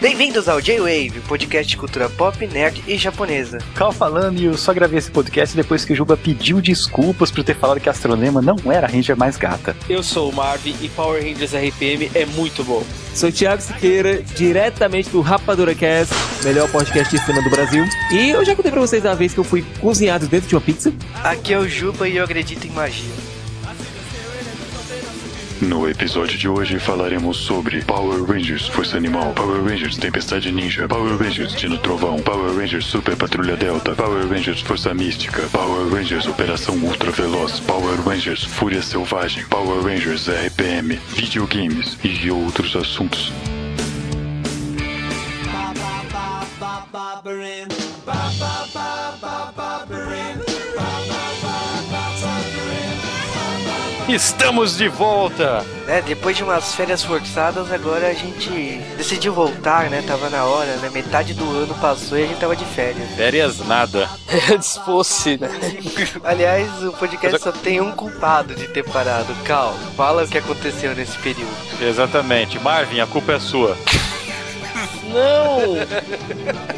Bem-vindos ao J-Wave, podcast de cultura pop, nerd e japonesa. Cal falando e eu só gravei esse podcast depois que o Juba pediu desculpas por ter falado que a Astronema não era a Ranger mais gata. Eu sou o Marvin e Power Rangers RPM é muito bom. Sou o Thiago Siqueira, diretamente do Rapadura Cast, melhor podcast de cinema do Brasil. E eu já contei pra vocês a vez que eu fui cozinhado dentro de uma pizza. Aqui é o Juba e eu acredito em magia. No episódio de hoje falaremos sobre Power Rangers Força Animal, Power Rangers Tempestade Ninja, Power Rangers Dino Trovão, Power Rangers Super Patrulha Delta, Power Rangers Força Mística, Power Rangers Operação Ultra Veloz, Power Rangers Fúria Selvagem, Power Rangers RPM, videogames e outros assuntos. Estamos de volta! É, depois de umas férias forçadas, agora a gente decidiu voltar, né? Tava na hora, né? Metade do ano passou e a gente tava de férias. Férias nada. Se fosse, né? Aliás, o podcast só tem um culpado de ter parado. Cal, fala o que aconteceu nesse período. Exatamente. Marvin, a culpa é sua. Não!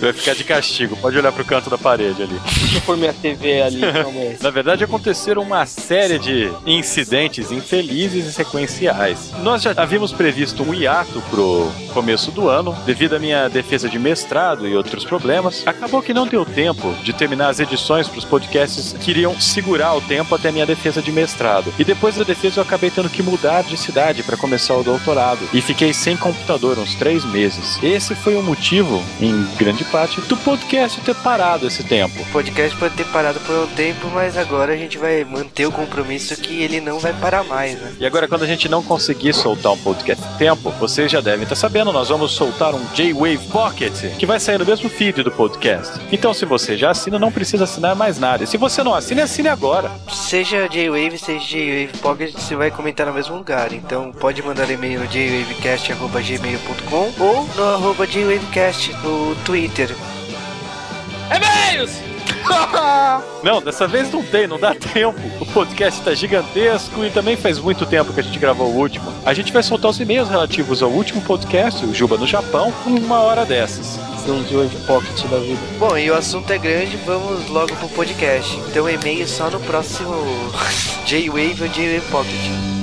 Vai ficar de castigo. Pode olhar pro canto da parede ali. Deixa eu minha TV ali, calma aí. Na verdade, aconteceram uma série de incidentes infelizes e sequenciais. Nós já havíamos previsto um hiato pro começo do ano, devido à minha defesa de mestrado e outros problemas. Acabou que não deu tempo de terminar as edições pros podcasts que iriam segurar o tempo até minha defesa de mestrado. E depois da defesa, eu acabei tendo que mudar de cidade para começar o doutorado. E fiquei sem computador uns três meses. Esse foi o motivo, em grande parte, do podcast ter parado esse tempo. O podcast pode ter parado por um tempo, mas agora a gente vai manter o compromisso que ele não vai parar mais, né? E agora, quando a gente não conseguir soltar um podcast em tempo, vocês já devem estar sabendo, nós vamos soltar um J-Wave Pocket, que vai sair no mesmo feed do podcast. Então, se você já assina, não precisa assinar mais nada. Se você não assina, assine agora. Seja J-Wave, seja J-Wave Pocket, você vai comentar no mesmo lugar. Então pode mandar e-mail no jwavecast.gmail.com ou no arroba jwavecast no Twitter. E-mails! Não, dessa vez não tem, não dá tempo. O podcast tá gigantesco e também faz muito tempo que a gente gravou o último. A gente vai soltar os e-mails relativos ao último podcast, o Juba no Japão, uma hora dessas. São de hoje pocket da vida. Bom, e o assunto é grande, vamos logo pro podcast. Então e-mail só no próximo J-Wave ou J-Wave Pocket.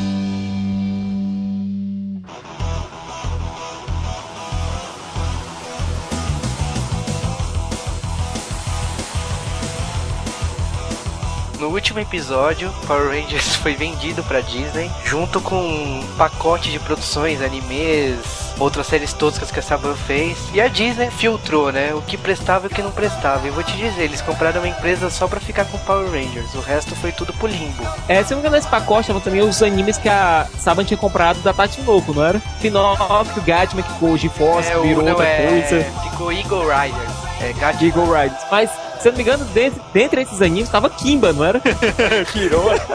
No último episódio, Power Rangers foi vendido pra Disney, junto com um pacote de produções, animes, outras séries toscas que a Saban fez. E a Disney filtrou, né? O que prestava e o que não prestava. E vou te dizer, eles compraram uma empresa só pra ficar com Power Rangers. O resto foi tudo pro limbo. É, se não me engano, nesse pacote estavam também os animes que a Saban tinha comprado da Tati Novo, não era? Pinóquio, Gatman, que ficou GeForce, É, o- virou não, outra é, coisa. Ficou Eagle Riders. É, Gat- Eagle Riders. Mas, se eu não me engano, dentre, dentre esses animes tava Kimba, não era? irônico.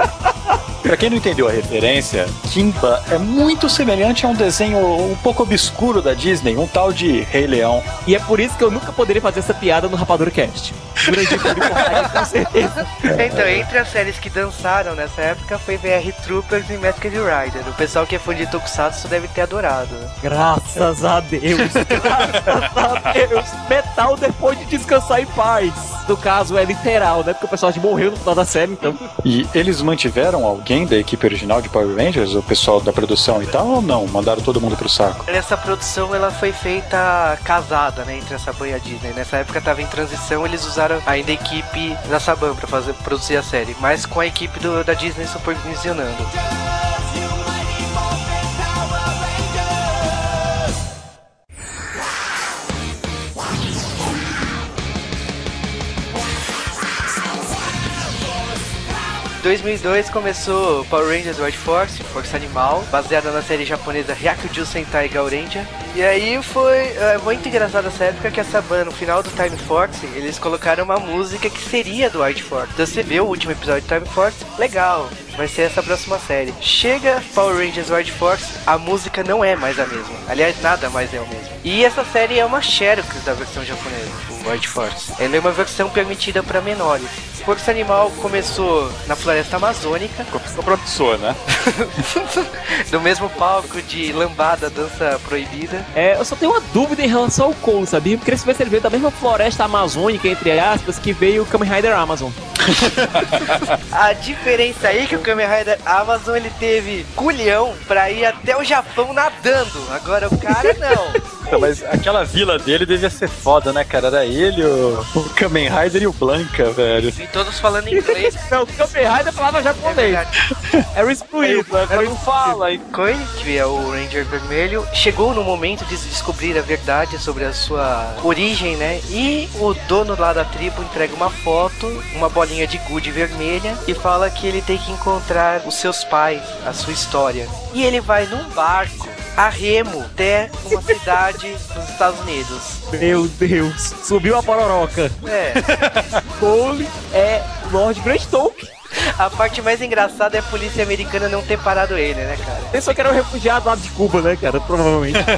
Pra quem não entendeu a referência, Kimba é muito semelhante a um desenho um pouco obscuro da Disney, um tal de Rei Leão. E é por isso que eu nunca poderia fazer essa piada no Rapadura Cast. Filme, com certeza. Então, entre as séries que dançaram nessa época foi VR Troopers e Masked Rider. O pessoal que é fã de Tokusatsu deve ter adorado. Graças a Deus. Graças a Deus. Metal depois de descansar em paz. No caso, é literal, né? Porque o personagem morreu no final da série, então. E eles mantiveram alguém da equipe original de Power Rangers, o pessoal da produção e tal, ou não? Mandaram todo mundo pro saco? Essa produção ela foi feita casada, né, entre a Saban e a Disney. Nessa época tava em transição, eles usaram ainda a equipe da Saban pra fazer produzir a série, mas com a equipe do- da Disney supervisionando. Em 2002 começou Power Rangers White Force, Força Animal, baseada na série japonesa Hyakuju Sentai Gaurenja. E aí foi é, muito engraçado essa época que a Saban, no final do Time Force, eles colocaram uma música que seria do White Force. Então você vê o último episódio do Time Force, legal, vai ser essa próxima série. Chega Power Rangers White Force, a música não é mais a mesma. Aliás, nada mais é o mesmo. E essa série é uma Xerox da versão japonesa, o White Force. Ela é uma versão permitida para menores. Força Animal começou na floresta amazônica, Ficou promissor, né? no mesmo palco de lambada, dança proibida. É, eu só tenho uma dúvida em relação ao Cole, sabia? Porque esse vai ser veio da mesma floresta amazônica, entre aspas, que veio o Kamen Rider Amazon. A diferença aí é que o Kamen Rider Amazon ele teve culhão pra ir até o Japão nadando. Agora o cara não. Então, mas aquela vila dele devia ser foda, né, cara? Era ele, o, o Kamen Rider e o Blanca, velho. E todos falando inglês. Não, o Kamen Rider falava É japonês. verdade. Era excluído. Era não fala, Coin, que é o Ranger Vermelho, chegou no momento de descobrir a verdade sobre a sua origem, né? E o dono lá da tribo entrega uma foto, uma bolinha de gude vermelha e fala que ele tem que encontrar os seus pais, a sua história. E ele vai num barco a remo até uma cidade nos Estados Unidos. Meu Deus, subiu a pororoca. É, Cole é Lord Greystoke. A parte mais engraçada é a polícia americana não ter parado ele, né, cara? Pensou que era um refugiado lá de Cuba, né, cara? Provavelmente.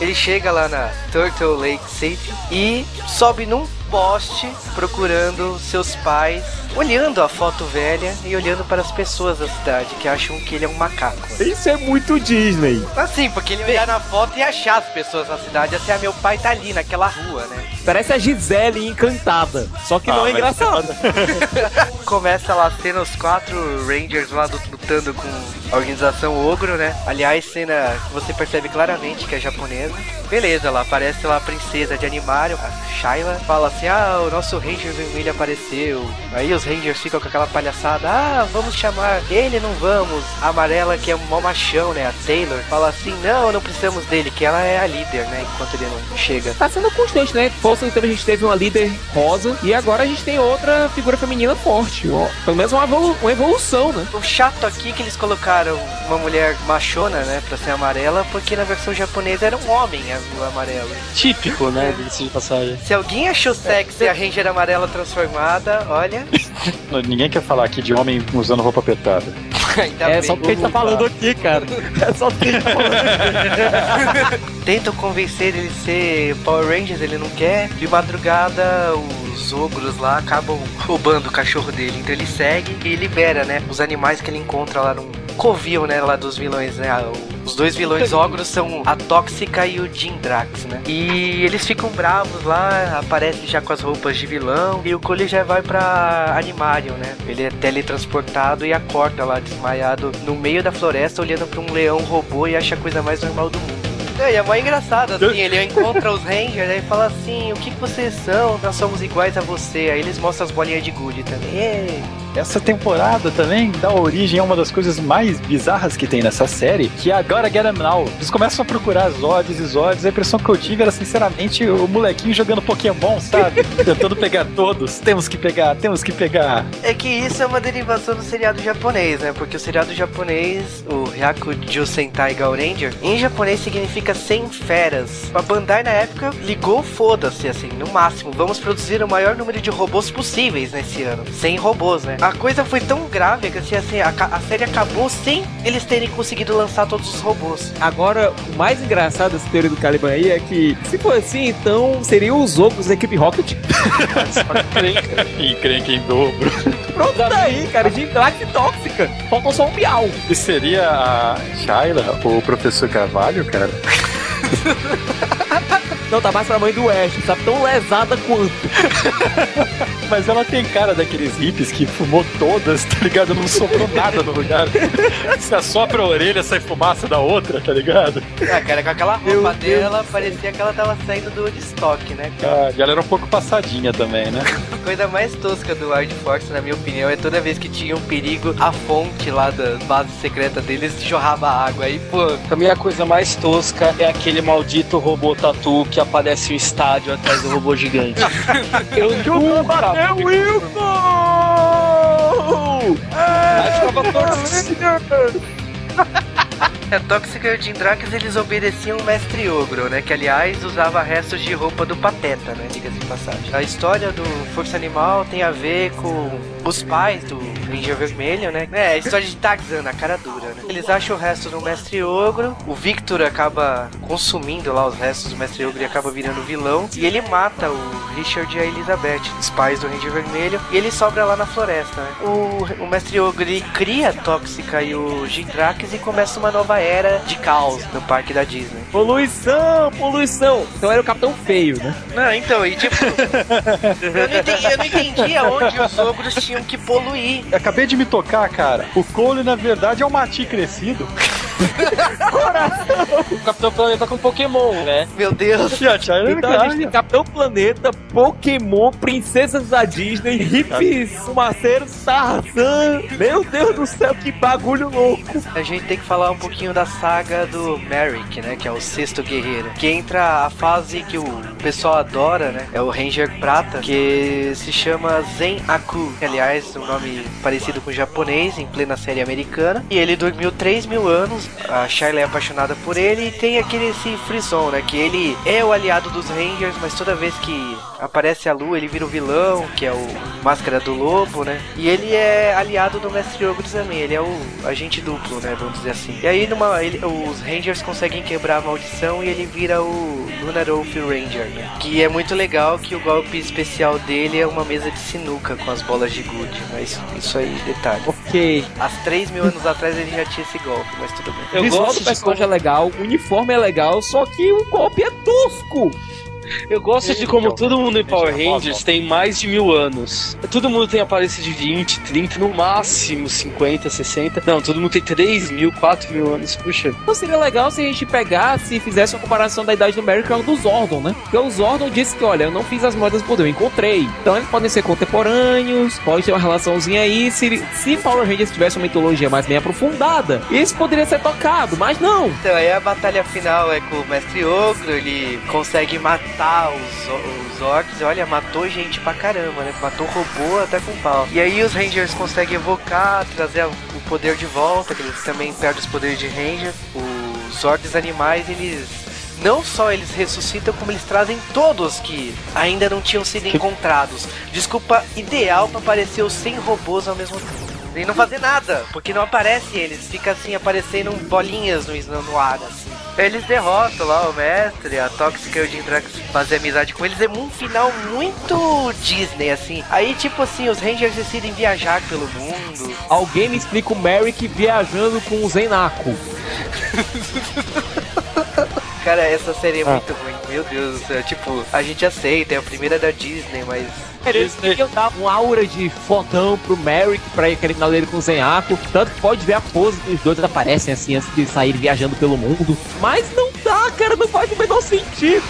Ele chega lá na Turtle Lake City e sobe num poste procurando seus pais, olhando a foto velha e olhando para as pessoas da cidade que acham que ele é um macaco. Isso é muito Disney. Assim, porque ele olhar na foto e achar as pessoas na cidade, assim, ah, meu pai tá ali naquela rua, né? Parece a Gisele encantada. Só que Ah, não é engraçado. Começa lá sendo os quatro Rangers lá do- lutando com a organização Ogro, né? Aliás, cena que você percebe claramente que é japonesa. Beleza, lá aparece lá a princesa de Animário, a Shaila, fala assim: Ah, o nosso Ranger vermelho apareceu. Aí os Rangers ficam com aquela palhaçada: Ah, vamos chamar ele, não vamos. A amarela, que é um machão, né? A Taylor, fala assim: Não, não precisamos dele, que ela é a líder, né? Enquanto ele não chega. Tá sendo constante, né? Força então a gente teve uma líder rosa e agora a gente tem outra figura feminina forte. Ó, Pelo menos uma, evolu- uma evolução, né? O chato aqui é que eles colocaram uma mulher machona, né, pra ser amarela, porque na versão japonesa era um homem a- o amarelo. Típico, né? Diga-se de passagem. Se alguém achou sexy a Ranger amarela transformada, olha, Ninguém quer falar aqui de homem usando roupa apertada. Ainda é bem. só porque a gente tá falando aqui, cara. É só porque a gente tá falando aqui. Tentam convencer ele a ser Power Rangers, ele não quer. De madrugada, os ogros lá acabam roubando o cachorro dele. Então ele segue e libera, né, os animais que ele encontra lá num covil, né, lá dos vilões, né. ah, Os dois vilões ogros são a Tóxica e o Jindrax, né? E eles ficam bravos lá, aparecem já com as roupas de vilão. E o Cole já vai pra Animarium, né? Ele é teletransportado e acorda lá desmaiado no meio da floresta, olhando pra um leão robô e acha a coisa mais normal do mundo. É, e é mó engraçado, assim, ele encontra os Rangers aí fala assim, o que, que vocês são? Nós somos iguais a você. Aí eles mostram as bolinhas de gude também. Ê, Essa temporada também dá origem a uma das coisas mais bizarras que tem nessa série, que é agora Get 'em Now. Eles começam a procurar Zods e Zods. A impressão que eu tive era, sinceramente, o molequinho jogando Pokémon, sabe? Tentando pegar todos. Temos que pegar, temos que pegar. É que isso é uma derivação do seriado japonês, né? Porque o seriado japonês, o Hyakuju Sentai Gal Ranger, em japonês significa 100 feras. A Bandai na época ligou foda-se, assim, no máximo. Vamos produzir o maior número de robôs possíveis nesse ano. 100 robôs, né? A coisa foi tão grave que assim, assim, a, a série acabou sem eles terem conseguido lançar todos os robôs. Agora, o mais engraçado dessa teoria do Caliban aí é que, se for assim, então seriam os ogros da equipe Rocket. E creem que em dobro. Pronto, tá aí, cara, de e Tóxica. Faltou só um miau. E seria a Shaila, o professor Carvalho, cara? Não, tá mais pra mãe do Ash, tá tão lesada quanto. Mas ela tem cara daqueles hippies que fumou todas, tá ligado? Não sobrou nada no lugar. Se assopra a orelha, sai fumaça da outra, tá ligado? Ah, cara, com aquela Meu roupa Deus dela, parecia que ela tava saindo do estoque, né? Ah, e ela era um pouco passadinha também, né? A coisa mais tosca do Wild Force, na minha opinião, é toda vez que tinha um perigo, a fonte lá da base secreta deles jorrava água. Aí, pô, Pra mim, a coisa mais tosca é aquele maldito robô tatu que aparece o estádio atrás do robô gigante. Eu nunca. É o Wilson! Tóxica e o Jindrax eles obedeciam o Mestre Ogro, né? Que aliás usava restos de roupa do Pateta, né? Diga-se de passagem. A história do Força Animal tem a ver com os pais do Ranger Vermelho, né? É, história de Tarzan, a cara dura, né? Eles acham o resto do Mestre Ogro, o Victor acaba consumindo lá os restos do Mestre Ogro e acaba virando vilão, e ele mata o Richard e a Elizabeth, os pais do Ranger Vermelho, e ele sobra lá na floresta, né? O, o Mestre Ogro, ele cria a Tóxica e o Gindrax e começa uma nova era de caos no parque da Disney. Poluição, poluição. Então era o Capitão Feio, né? Não, então, e tipo, eu não entendi, eu não entendi aonde os ogros tinham que poluir. Acabei de me tocar, cara. O Cole, na verdade, é um mati crescido. O Capitão Planeta com Pokémon, né? Meu Deus. E a China Então a gente tem Capitão Planeta, Pokémon, Princesas da Disney, hippies, fumaceiros, Tarzan. Meu Deus do céu, que bagulho louco. A gente tem que falar um pouquinho da saga do Merrick, né? Que é o sexto guerreiro. Que entra a fase que o pessoal adora, né? É o Ranger Prata, que se chama Zen Aku. Aliás, um nome parecido com o japonês, em plena série americana. E ele dormiu 3 mil anos. A Shyla é apaixonada por ele. E tem aquele esse frisson, né? Que ele é o aliado dos Rangers, mas toda vez que aparece a lua, ele vira o vilão, que é o Máscara do Lobo, né? E ele é aliado do Mestre Ogro também, ele é o agente duplo, né? Vamos dizer assim. E aí numa, ele- os Rangers conseguem quebrar a maldição e ele vira o Lunar Wolf Ranger, né? Que é muito legal que o golpe especial dele é uma mesa de sinuca com as bolas de gude, mas isso aí, detalhe. Ok. Há 3 mil anos atrás ele já tinha esse golpe, mas tudo bem. Eu o visual gosto do de personagem é legal, o uniforme é legal, só que o golpe é tosco. Eu gosto de como todo mundo em Power Rangers tem mais de mil anos. Todo mundo tem aparência de 20, 30, no máximo 50, 60. Não, todo mundo tem 3 mil, 4 mil anos. Puxa. Então seria legal se a gente pegasse e fizesse uma comparação da idade numérica do Zordon, né? Porque o Zordon disse que, olha, eu não fiz as moedas por eu encontrei. Então eles podem ser contemporâneos, pode ter uma relaçãozinha aí. Se, se Power Rangers tivesse uma mitologia mais bem aprofundada, isso poderia ser tocado, mas não. Então, aí a batalha final é com o Mestre Ogro, ele consegue matar os, os orcs, olha, matou gente pra caramba, né? Matou robô até com pau. E aí os Rangers conseguem evocar, trazer a- o poder de volta, que eles também perdem os poderes de Ranger. Os orcs animais, eles... Não só eles ressuscitam, como eles trazem todos que ainda não tinham sido encontrados. Desculpa ideal pra aparecer os 100 robôs ao mesmo tempo. E não fazer nada, porque não aparece eles, fica assim aparecendo bolinhas no, no ar, assim. Eles derrotam lá o mestre, a Tóxica e o Jindrax fazem amizade com eles. É um final muito Disney, assim. Aí, tipo assim, os Rangers decidem viajar pelo mundo. Alguém me explica o Merrick viajando com o Zenaco. Cara, essa série é muito ruim. Meu Deus do céu. Tipo, a gente aceita, é a primeira da Disney, mas. Eles queriam dar uma aura de fodão pro Merrick pra ir aquele final com o Zenyaku. Tanto que pode ver a pose que os dois aparecem assim antes de sair viajando pelo mundo. Mas não dá, cara, não faz o menor sentido.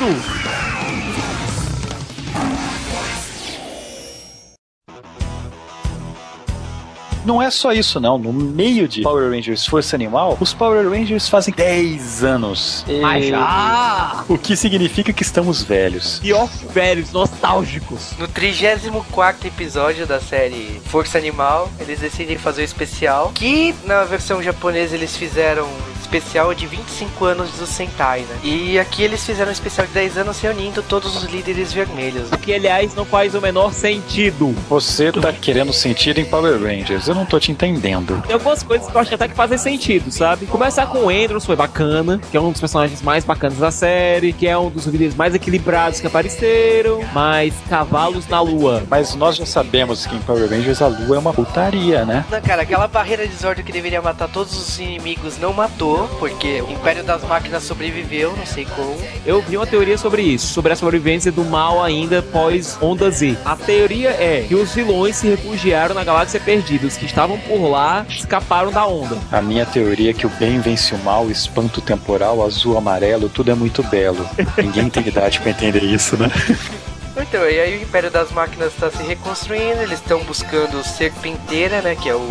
Não é só isso, não. No meio de Power Rangers Força Animal, os Power Rangers fazem 10 anos. Mas já! O que significa que estamos velhos. Pior velhos, nostálgicos. No 34 episódio da série Força Animal, eles decidem fazer o especial. Que na versão japonesa eles fizeram especial de 25 anos do Sentai, né? E aqui eles fizeram um especial de 10 anos reunindo todos os líderes vermelhos. O que, aliás, não faz o menor sentido. Você tá querendo sentir em Power Rangers. Eu não tô te entendendo. Tem algumas coisas que eu acho até que fazem sentido, sabe? Começar com o Andrews foi bacana, que é um dos personagens mais bacanas da série, que é um dos líderes mais equilibrados que apareceram, mas Cavalos na Lua. Mas nós já sabemos que em Power Rangers a lua é uma putaria, né? Não, cara, aquela barreira de Zordon que deveria matar todos os inimigos não matou, porque o Império das Máquinas sobreviveu, não sei como. Eu vi uma teoria sobre isso, sobre a sobrevivência do mal ainda pós Onda Z. A teoria é que os vilões se refugiaram na Galáxia Perdida, os que estavam por lá escaparam da onda. A minha teoria é que o bem vence o mal, o espanto temporal, azul, amarelo, tudo é muito belo. Ninguém tem idade pra entender isso, né? Então, e aí o Império das Máquinas está se reconstruindo, eles estão buscando o Serpenteira, né, que é o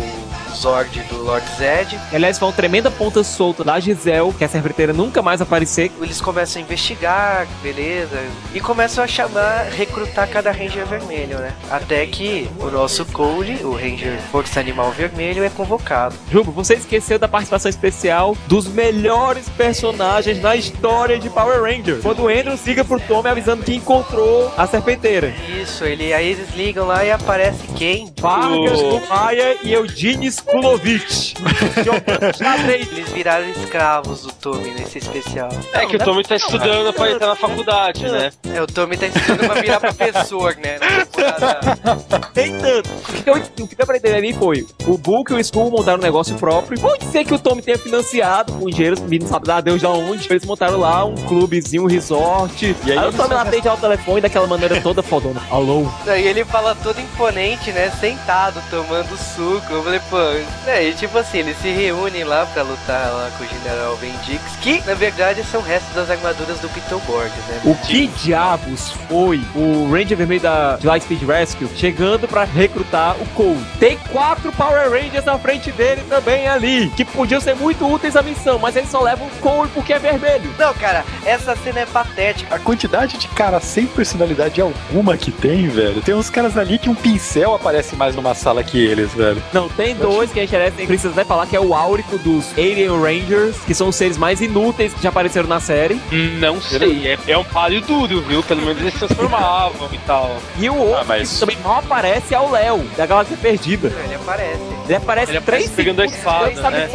Zord do Lord Zed. Aliás, foi uma tremenda ponta solta da Giselle, que a serpenteira nunca mais aparecer. Eles começam a investigar, beleza, e começam a chamar, recrutar cada Ranger vermelho, né? Até que o nosso Cole, o Ranger Força Animal Vermelho, é convocado. Jumbo, você esqueceu da participação especial dos melhores personagens na história de Power Rangers. Quando o Andrew liga pro Tommy avisando que encontrou a serpenteira. Isso, ele, aí eles ligam lá e aparece quem? Vargas do Maia e Eugene Xadrez. Eles viraram escravos do Tommy nesse especial. É que o Tommy tá estudando pra entrar na faculdade, né? É, o Tommy tá estudando pra virar professor, né? Na temporada. Nem tanto. Então, o que deu pra entender ali foi: o Book e o Skull montaram um negócio próprio. Pode ser que o Tommy tenha financiado com dinheiro, não sabe dar Deus de onde. Eles montaram lá um clubezinho, um resort. E aí, aí o Tommy lá atende ao telefone daquela maneira toda fodona. Alô? Daí ele fala todo imponente, né? Sentado, tomando suco. Eu falei, pô. É, e tipo assim, eles se reúnem lá pra lutar lá com o General Vendix, que na verdade são restos das armaduras do Beetleborg, né? O que diabos foi o Ranger Vermelho da de Lightspeed Rescue chegando pra recrutar o Cole? Tem quatro Power Rangers na frente dele também ali, que podiam ser muito úteis à missão, mas eles só levam o Cole porque é vermelho. Não, cara, essa cena é patética. A quantidade de cara sem personalidade alguma que tem, velho. Tem uns caras ali que um pincel aparece mais numa sala que eles, velho. Não, tem dois que a gente precisa até falar que é o Áurico dos Alien Rangers, que são os seres mais inúteis que já apareceram na série. Não sei, é, é um palio duro, viu? Pelo menos eles se transformavam e tal. E o outro Ah, mas- que também mal aparece é o Léo, da Galáxia Perdida. Ele aparece. Ele aparece Ele três aparece pegando a espada, sabe né?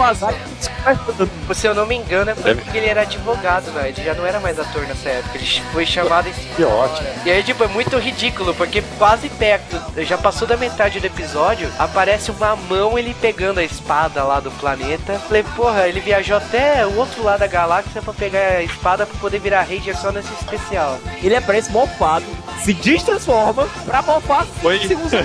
Se eu não me engano, é porque ele era advogado, né? Ele já não era mais ator nessa época. Ele foi chamado em cima Que ótimo. E aí, tipo, é muito ridículo, porque quase perto, já passou da metade do episódio, aparece uma mão ele pegando a espada lá do planeta. Falei, porra, ele viajou até o outro lado da galáxia pra pegar a espada pra poder virar Ranger só nesse especial. Ele aparece mofado, se destransforma pra mofar Oi. segundos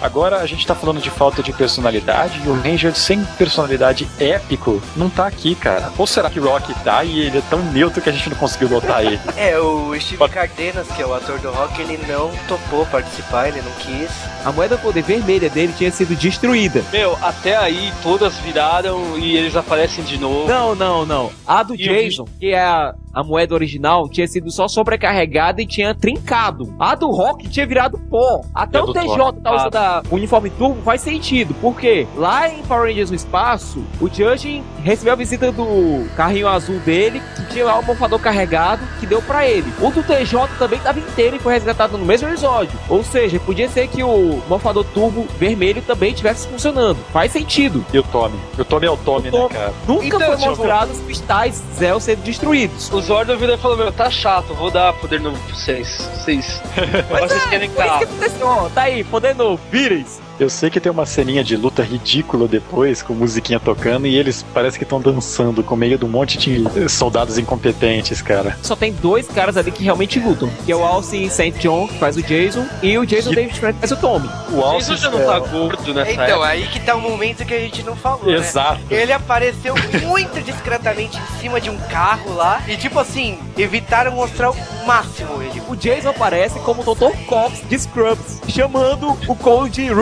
Agora a gente tá falando de falta de personalidade e o Ranger sem personalidade épico não tá aqui, cara. Ou será que o Rock tá e ele é tão neutro que a gente não conseguiu botar ele? É, o Steve Cardenas, que é o ator do rock, ele não topou participar, ele não quis. A moeda poder vermelha dele tinha sido destruída. Meu, até aí todas viraram e eles aparecem de novo. Não, não, não. A do E o Jason, que é a, a moeda original, tinha sido só sobrecarregada e tinha trincado. A do Rock tinha virado pó. Até É o TJ Thor. tá usando a- o uniforme turbo faz sentido. Por quê? Lá em Power Rangers no espaço, o Justin recebeu a visita do carrinho azul dele, que tinha lá o mofador carregado, que deu pra ele. O do TJ também tava inteiro e foi resgatado no mesmo episódio. Ou seja, podia ser que o mofador turbo vermelho também estivesse funcionando. Faz sentido. E o Tommy? O Tommy é o Tommy, O Tommy. né, cara? Nunca Então, foi mostrado os cristais Zell sendo destruídos. O Zordon virou e falou: Meu, tá chato, vou dar poder novo pra vocês. Vocês. vocês querem Foi isso carro. que aconteceu, ó. Tá aí, poder novo, virem-se. Eu sei que tem uma ceninha de luta ridícula depois, com musiquinha tocando, e eles parece que estão dançando com meio de um monte de soldados incompetentes, cara. Só tem dois caras ali que realmente lutam, que é o Alce St. John, que faz o Jason, e o Jason Que- David Frank, que faz o Tommy. O Jason Alce já não tá gordo nessa Então, época. aí que tá o momento que a gente não falou, né? Exato. Ele apareceu muito discretamente em cima de um carro lá e, tipo assim, evitaram mostrar o máximo ele. O Jason aparece como o Dr. Cox de Scrubs, chamando o Cole de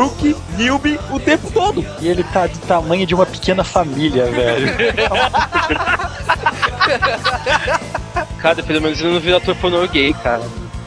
Newbie, o tempo todo. E ele tá do tamanho de uma pequena família, velho. Cara, pelo menos ele não vira ator pornô gay, cara.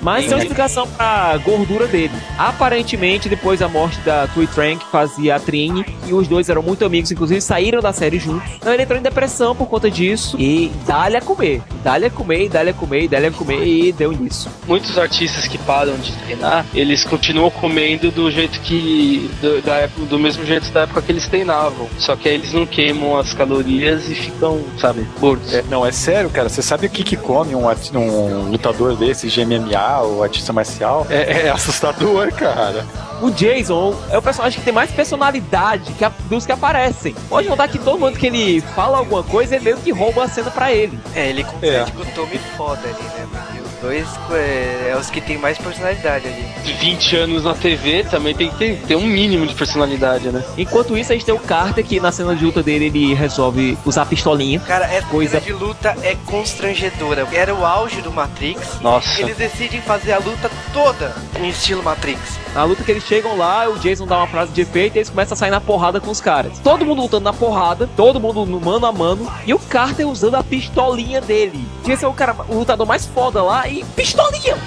Mas tem uma explicação pra gordura dele. Aparentemente, depois da morte da Tui Trank, que fazia a Trine, e os dois eram muito amigos, inclusive saíram da série juntos. Então ele entrou em depressão por conta disso. E dá-lhe a comer. Dá-lhe a comer, dá-lhe a comer, dá-lhe a comer, e deu nisso. Muitos artistas que param de treinar, eles continuam comendo do jeito que. Do, da época, do mesmo jeito da época que eles treinavam. Só que aí eles não queimam as calorias e ficam, sabe, gordos. É, não, é sério, cara. Você sabe o que, que come um, um lutador desse de MMA ou artista marcial? É, é assustador, cara. O Jason é o personagem que tem mais personalidade que a- dos que aparecem. Pode notar que todo mundo que ele fala alguma coisa, ele meio que rouba a cena pra ele. É, ele compete com o Tommy foda ali, né? Dois é, é os que tem mais personalidade ali. De 20 anos na TV também tem que ter, ter um mínimo de personalidade, né? Enquanto isso, a gente tem o Carter, que na cena de luta dele, ele resolve usar a pistolinha. Cara, essa Coisa- cena de luta é constrangedora. Era o auge do Matrix. Nossa. Eles decidem fazer a luta toda em estilo Matrix. Na luta que eles chegam lá, o Jason dá uma frase de efeito e eles começam a sair na porrada com os caras. Todo mundo lutando na porrada, todo mundo no mano a mano, e o Carter usando a pistolinha dele. Tinha ser o cara, o lutador mais foda lá e pistolinha!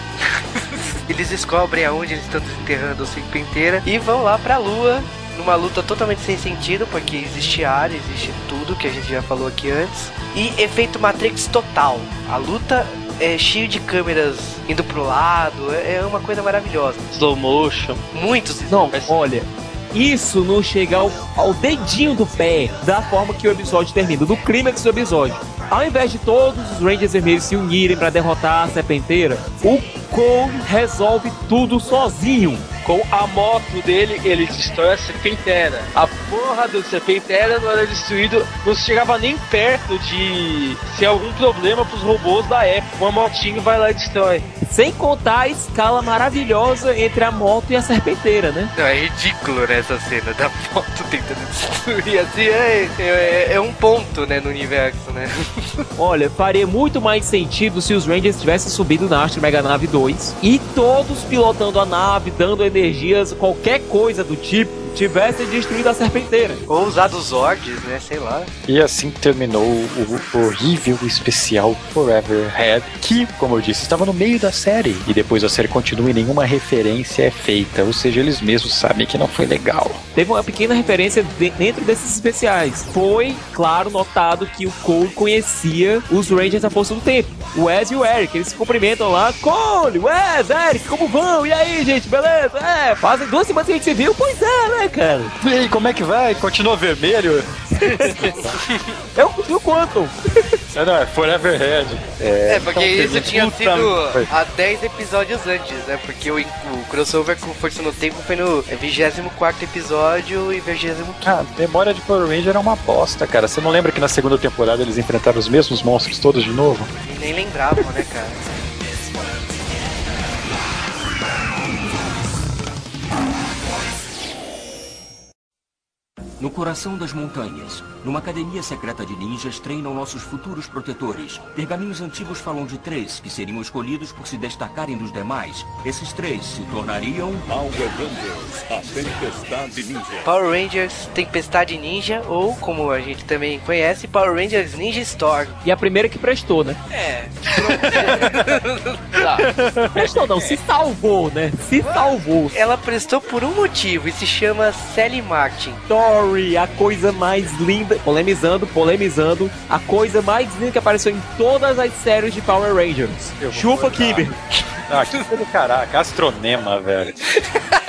Eles descobrem aonde eles estão desenterrando o Serpenteira e vão lá pra lua numa luta totalmente sem sentido, porque existe área, existe tudo que a gente já falou aqui antes. E efeito Matrix total. A luta é cheio de câmeras indo pro lado, é é uma coisa maravilhosa. Slow motion. Muitos Não, olha, isso não chega ao, ao dedinho do pé da forma que o episódio termina, do clímax do episódio. Ao invés de todos os Rangers Vermelhos se unirem pra derrotar a Serpenteira, o Cole resolve tudo sozinho. Com a moto dele, ele destrói a Serpentera. A porra do Serpentera não era destruído, não chegava nem perto de ser algum problema pros robôs da época. Uma motinho vai lá e destrói. Sem contar a escala maravilhosa entre a moto e a Serpenteira, né? Não, é ridículo né, essa cena da foto tentando destruir assim, é, é, é um ponto, né, no universo, né? Olha, faria muito mais sentido se os Rangers tivessem subido na Astro Mega Nave 2 e todos pilotando a nave, dando energias, qualquer coisa do tipo, tivessem destruído a Serpenteira. Ou usado os Zords, né, sei lá. E assim terminou o horrível especial Forever Head, que, como eu disse, estava no meio da série. E depois a série continua e nenhuma referência é feita. Ou seja, eles mesmos sabem que não foi legal. Teve uma pequena referência de- dentro desses especiais. Foi, claro, notado que o Cole conhecia os Rangers da Força do Tempo. O Wes e o Eric, eles se cumprimentam lá. Cole, Wes, Eric, como vão? E aí, gente, beleza? É, fazem duas semanas que a gente se viu. Pois é, né, cara? E aí, como é que vai? Continua vermelho? Eu curti o Quantum. É, não, é Forever Head. É, porque então, isso teve tinha puta- sido foi. há 10 episódios antes, né? Porque o, o crossover com Força no Tempo foi no 24 episódio e 25 Ah, memória de Power Ranger é uma bosta, cara. Você não lembra que na segunda temporada eles enfrentaram os mesmos monstros todos de novo? e nem lembravam, né, cara? No coração das montanhas, numa academia secreta de ninjas, treinam nossos futuros protetores. Pergaminhos antigos falam de três que seriam escolhidos por se destacarem dos demais. Esses três se tornariam Power Rangers, a Tempestade Ninja. Power Rangers Tempestade Ninja, ou como a gente também conhece, Power Rangers Ninja Storm. E a primeira que prestou, né? É, Prestou não, se salvou, né? Se salvou. ela prestou por um motivo e se chama Sally Martin. A coisa mais linda. Polemizando, polemizando. A coisa mais linda que apareceu em todas as séries de Power Rangers. Chupa. Kimber. Ah, que do caraca. Astronema, velho.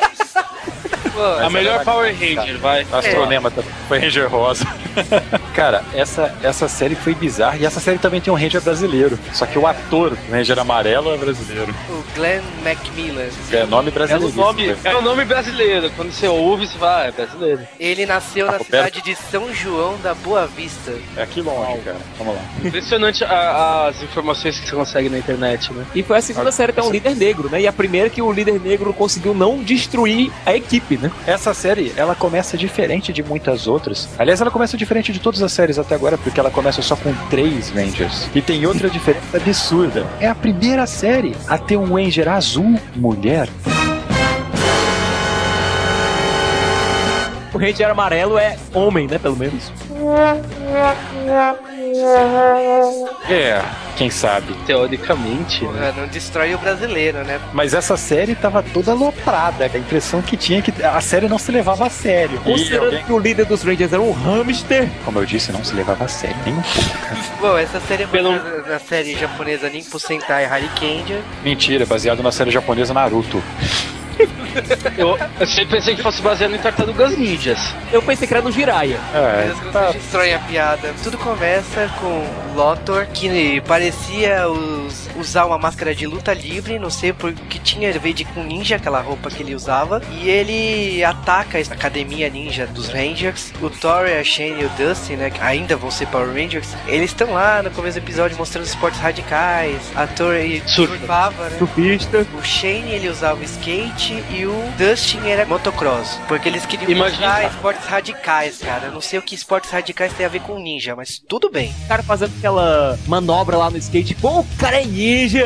Pô, A melhor Power Ranger, vai. Astronema também. Foi Ranger Rosa. Cara, essa, essa série foi bizarra. E essa série também tem um Ranger brasileiro. Só que o ator do Ranger amarelo é brasileiro. o Glenn Macmillan. É nome É brasileiro. o nome, é o nome brasileiro. Quando você ouve, você fala, ah, é brasileiro. Ele nasceu na Roberto. cidade de São João da Boa Vista. É aqui longe, cara. Vamos lá. Impressionante a- as informações que você consegue na internet, né? E foi a segunda série que tem um líder negro, né? E a primeira que o líder negro conseguiu não destruir a equipe, né? Essa série, ela começa diferente de muitas outras. Aliás, ela começa diferente de todas as séries até agora, porque ela começa só com três Rangers. E tem outra diferença absurda. É a primeira série a ter um Ranger azul mulher. O Ranger amarelo é homem, né? Pelo menos. É, quem sabe. Teoricamente, né? Ah, Não destrói o brasileiro, né? Mas essa série tava toda aloprada. A impressão que tinha é que a série não se levava a sério. Considerando alguém, que o líder dos Rangers era um hamster. como eu disse, não se levava a sério. Nem um pouco, cara. Bom, essa série é Pelo- baseada na série japonesa Nimpo Sentai Harikender. Mentira, baseado na série japonesa Naruto. Eu, eu sempre pensei que fosse baseado em tartarugas ninjas. Eu pensei que era no Jiraiya. É, Eles tá. destroem a piada. Tudo começa com Lothor, que parecia us- usar uma máscara de luta livre, não sei por que tinha a ver de com ninja, aquela roupa que ele usava. E ele ataca a academia ninja dos Rangers. O Thor, a Shane e o Dustin, né, que ainda vão ser Power Rangers, eles estão lá no começo do episódio mostrando esportes radicais. A Thor surfava, né? Surfista. O Shane ele usava skate e o Dustin era motocross. Porque eles queriam Imagina- esportes radicais, cara. Eu não sei o que esportes radicais tem a ver com ninja, mas tudo bem. O cara fazendo aquela manobra lá no skate. Pô, o cara é ninja!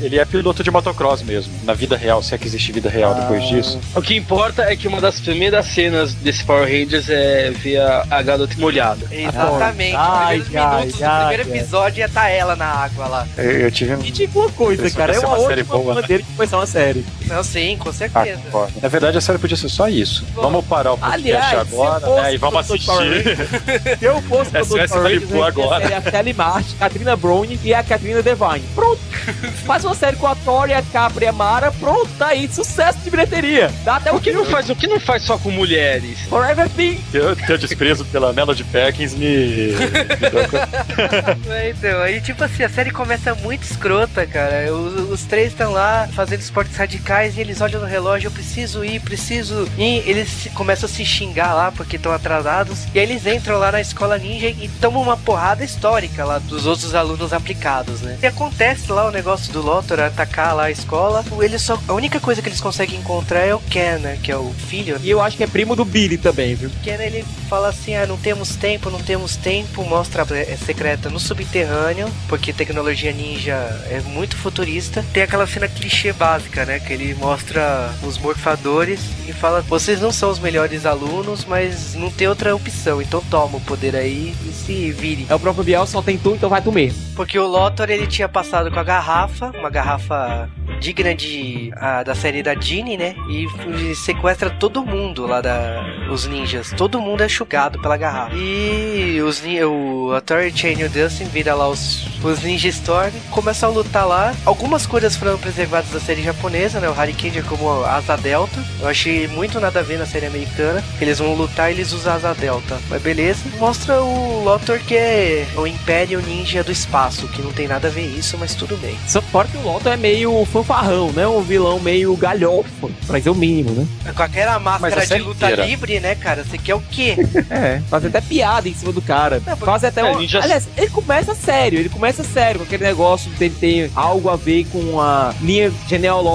Ele é piloto de motocross mesmo. Na vida real, se é que existe vida real depois disso. O que importa é que uma das primeiras cenas desse Power Rangers é ver a, a garota molhada. Exatamente. Ai, primeiros ai, minutos ai, do primeiro ai. episódio ia estar ela na água lá. Eu, eu tive um. E uma coisa, Isso cara, é uma uma série ótima boa, né? maneira de começar uma série. Não, sim, com Ah, certeza. concordo. Na verdade, a série podia ser só isso. Vamos parar o podcast Aliás, agora, né? E vamos assistir. Se eu fosse ser Power Rangers, agora. ter a Kelly Martin, Katrina Browne e a Katrina Devine. Pronto. Faz uma série com a Tori, a Capra e a Mara. Pronto, tá aí. Sucesso de bilheteria. Dá até O o que não faz, o que não faz só com mulheres? Forever Thing. Teu, teu desprezo pela Melody Perkins me. me É, então, aí tipo assim, a série começa muito escrota, cara. Os, os três estão lá fazendo esportes radicais e eles olham no relógio, eu preciso ir, preciso ir. Eles começam a se xingar lá porque estão atrasados. E aí eles entram lá na escola ninja e tomam uma porrada histórica lá dos outros alunos aplicados, né? E acontece lá o negócio do Lothar atacar lá a escola. Eles só, a única coisa que eles conseguem encontrar é o Ken, né? Que é o filho. E eu acho que é primo do Billy também, viu? Ken ele fala assim: ah, não temos tempo, não temos tempo. Mostra é secreta no subterrâneo, porque tecnologia ninja é muito futurista. Tem aquela cena clichê básica, né? Que ele mostra os morfadores e fala: vocês não são os melhores alunos, mas não tem outra opção, então toma o poder aí e se vire. É o próprio Biel, só tem tu, então vai tu mesmo. Porque o Lothar ele tinha passado com a garrafa, uma garrafa digna de a, da série da Jeanne, né? E, e sequestra todo mundo lá da os ninjas. Todo mundo é chugado pela garrafa. E os o a Tori Chain e o Dustin vira lá os os Ninja Storm, começam a lutar lá. Algumas coisas foram preservadas da série japonesa, né? O Hurricane como a asa delta. Eu achei muito nada a ver na série americana. Eles vão lutar e eles usam a asa delta. Mas beleza. Mostra o Lothar que é o Império Ninja do espaço, que não tem nada a ver isso, mas tudo bem. Só fora que o Lothar é meio fanfarrão, né? Um vilão meio galhofa, pra dizer o mínimo, né? Com aquela máscara de luta inteira. livre, né, cara? Você quer o quê? É, faz até piada em cima do cara. Não, Faz até é, um... ninja- Aliás, ele começa sério, ele começa sério com aquele negócio de ele ter algo a ver com a linha genealógica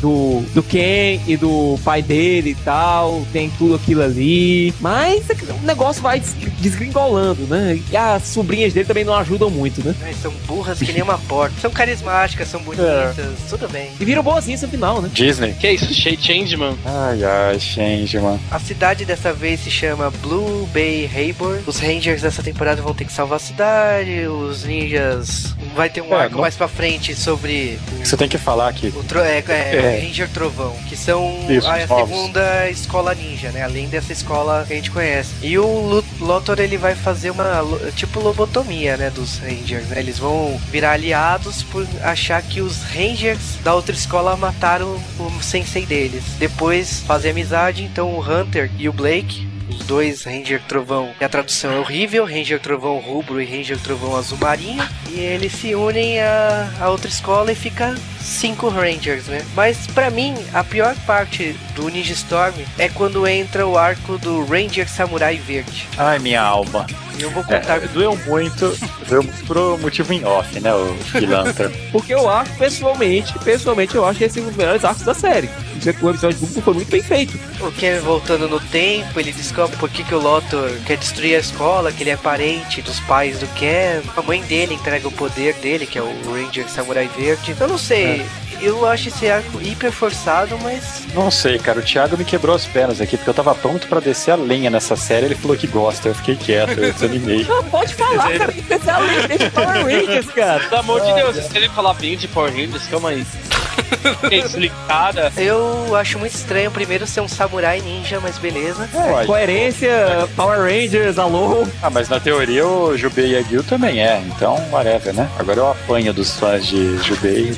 do, do Ken e do pai dele e tal. Tem tudo aquilo ali. Mas é o negócio vai des- desgringolando, né? E as sobrinhas dele também não ajudam muito, né? Ai, são burras que nem uma porta. São carismáticas, são bonitas, tudo bem. E viram boazinhas no final, né? Disney. Que é isso? Shea Changeman? Ai, ai, change, mano. A cidade dessa vez se chama Blue Bay Harbor. Os Rangers dessa temporada vão ter que salvar a cidade. Os ninjas. Vai ter um É, arco não- mais pra frente sobre Você tem que falar que tro- é, é, É. Ranger Trovão, que são Isso, a segunda escola ninja, né? Além dessa escola que a gente conhece. E o Lothar ele vai fazer uma tipo lobotomia, né, dos Rangers, né? Eles vão virar aliados por achar que os Rangers da outra escola mataram o sensei deles. Depois fazer amizade, então o Hunter e o Blake os dois Ranger Trovão, que a tradução é horrível, Ranger Trovão Rubro e Ranger Trovão Azul Marinho, e eles se unem a, a outra escola e fica cinco Rangers, né? Mas pra mim, a pior parte do Ninja Storm é quando entra o arco do Ranger Samurai Verde. Ai, minha alma. E eu vou contar É, doeu muito, doeu muito pro motivo em off, né, o Pilantra. Porque eu acho, pessoalmente, pessoalmente, eu acho que esse é um dos melhores arcos da série. Dizer que o episódio duplo foi muito bem feito. o Ken voltando no tempo, ele descobre por que, que o Lothar quer destruir a escola, que ele é parente dos pais do Ken. A mãe dele entrega o poder dele, que é o Ranger Samurai Verde. Eu não sei, eu acho esse arco hiper forçado, mas Não sei, cara, o Thiago me quebrou as pernas aqui, porque eu tava pronto pra descer a lenha nessa série, ele falou que gosta, eu fiquei quieto, eu desanimei. Não, pode falar, cara. Que ser além desse Power Rangers, cara. Pelo amor de Deus, se ele falar bem de Power Rangers, calma aí. Ligada. eu acho muito estranho primeiro ser um samurai ninja, mas beleza. Uai. Coerência, Power Rangers, alô. Ah, mas na teoria o Jubei Yagyu também é, então whatever, né? Agora eu apanho dos fãs de Jubei.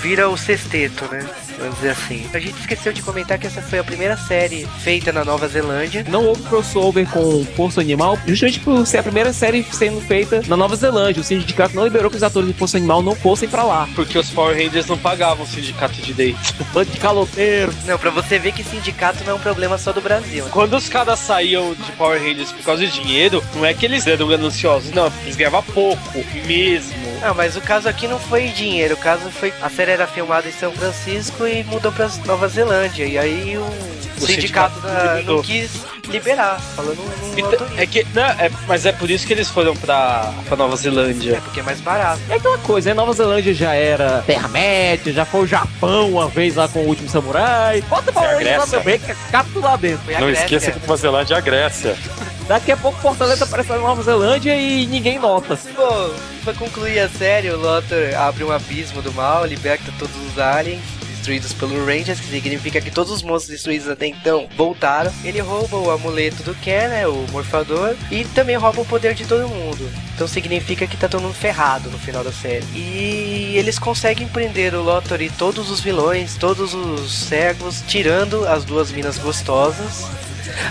Vira o sexteto, né? Vamos dizer assim. A gente esqueceu de comentar que essa foi a primeira série feita na Nova Zelândia. Não houve crossover com Força Animal, justamente por ser a primeira série sendo feita na Nova Zelândia. O sindicato não liberou que os atores de Força Animal não fossem pra lá. Porque os Power Rangers não pagavam o sindicato de date. Bando de caloteiro. Não, pra você ver que sindicato não é um problema só do Brasil. Quando os caras saíam de Power Rangers por causa de dinheiro, não é que eles eram gananciosos, não, eles ganhavam pouco mesmo. Ah, mas o caso aqui não foi dinheiro, o caso foi. A série era filmada em São Francisco e mudou pra Nova Zelândia. E aí o o sindicato da- não quis liberar, falando num Então, é que, não, é, mas é por isso que eles foram pra, pra Nova Zelândia. porque é mais barato. É aquela coisa, né? Nova Zelândia já era Terra-média, já foi o Japão uma vez lá com o último samurai. Bota pra É a lá Grécia. também, que é capto lá dentro. Não Grécia. esqueça que Nova Zelândia é a Grécia. Daqui a pouco Fortaleza aparece na Nova Zelândia e ninguém nota. Bom, pra concluir a série, o Lothar abre um abismo do mal, liberta todos os aliens destruídos pelo Rangers, que significa que todos os monstros destruídos até então voltaram. Ele rouba o amuleto do Ken, né, o morfador, e também rouba o poder de todo mundo. Então significa que tá todo mundo ferrado no final da série. E eles conseguem prender o Lothar e todos os vilões, todos os cegos, tirando as duas minas gostosas.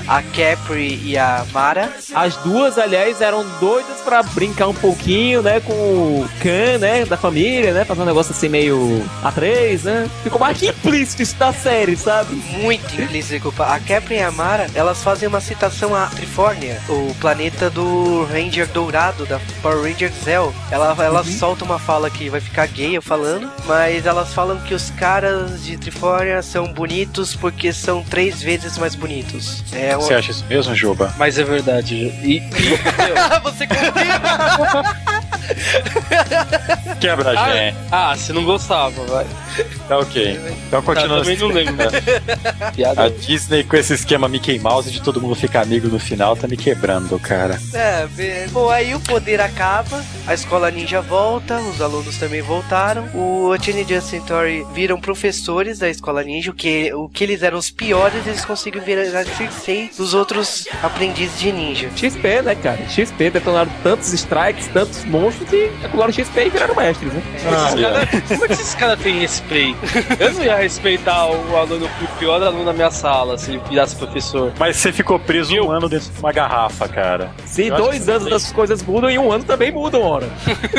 A Capri e a Mara. As duas, aliás, eram doidas pra brincar um pouquinho, né, com o Khan, né, da família, né, fazer um negócio assim meio A3, né. Ficou mais que implícito isso da série, sabe? muito implícito. A Capri e a Mara, elas fazem uma citação a Trifórnia, o planeta do Ranger Dourado, da Power Ranger Zell. Ela, ela solta uma fala que vai ficar gay eu falando, mas elas falam que os caras de Trifórnia são bonitos porque são três vezes mais bonitos. É Você acha isso mesmo, Juba? Mas é verdade. E, Você? Quebra a ah, gente. ah, você não gostava, vai. Tá ok. Então Tá, continua também não lembro. Piada. A Disney com esse esquema Mickey Mouse de todo mundo ficar amigo no final tá me quebrando, cara. É, bem- bom, aí o poder acaba, a escola ninja volta, os alunos também voltaram, o Teenage Centauri viram professores da escola ninja, o que, o que eles eram os piores, eles conseguem virar Sensei dos outros aprendizes de ninja. XP, né, cara? XP, detonaram tantos strikes, tantos monstros que acumularam XP e viraram mestres, né? Esses cara- como é que esses caras têm respeito? Eu não ia respeitar o aluno, o pior aluno da minha sala, se ele virasse professor. Mas você ficou preso um ano dentro de uma garrafa, cara. Se Eu dois anos sim. as coisas mudam, em um ano também mudam, ora.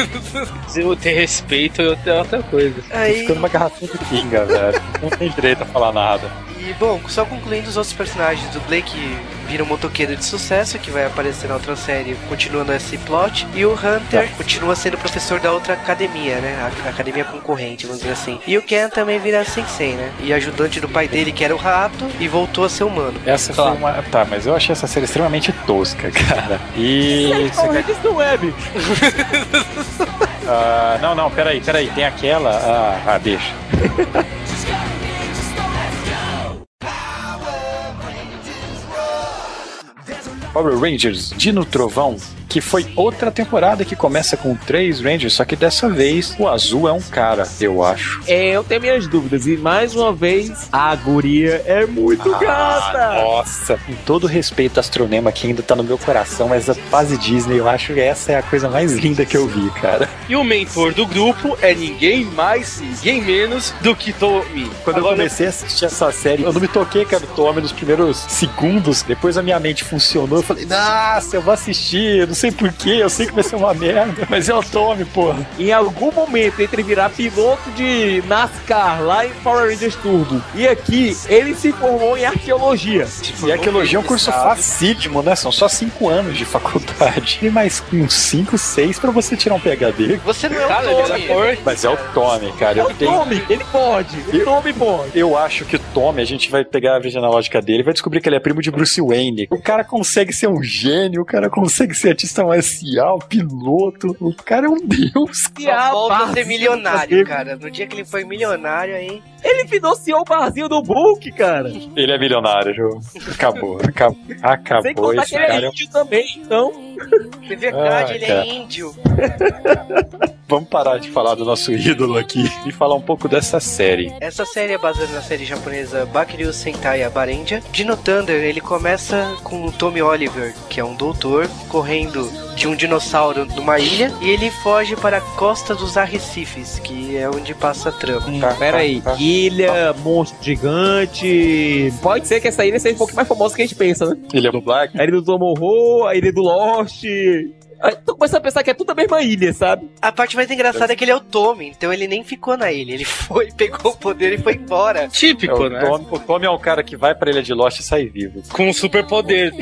Se eu ter respeito, eu tenho outra coisa. Aí, Ficou numa garrafinha de pinga, velho. Não tem direito a falar nada. e bom, só concluindo os outros personagens do Blake vira um motoqueiro de sucesso, que vai aparecer na outra série, continuando esse plot, e o Hunter continua sendo professor da outra academia, né, a a academia concorrente, vamos dizer assim. E o Ken também vira sensei, né, e ajudante do pai dele, que era o rato, e voltou a ser humano. Essa foi uma. Tá, mas eu achei essa série extremamente tosca, cara. E. não é, bicho. Ah, não, não, peraí, peraí. Tem aquela. Ah, ah, deixa. Power Rangers Dino Trovão, que foi outra temporada que começa com três Rangers, só que dessa vez o azul é um cara, eu acho. É, eu tenho minhas dúvidas. E mais uma vez, a guria é muito Ah, gata. nossa, com todo respeito Astronema que ainda tá no meu coração, mas a fase Disney, eu acho que essa é a coisa mais linda que eu vi, cara. E o mentor do grupo é ninguém mais, ninguém menos do que Tommy. Quando Agora, eu comecei a assistir essa série, eu não me toquei que era o Tommy nos primeiros segundos. Depois a minha mente funcionou. Eu falei, nossa, eu vou assistir. Eu não sei porquê, eu sei que vai ser uma merda. Mas é o Tommy, porra. Em algum momento, entre virar piloto de NASCAR lá em Power Rangers Turbo e aqui, ele se formou em arqueologia. E arqueologia é um curso facílimo, né? São só cinco anos de faculdade. E mais uns cinco, seis pra você tirar um PHD. Você não é Cara, o Tommy. cor. Mas é o Tommy, cara. É Eu o tenho. Tommy, ele pode. O Eu- Tommy pode. Eu acho que o Tommy, a gente vai pegar a genealógica dele e vai descobrir que ele é primo de Bruce Wayne. O cara consegue ser um gênio, o cara consegue ser artista marcial, piloto. O cara é um deus. E Só a volta a ser milionário, cara. No dia que ele foi milionário aí. Ele financiou o barzinho do Book, cara. Ele é milionário, Ju. Acabou, acabou. Sem Acabou contar esse que ele é cara. índio também, então. De verdade, Ah, ele cara. é índio. Vamos parar de falar do nosso ídolo aqui e falar um pouco dessa série. Essa série é baseada na série japonesa Bakiryu Sentai Abarendia. Dino Thunder, ele começa com o Tommy Oliver, que é um doutor, correndo de um dinossauro numa ilha e ele foge para a costa dos arrecifes, que é onde passa a trama. Tá, Pera aí, tá, tá. Ilha, monstro gigante. Pode ser que essa ilha seja um pouco mais famosa que a gente pensa, né? Ele é do Black? A ilha do Tomorrow, a ilha do Lost. Aí Tô começando a pensar que é tudo a mesma ilha, sabe? A parte mais engraçada é que ele é o Tommy, então ele nem ficou na ilha, ele foi, pegou o poder e foi embora. É Típico, o, né? Tommy, o Tommy é um cara que vai pra Ilha de Lost e sai vivo. Com um superpoder.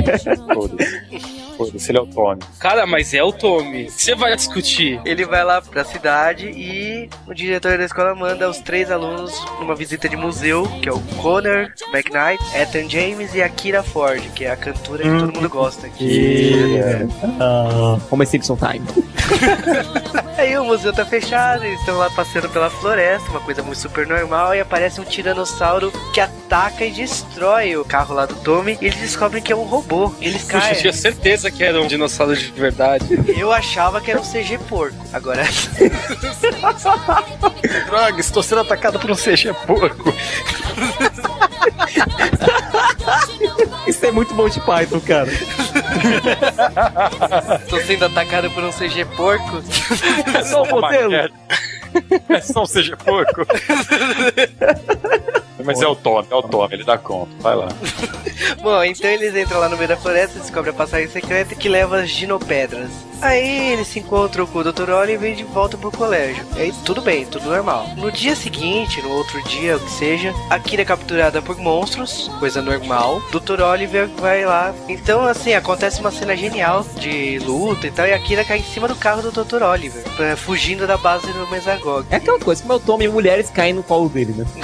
Foda-se. foda-se, ele é o Tommy. Cara, mas é o Tommy. Você vai discutir. Ele vai lá pra cidade e o diretor da escola manda os três alunos numa visita de museu, que é o Connor McKnight, Ethan James e a Kira Ford, que é a cantora que todo mundo gosta aqui. Como é Simpson Time. Aí o museu tá fechado, eles estão lá passeando pela floresta, uma coisa muito super normal, e aparece um tiranossauro que ataca e destrói o carro lá do Tommy, e eles descobrem que é um robô. Eles Puxa, eu caem. tinha certeza que era um dinossauro de verdade. Eu achava que era um CG porco. Agora, Droga, estou sendo atacado por um CG porco. Isso é muito bom de Python, cara. tô sendo atacado por um CG porco. É só o modelo. É só um CG porco. Mas é o Tommy, é o Tommy, ele dá conta. Vai lá. Bom, então eles entram lá no meio da floresta e descobrem a passagem secreta que leva as ginopedras. Aí eles se encontram com o Dr. Oliver e de volta pro colégio. E aí tudo bem, tudo normal. No dia seguinte, no outro dia, o que seja, a Kira é capturada por monstros, coisa normal. Dr. Oliver vai lá. Então, assim, acontece uma cena genial de luta e tal, e a Kira cai em cima do carro do Dr. Oliver, fugindo da base do Mesagog. É aquela coisa, como é o Tommy e mulheres caem no colo dele, né?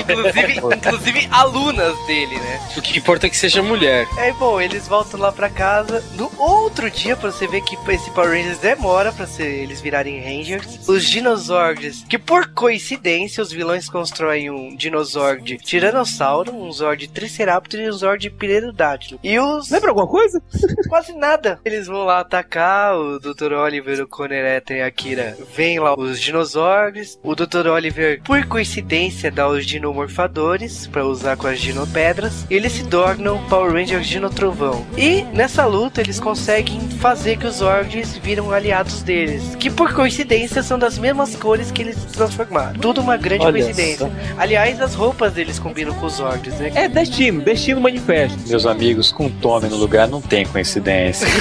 Inclusive, inclusive alunas dele, né? O que importa é que seja mulher. Aí, bom, eles voltam lá pra casa. No outro dia, pra você ver que esse Power Rangers demora pra ser, eles virarem Rangers. Os Dinozords, que por coincidência, os vilões constroem um Dinozord Tiranossauro, um Zord Triceratops e um Zord Pterodátilo. E os... Lembra alguma coisa? Quase nada. Eles vão lá atacar o Dr. Oliver, o Conner Ethan e a Kira. Vem lá os Dinozords. O Dr. Oliver, por coincidência, dá os Dinomorfadores pra usar com as Dinopedras. E eles se tornam Power Rangers Dinotrovão. E nessa luta eles conseguem fazer que os Zords viram aliados deles. Que por coincidência são das mesmas cores que eles se transformaram. Tudo uma grande Olha coincidência. Aliás, as roupas deles combinam com os Zords, né? É destino, destino manifesto. Meus amigos, com o Tommy no lugar não tem coincidência.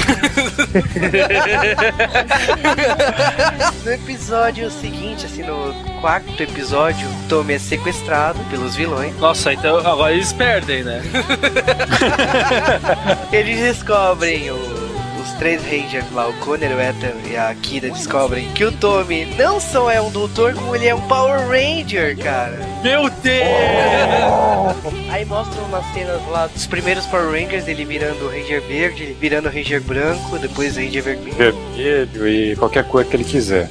No episódio seguinte, assim, no quarto episódio, Tommy é sequestrado pelos vilões. Nossa, então agora eles perdem, né? Eles descobrem o- três Rangers lá, o Conner, o Ethan e a Kira descobrem que o Tommy não só é um doutor, como ele é um Power Ranger, cara. Meu Deus! Aí mostram umas cenas lá dos primeiros Power Rangers, ele virando o Ranger verde, ele virando o Ranger branco, depois o Ranger vermelho. Vermelho e qualquer cor que ele quiser.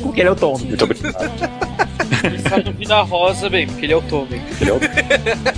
Porque ele é o Tommy. Muito obrigado. Ele não vira rosa, bem, porque ele é o Tommy. Ele é o-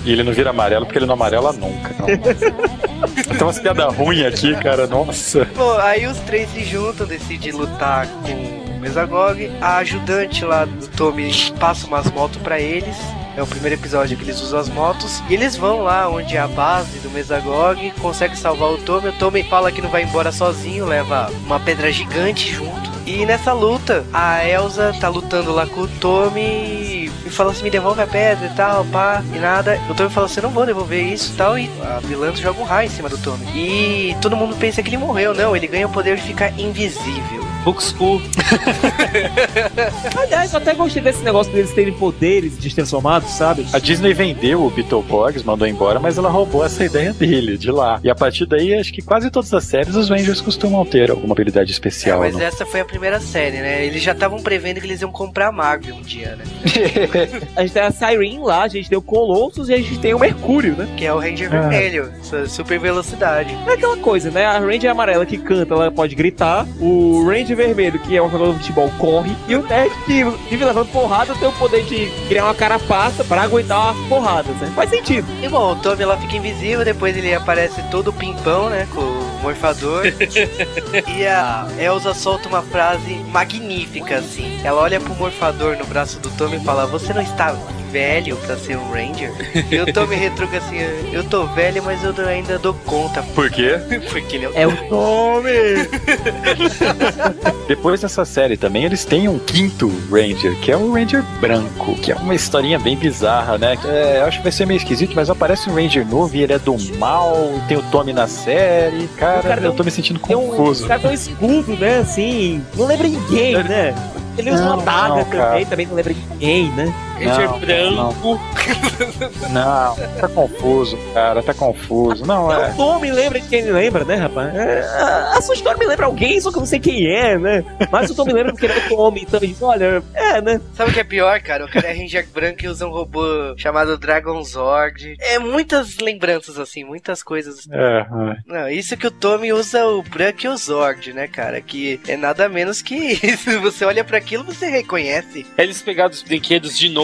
E ele não vira amarelo porque ele não amarela nunca. Tem umas piadas ruins aqui, cara. Nossa. Bom, aí os três se juntam, decidem lutar com o Mesagog. A ajudante lá do Tommy passa umas motos pra eles. É o primeiro episódio que eles usam as motos. E eles vão lá onde é a base do Mesagog, consegue salvar o Tommy. O Tommy fala que não vai embora sozinho, leva uma pedra gigante junto. E nessa luta, a Elsa tá lutando lá com o Tommy e fala assim: me devolve a pedra e tal, pá, e nada. O Tommy fala assim: não vou devolver isso e tal. E a vilã joga um raio em cima do Tommy. E todo mundo pensa que ele morreu. Não, ele ganha o poder de ficar invisível. Book School. Aliás, eu até gostei desse negócio deles terem poderes destransformados, sabe? A Disney vendeu o Beetleborgs, mandou embora, mas ela roubou essa ideia dele, de lá. E a partir daí, acho que quase todas as séries, os Rangers costumam ter alguma habilidade especial. mas não? essa foi a primeira série, né? Eles já estavam prevendo que eles iam comprar a Marvel um dia, né? A gente tem a Siren lá, a gente tem o Colossus e a gente tem o Mercúrio, né? Que é o Ranger Vermelho, su- super velocidade. É aquela coisa, né? A Ranger amarela que canta, ela pode gritar. O Ranger vermelho, que é um jogador de futebol, corre. E o Nerd, que vive levando porrada, tem o poder de criar uma carapaça pra aguentar as porradas, né? Faz sentido. E bom, o Tommy lá fica invisível, depois ele aparece todo pimpão, né? Com o morfador. e a Elsa solta uma frase magnífica, assim. Ela olha pro morfador no braço do Tommy e fala: Você não está velho pra ser um Ranger? e o Tommy retruca assim: Eu tô velho, mas eu ainda dou conta. Por quê? Porque ele é o É o Tommy! Depois dessa série também, eles têm um quinto Ranger, que é o Ranger branco, que é uma historinha bem bizarra, né? É, eu acho que vai ser meio esquisito, mas aparece um Ranger novo e ele é do mal, tem o Tommy na série. Cara, cara eu tem tô me sentindo Tem um, confuso. o cara tem um escudo, né? Assim, não lembra ninguém, né? Ele usa Não, uma daga também, também não lembra ninguém, né? Ranger Não, branco. Não, tá confuso, cara, tá confuso. Não, é. O Tom me lembra de quem me lembra, né, rapaz? É, a, a sua história me lembra alguém, só que eu não sei quem é, né? Mas o Tom me lembra porque ele é o Tom, então ele diz, olha, é, né? Sabe o que é pior, cara? O cara é Ranger branco e usa um robô chamado Dragon Zord. É muitas lembranças, assim, muitas coisas. É, é. Não, isso que o Tommy usa o branco e o Zord, né, cara? Que é nada menos que isso. Você olha pra aquilo, você reconhece. Eles pegaram os brinquedos de novo.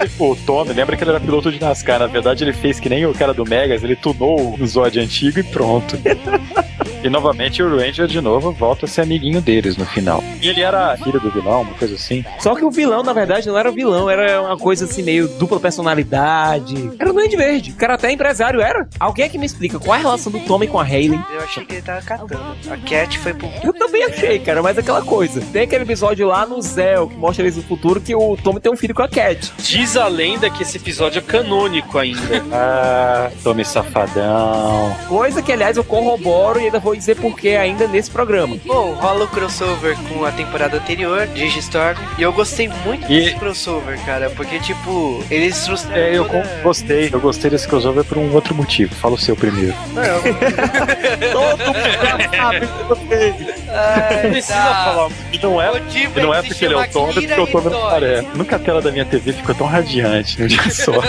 Tipo, o Tommy, lembra que ele era piloto de NASCAR. Na verdade, ele fez que nem o cara do Megas, ele tunou o Zod antigo e pronto. E novamente o Ranger de novo volta a ser amiguinho deles no final. E ele era filho do vilão, uma coisa assim. Só que o vilão, na verdade, não era vilão, era uma coisa assim, meio dupla personalidade. Era o Duende Verde. O cara até empresário era. Alguém é que me explica qual é a relação do Tommy com a Hayley? Eu achei que ele tava catando. A Cat foi pro. Eu também achei, cara, mas aquela coisa. Tem aquele episódio lá no Zell que mostra eles no futuro que o Tommy tem um filho com a Cat. Diz a lenda que esse episódio é canônico ainda. Ah, Tommy safadão. Coisa que, aliás, eu corroboro e ainda vou dizer por que ainda nesse programa. Bom, rola o crossover com a temporada anterior, Digistorm, e eu gostei muito E- desse crossover, cara, porque, tipo, eles trouxeram. É, eu toda- gostei. Eu gostei desse crossover por um outro motivo. Fala o seu primeiro. Não, Todo mundo sabe que eu gostei. ai, precisa tá. falar. E não é, não é se porque ele é o Tommy, é porque o Tommy não Hitori. Aparece. Nunca a tela da minha TV ficou tão radiante num dia só.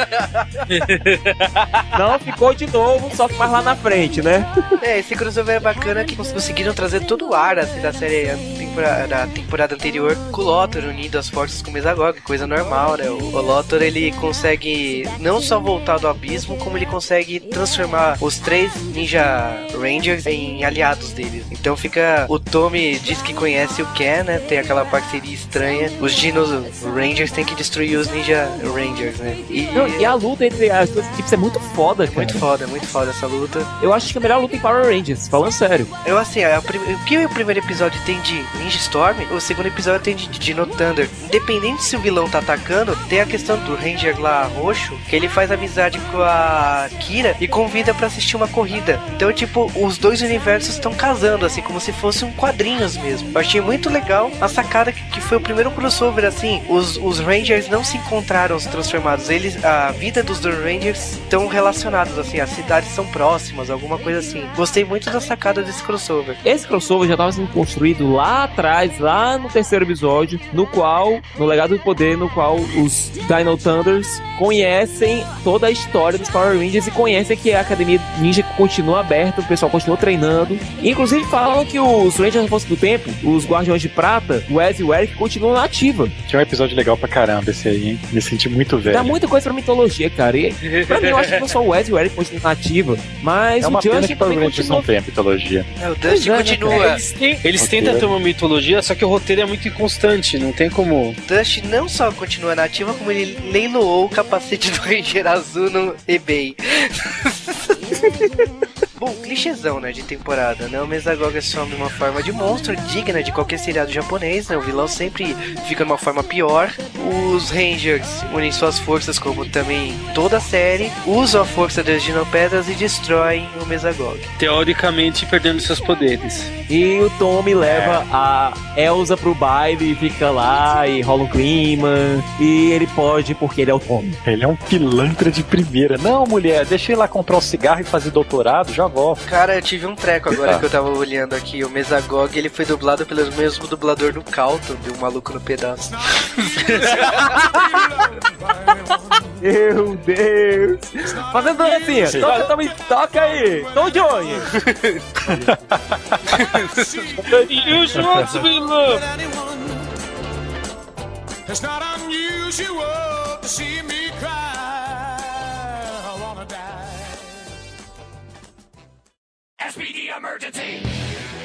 Não ficou de novo, só que mais lá na frente, né? É, esse crossover é bacana que cons- conseguiram trazer todo o ar assim, da série temporada, da temporada anterior com o Lothar unindo as forças com o Mesagog, coisa normal, né? O, o Lothar ele consegue não só voltar do abismo, como ele consegue transformar os três Ninja Rangers em aliados deles. Então fica. O Tommy diz que conhece o Ken, né? Tem aquela parceria estranha. Os Dinos Rangers têm que destruir os Ninja Rangers, né? E. Não, e a luta entre as duas equipes é muito foda, cara. Muito foda, muito foda essa luta. Eu acho que é a melhor luta em Power Rangers, falando sério. Eu assim, a prim- o que o primeiro episódio tem de Ninja Storm, o segundo episódio tem de Dino Thunder. Independente se o vilão tá atacando, tem a questão do Ranger lá roxo, que ele faz amizade com a Kira e convida pra assistir uma corrida. Então, tipo, os dois universos estão casando, assim, como se fossem quadrinhos mesmo. Eu achei muito legal a sacada que, que foi o primeiro crossover, assim, os, os Rangers não se encontraram se transformados, eles, a vida dos dois Rangers estão relacionados, assim, as cidades são próximas, alguma coisa assim. Gostei muito da sacada desse crossover. Esse crossover já estava sendo construído lá atrás, lá no terceiro episódio, no qual, no Legado do Poder, no qual os Dino Thunders conhecem toda a história dos Power Rangers e conhecem que a Academia Ninja continua aberta, o pessoal continua treinando. Inclusive falam que os Rangers da Força do Tempo, os Guardiões de Prata, o Wes e o Eric continuam na ativa. Tinha um episódio legal pra caramba esse aí, hein? Me senti muito velho. Dá muita coisa pra mitologia, cara. E pra mim eu acho que não só o Wes e o Eric continuam na ativa, mas É uma o pena Justin também Rangers não continua. tem a mitologia. É, o Pois Dusty é, né, continua. Eles, têm- eles tentam ter uma mitologia, só que o roteiro é muito inconstante, não tem como. Dusty não só continua nativa, como ele leiloou o capacete do Ranger Azul no eBay. Bom, clichêzão, né, de temporada, né? O Mesagog assume uma forma de monstro digna de qualquer seriado japonês, né? O vilão sempre fica numa forma pior. Os Rangers unem suas forças, como também toda a série, usam a força das Dinopedras e destroem o Mesagog. Teoricamente perdendo seus poderes. E o Tommy leva a Elsa pro baile e fica lá e rola um clima. E ele pode porque ele é o Tommy. Ele é um pilantra de primeira. Não, mulher, ir lá comprar um cigarro e fazer doutorado, já Cara, eu tive um treco agora Ah. que eu tava olhando aqui. O Mesagog, ele foi dublado pelo mesmo dublador do Calton, de Um Maluco no Pedaço. Meu Deus! Fazendo dancinha! Toca, Tommy, toca aí! Tom Johnny! You should be loved. It's not unusual to see me SPD emergency!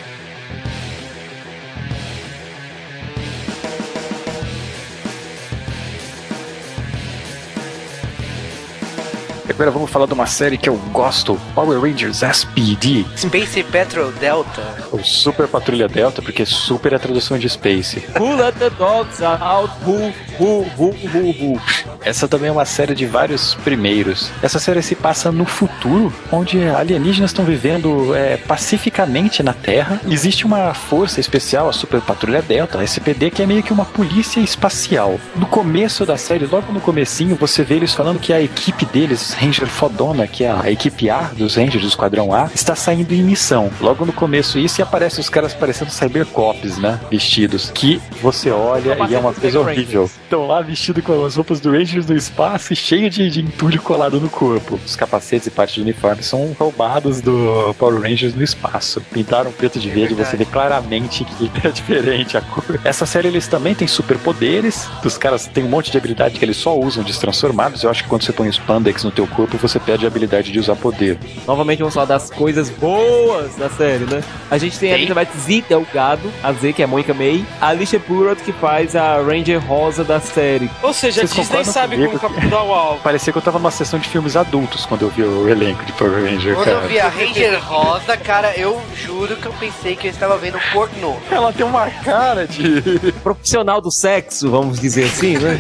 Agora vamos falar de uma série que eu gosto, Power Rangers SPD, Space Petrol Delta. ou Super Patrulha Delta, porque super é a tradução de Space. Who let the dogs out? Who, who, who, who, who? Essa também é uma série de vários primeiros. Essa série se passa no futuro, onde alienígenas estão vivendo é, pacificamente na Terra. Existe uma força especial, a Super Patrulha Delta, a SPD, que é meio que uma polícia espacial. No começo da série, logo no comecinho, você vê eles falando que a equipe deles, Ranger Fodona, que é a equipe A dos Rangers do Esquadrão A, está saindo em missão. Logo no começo isso e aparece os caras parecendo cybercops, né? Vestidos. Que você olha e é uma coisa horrível. Estão lá vestidos com as roupas do Rangers no espaço e cheio de, de entulho colado no corpo. Os capacetes e partes do uniforme são roubados do Power Rangers no espaço. Pintaram preto de verde, você vê claramente que é diferente a cor. Essa série eles também têm superpoderes. Os caras têm um monte de habilidade que eles só usam destransformados. Eu acho que quando você põe os pandex no teu corpo, você perde a habilidade de usar poder. Novamente vamos falar das coisas boas da série, né? A gente tem a Elizabeth Z Delgado, a Z, que é a Mônica May, a Alicia Burrott, que faz a Ranger Rosa da série. Ou seja, a Vocês Disney concordam sabe comigo como capturar o alvo. Parecia que eu tava numa sessão de filmes adultos quando eu vi o elenco de Power Ranger, Quando cara. eu vi a Ranger Rosa, cara, eu juro que eu pensei que eu estava vendo um pornô. Ela tem uma cara de. Profissional do sexo, vamos dizer assim, né?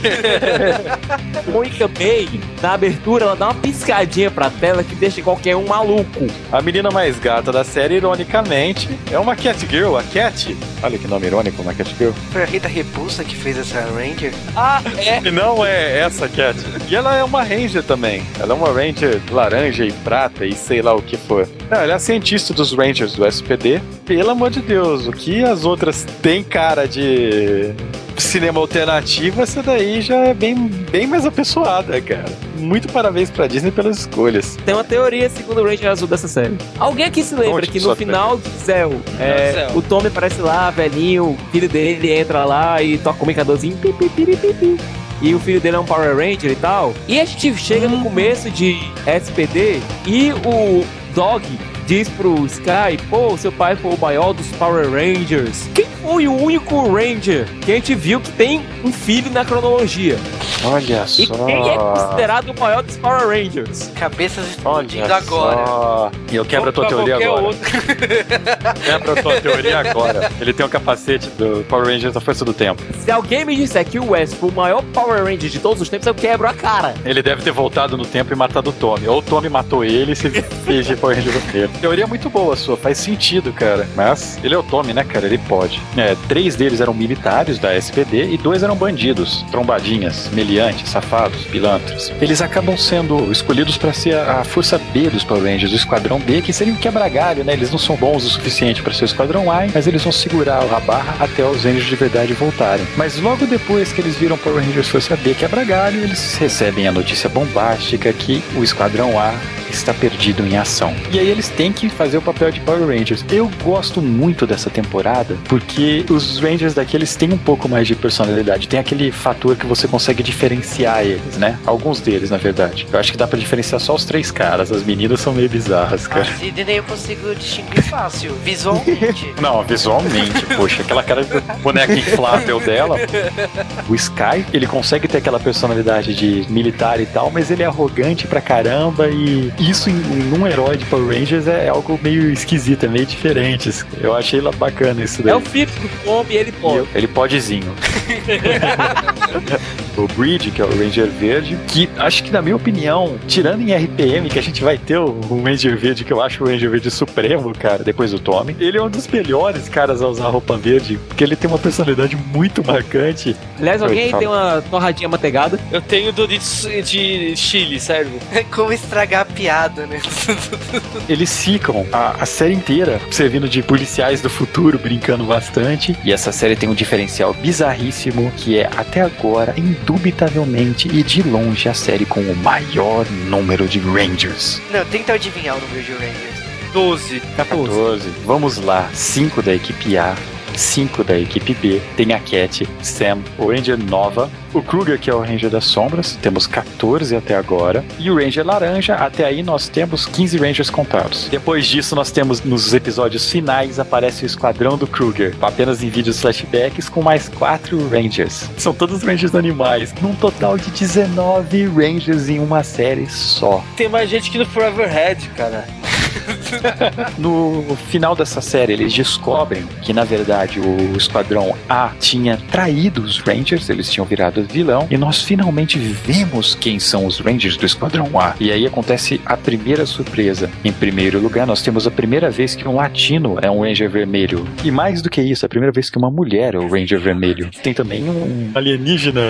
Mônica May, na abertura, ela dá uma piscadinha pra tela que deixa qualquer um maluco. A menina mais gata da série, ironicamente, é uma Cat Girl, a Cat. Olha que nome irônico, uma Cat Girl. Foi a Rita Repulsa que fez essa Ranger. Ah, é. E não é essa Cat. E ela é uma Ranger também. Ela é uma Ranger laranja e prata e sei lá o que for. Não, ela é a cientista dos Rangers do SPD. Pelo amor de Deus, o que as outras têm cara de cinema alternativo, essa daí já é bem, bem mais apessoada, cara. Muito parabéns pra Disney pelas escolhas. Tem uma teoria segundo o Ranger Azul dessa série. Alguém aqui se lembra Onde que no final de Zell, é, o Tommy aparece lá, velhinho, o filho dele entra lá e toca o comunicadorzinho, pi, pi, pi, pi, pi. E o filho dele é um Power Ranger e tal. E a gente chega no começo de SPD e o Dog diz pro Sky, pô, seu pai foi o maior dos Power Rangers. Quem foi o único Ranger que a gente viu que tem um filho na cronologia? Olha E quem é considerado o maior dos Power Rangers? Cabeças Olha explodindo agora. só. E eu quebro a tua teoria agora. outro. Quebra a tua teoria agora. Ele tem o capacete do Power Rangers da Força do Tempo. Se alguém me disser que o Wes foi o maior Power Ranger de todos os tempos, eu quebro a cara. Ele deve ter voltado no tempo e matado o Tommy. Ou o Tommy matou ele e se fez de Power Ranger inteiro. Teoria muito boa sua, faz sentido, cara. Mas ele é o Tommy, né, cara? Ele pode. É, três deles eram militares da SPD e dois eram bandidos. Trombadinhas, meliantes, safados, pilantras. Eles acabam sendo escolhidos pra ser a, força B dos Power Rangers, o Esquadrão B, que seria um quebra-galho, né? Eles não são bons o suficiente pra ser o Esquadrão A, mas eles vão segurar a barra até os Rangers de verdade voltarem. Mas logo depois que eles viram Power Rangers Força B quebra-galho, eles recebem a notícia bombástica que o Esquadrão A está perdido em ação. E aí eles têm que fazer o papel de Power Rangers. Eu gosto muito dessa temporada porque os Rangers daqui eles têm um pouco mais de personalidade. Tem aquele fator que você consegue diferenciar eles, né? Alguns deles, na verdade. Eu acho que dá pra diferenciar só os três caras. As meninas são meio bizarras, cara. Sidney eu consigo distinguir fácil, visualmente. Não, visualmente, poxa, aquela cara de boneca inflável dela. O Sky, ele consegue ter aquela personalidade de militar e tal, mas ele é arrogante pra caramba e isso em, em um herói de Power Rangers é algo meio esquisito, é meio diferente. Eu achei lá bacana isso daí. É o filho do Tommy, ele pode. Ele podezinho. o Bridge, que é o Ranger Verde, que acho que, na minha opinião, tirando em RPM, que a gente vai ter o, o Ranger Verde, que eu acho o Ranger Verde supremo, cara, depois do Tommy, ele é um dos melhores caras a usar roupa verde, porque ele tem uma personalidade muito marcante. Aliás, alguém aí tem uma torradinha manteigada? Eu tenho Doritos de Chile, serve? Como estragar a piada, né? Eles ficam a, a série inteira servindo de policiais do futuro, brincando bastante. E essa série tem um diferencial bizarríssimo, que é, até agora, indubitavelmente e de longe, a série com o maior número de Rangers. Não, tenta adivinhar o número de Rangers. 12. 14. 14. Vamos lá. 5 da equipe A, 5 da equipe B. Tem a Cat, Sam, o Ranger Nova, O Kruger, que é o Ranger das Sombras, temos 14 até agora. E o Ranger Laranja, até aí nós temos 15 Rangers contados. Depois disso, nós temos nos episódios finais aparece o Esquadrão do Kruger, apenas em vídeos flashbacks com mais 4 Rangers. São todos Rangers animais, num total de 19 Rangers em uma série só. Tem mais gente que no Forever Head, cara. No final dessa série, eles descobrem que, na verdade, o Esquadrão A tinha traído os Rangers, eles tinham virado vilão, e nós finalmente vemos quem são os Rangers do Esquadrão A. E aí acontece a primeira surpresa. Em primeiro lugar, nós temos a primeira vez que um latino é um Ranger vermelho. E mais do que isso, a primeira vez que uma mulher é o Ranger vermelho. Tem também um alienígena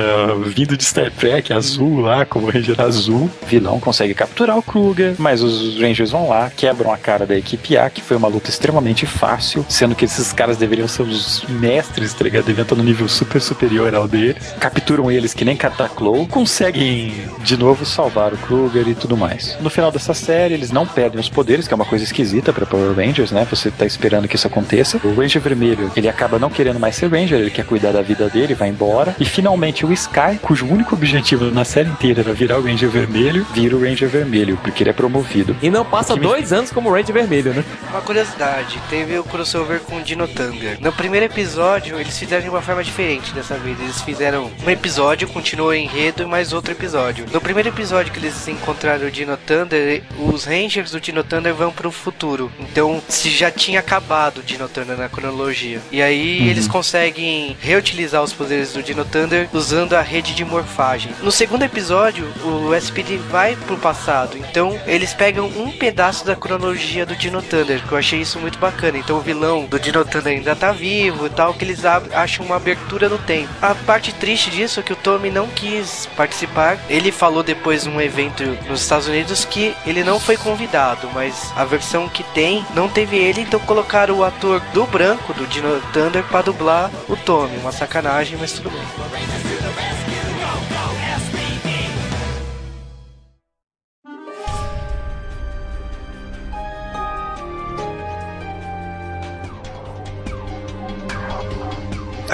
vindo de Star Trek azul lá, como Ranger azul. O vilão consegue capturar o Kruger, mas os Rangers vão lá, quebram a cara da equipe A, que foi uma luta extremamente fácil, sendo que esses caras deveriam ser os mestres, tá ligado? Deveriam estar no nível super superior ao deles. Capturam eles que nem Cataclow, conseguem de novo salvar o Kruger e tudo mais. No final dessa série, eles não perdem os poderes, que é uma coisa esquisita pra Power Rangers, né? Você tá esperando que isso aconteça. O Ranger Vermelho, ele acaba não querendo mais ser Ranger, ele quer cuidar da vida dele, vai embora. E finalmente o Sky, cujo único objetivo na série inteira era virar o Ranger Vermelho, vira o Ranger Vermelho, porque ele é promovido. E não passa Que me- dois anos como Ranger Vermelho, né? Uma curiosidade, teve o crossover com o Dino Thunder. No primeiro episódio, eles fizeram de uma forma diferente dessa vez. Eles fizeram um episódio, continuou o enredo e mais outro episódio. No primeiro episódio que eles encontraram o Dino Thunder, os Rangers do Dino Thunder vão pro futuro. Então, se já tinha acabado o Dino Thunder na cronologia. E aí eles conseguem reutilizar os poderes do Dino Thunder usando a rede de morfagem. No segundo episódio, o SPD vai pro passado. Então, eles pegam um pedaço da cronologia do Dino Thunder, que eu achei isso muito bacana. Então, o vilão do Dino Thunder ainda tá vivo e tal, que eles acham uma abertura no tempo. A parte triste disso é que o Tommy não quis participar. Ele falou depois num evento nos Estados Unidos que ele não foi convidado, mas a versão que tem não teve ele, então colocaram o ator do branco do Dino Thunder pra dublar o Tommy. Uma sacanagem, mas tudo bem.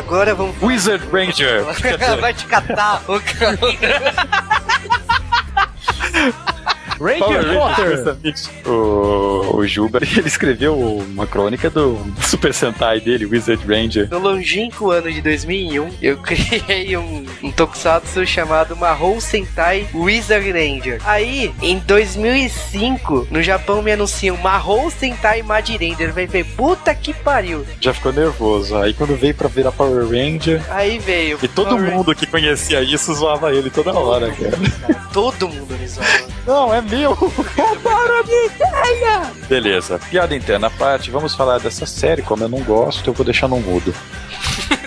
Agora vamos. Wizard Ranger! Vai te catar, ô cara. Ranger Potter! O, o Juba, ele escreveu uma crônica do Super Sentai dele, Wizard Ranger. No longínquo ano de 2001, eu criei um, um tokusatsu chamado Mahou Sentai Wizard Ranger. Aí, em 2005, no Japão me anunciam Mahou Sentai Mad Ranger. Vai ver, puta que pariu. Já ficou nervoso. Aí quando veio pra virar Power Ranger. Aí veio. E todo Power mundo que conhecia isso zoava ele toda hora, cara. Todo mundo me. Não, é meu! Para de Beleza, piada interna à parte, vamos falar dessa série. Como eu não gosto, eu vou deixar no mudo.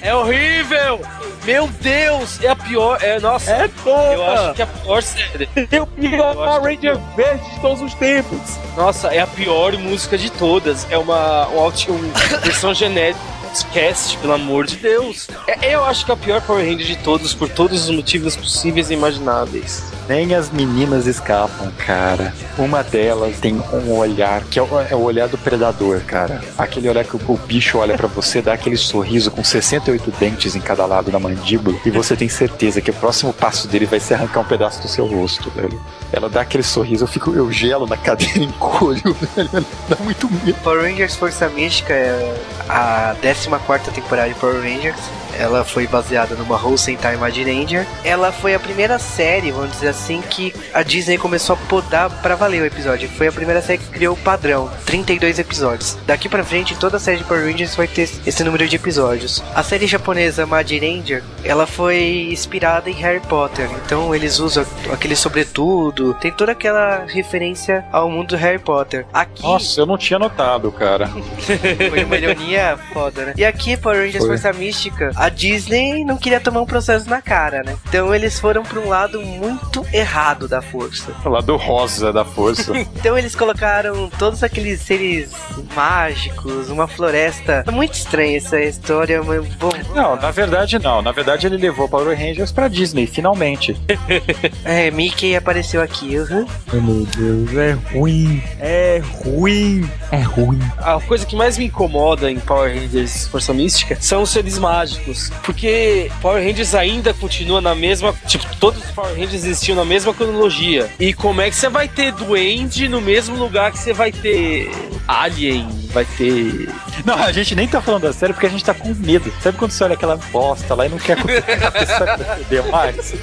É horrível! Meu Deus! É a pior. É, nossa, É eu acho toda! que é a pior série. É o pior Eu acho que- Ranger verde de todos os tempos! Nossa, é a pior música de todas. É uma um, auto- um versão genérica. Esquece, pelo amor de Deus. É, eu acho que é a pior Power Ranger de todos, por todos os motivos possíveis e imagináveis. Nem as meninas escapam, cara. Uma delas tem um olhar que é o, é olhar do predador, cara. Aquele olhar que o, o bicho olha pra você, dá aquele sorriso com 68 dentes em cada lado da mandíbula, e você tem certeza que o próximo passo dele vai ser arrancar um pedaço do seu rosto, velho. Ela dá aquele sorriso, eu fico, eu gelo na cadeira encolho, velho. Dá muito medo. Power Rangers Força Mística é a 14 temporada de Power Rangers. Ela foi baseada numa Sentai Mad Ranger. Ela foi a primeira série, vamos dizer assim, que a Disney começou a podar pra valer o episódio. Foi a primeira série que criou o padrão, 32 episódios. Daqui pra frente, toda a série de Power Rangers vai ter esse número de episódios. A série japonesa Mad Ranger, ela foi inspirada em Harry Potter. Então eles usam aquele sobretudo, tem toda aquela referência ao mundo do Harry Potter. Aqui Nossa, eu não tinha notado, cara. foi uma ironia foda, né? E aqui, Power Rangers Foi. Força Mística, a Disney não queria tomar um processo na cara, né? Então eles foram pra um lado muito errado da força. O lado rosa da força. Então eles colocaram todos aqueles seres mágicos, uma floresta. É muito estranha essa história, mas bom. Não, na verdade não. Na verdade ele levou Power Rangers pra Disney, finalmente. É, Mickey apareceu aqui. uhum. Meu Deus, é ruim! É ruim! É ruim! A coisa que mais me incomoda em Power Rangers Força Mística são os seres mágicos. Porque Power Rangers ainda continua na mesma. Tipo, todos os Power Rangers existiam na mesma cronologia. E como é que você vai ter Duende no mesmo lugar que você vai ter Alien, vai ter. Não, a gente nem tá falando da série porque a gente tá com medo. Sabe quando você olha aquela bosta lá e não quer perder mais?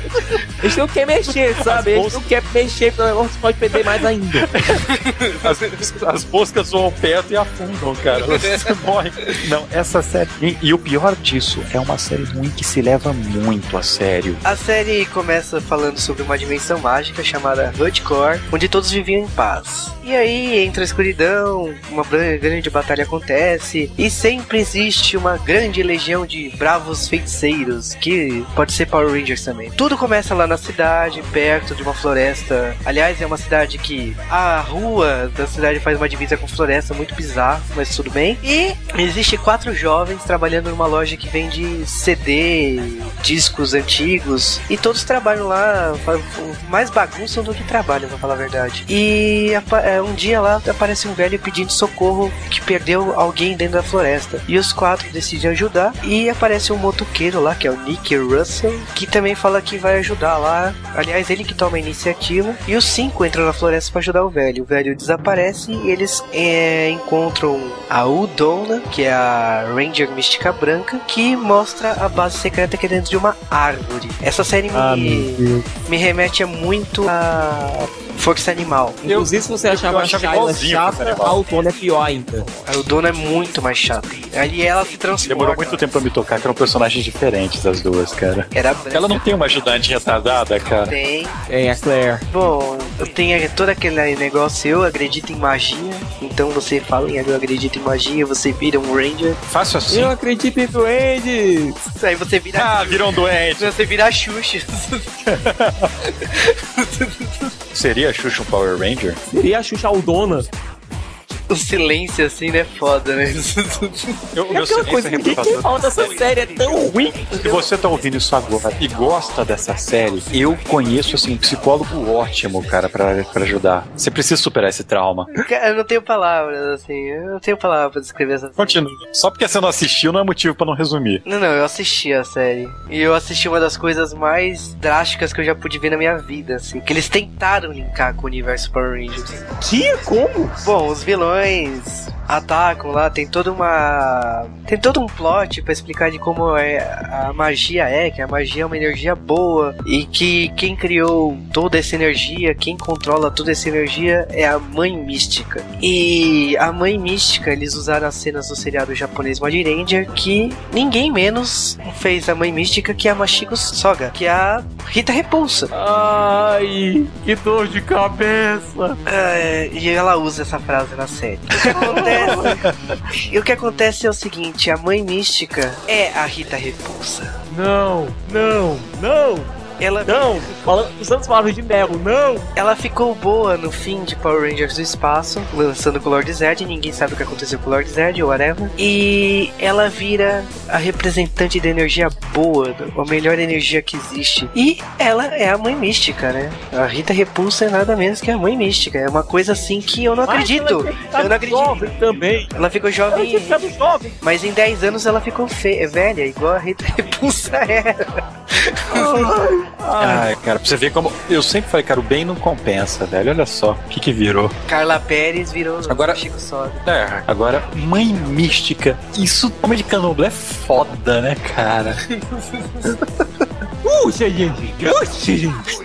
A gente não quer mexer, sabe? A gente não quer mexer, porque o negócio pode perder mais ainda. As, as moscas voam perto e afundam, cara. Você morre. Não, essa série. E, e o pior disso, é uma série ruim que se leva muito a sério. A série começa falando sobre uma dimensão mágica chamada Hardcore, onde todos viviam em paz. E aí entra a escuridão, uma grande batalha acontece, e sempre existe uma grande legião de bravos feiticeiros, que pode ser Power Rangers também. Tudo começa lá na cidade, perto de uma floresta. Aliás, é uma cidade que a rua da cidade faz uma divisa com floresta, muito bizarro, mas tudo bem. E existe quatro jovens trabalhando numa loja que vende CD, discos antigos, e todos trabalham lá, mais bagunçam do que trabalham, pra falar a verdade. E é, um dia lá aparece um velho pedindo socorro que perdeu alguém dentro da floresta. E os quatro decidem ajudar. E aparece um motoqueiro lá, que é o Nick Russell, que também fala que vai ajudar lá. Aliás, ele que toma a iniciativa. E os cinco entram na floresta para ajudar o velho. O velho desaparece e eles é, encontram a Udona, que é a Ranger Mística Branca, que mostra a base secreta que é dentro de uma árvore. Essa série Ah, me, me remete muito a Força Animal. Inclusive, se você achava, eu achava a Shyla chata, Animal. a Autona é pior ainda. A Udona é muito mais chata. Aí ela se transforma. Demorou muito tempo pra me tocar, que eram personagens diferentes as duas, cara. Era. Ela não tem uma ajudante retardada, cara. tem. É, a Claire. Bom, tem todo aquele negócio, eu acredito em magia. Então você fala em eu acredito em magia, você vira um Ranger. Fácil assim. Eu acredito em duendes! Aí você vira. Ah, virou um doente. Você vira a Xuxa. Seria a Xuxa um Power Ranger? Seria a Xuxa Aldona. O silêncio assim, né? Foda, né? Eu, É aquela coisa, ninguém quer falar dessa série, é tão ruim. Se você tá ouvindo isso agora e gosta dessa série, eu conheço, assim, um psicólogo ótimo, cara, pra, pra ajudar. Você precisa superar esse trauma. Cara, eu não tenho palavras, assim. Eu não tenho palavras pra descrever essa série. Continua. Só porque você não assistiu não é motivo pra não resumir. Não, não, eu assisti a série. E eu assisti uma das coisas mais drásticas que eu já pude ver na minha vida, assim. Que eles tentaram linkar com o universo Power Rangers. Tinha como? Bom, os vilões atacam lá, tem toda uma. Tem todo um plot pra explicar de como é, a magia é, que a magia é uma energia boa e que quem criou toda essa energia, quem controla toda essa energia é a Mãe Mística. E a Mãe Mística, eles usaram as cenas do seriado japonês Mod Ranger que ninguém menos fez a Mãe Mística que a Mashiko Soga, que é a Rita Repulsa. Ai, que dor de cabeça. É, e ela usa essa frase na série. O que acontece? e o que acontece é o seguinte: a mãe mística é a Rita Repulsa. Não, não, não, Ela, não. Falando, usando as palavras de Mel, não. ela ficou boa no fim de Power Rangers do Espaço, lançando com o Lord Zed. Ninguém sabe o que aconteceu com o Lord Zed ou whatever. E ela vira a representante da energia boa, a melhor energia que existe. E ela é a mãe mística, né? A Rita Repulsa é nada menos que a mãe mística. É uma coisa assim que eu não acredito. Eu não acredito. Jovem também. Ela ficou Ela jovem. tinha ficado jovem. Mas em 10 anos ela ficou fe velha, igual a Rita Repulsa era. Ai, cara, pra você ver como. Eu sempre falei, cara, o bem não compensa, velho. Olha só o que que virou. Carla Pérez virou Agora- Chico Soda. É, agora, Mãe Mística. Isso, homem de canobra é foda, né, cara?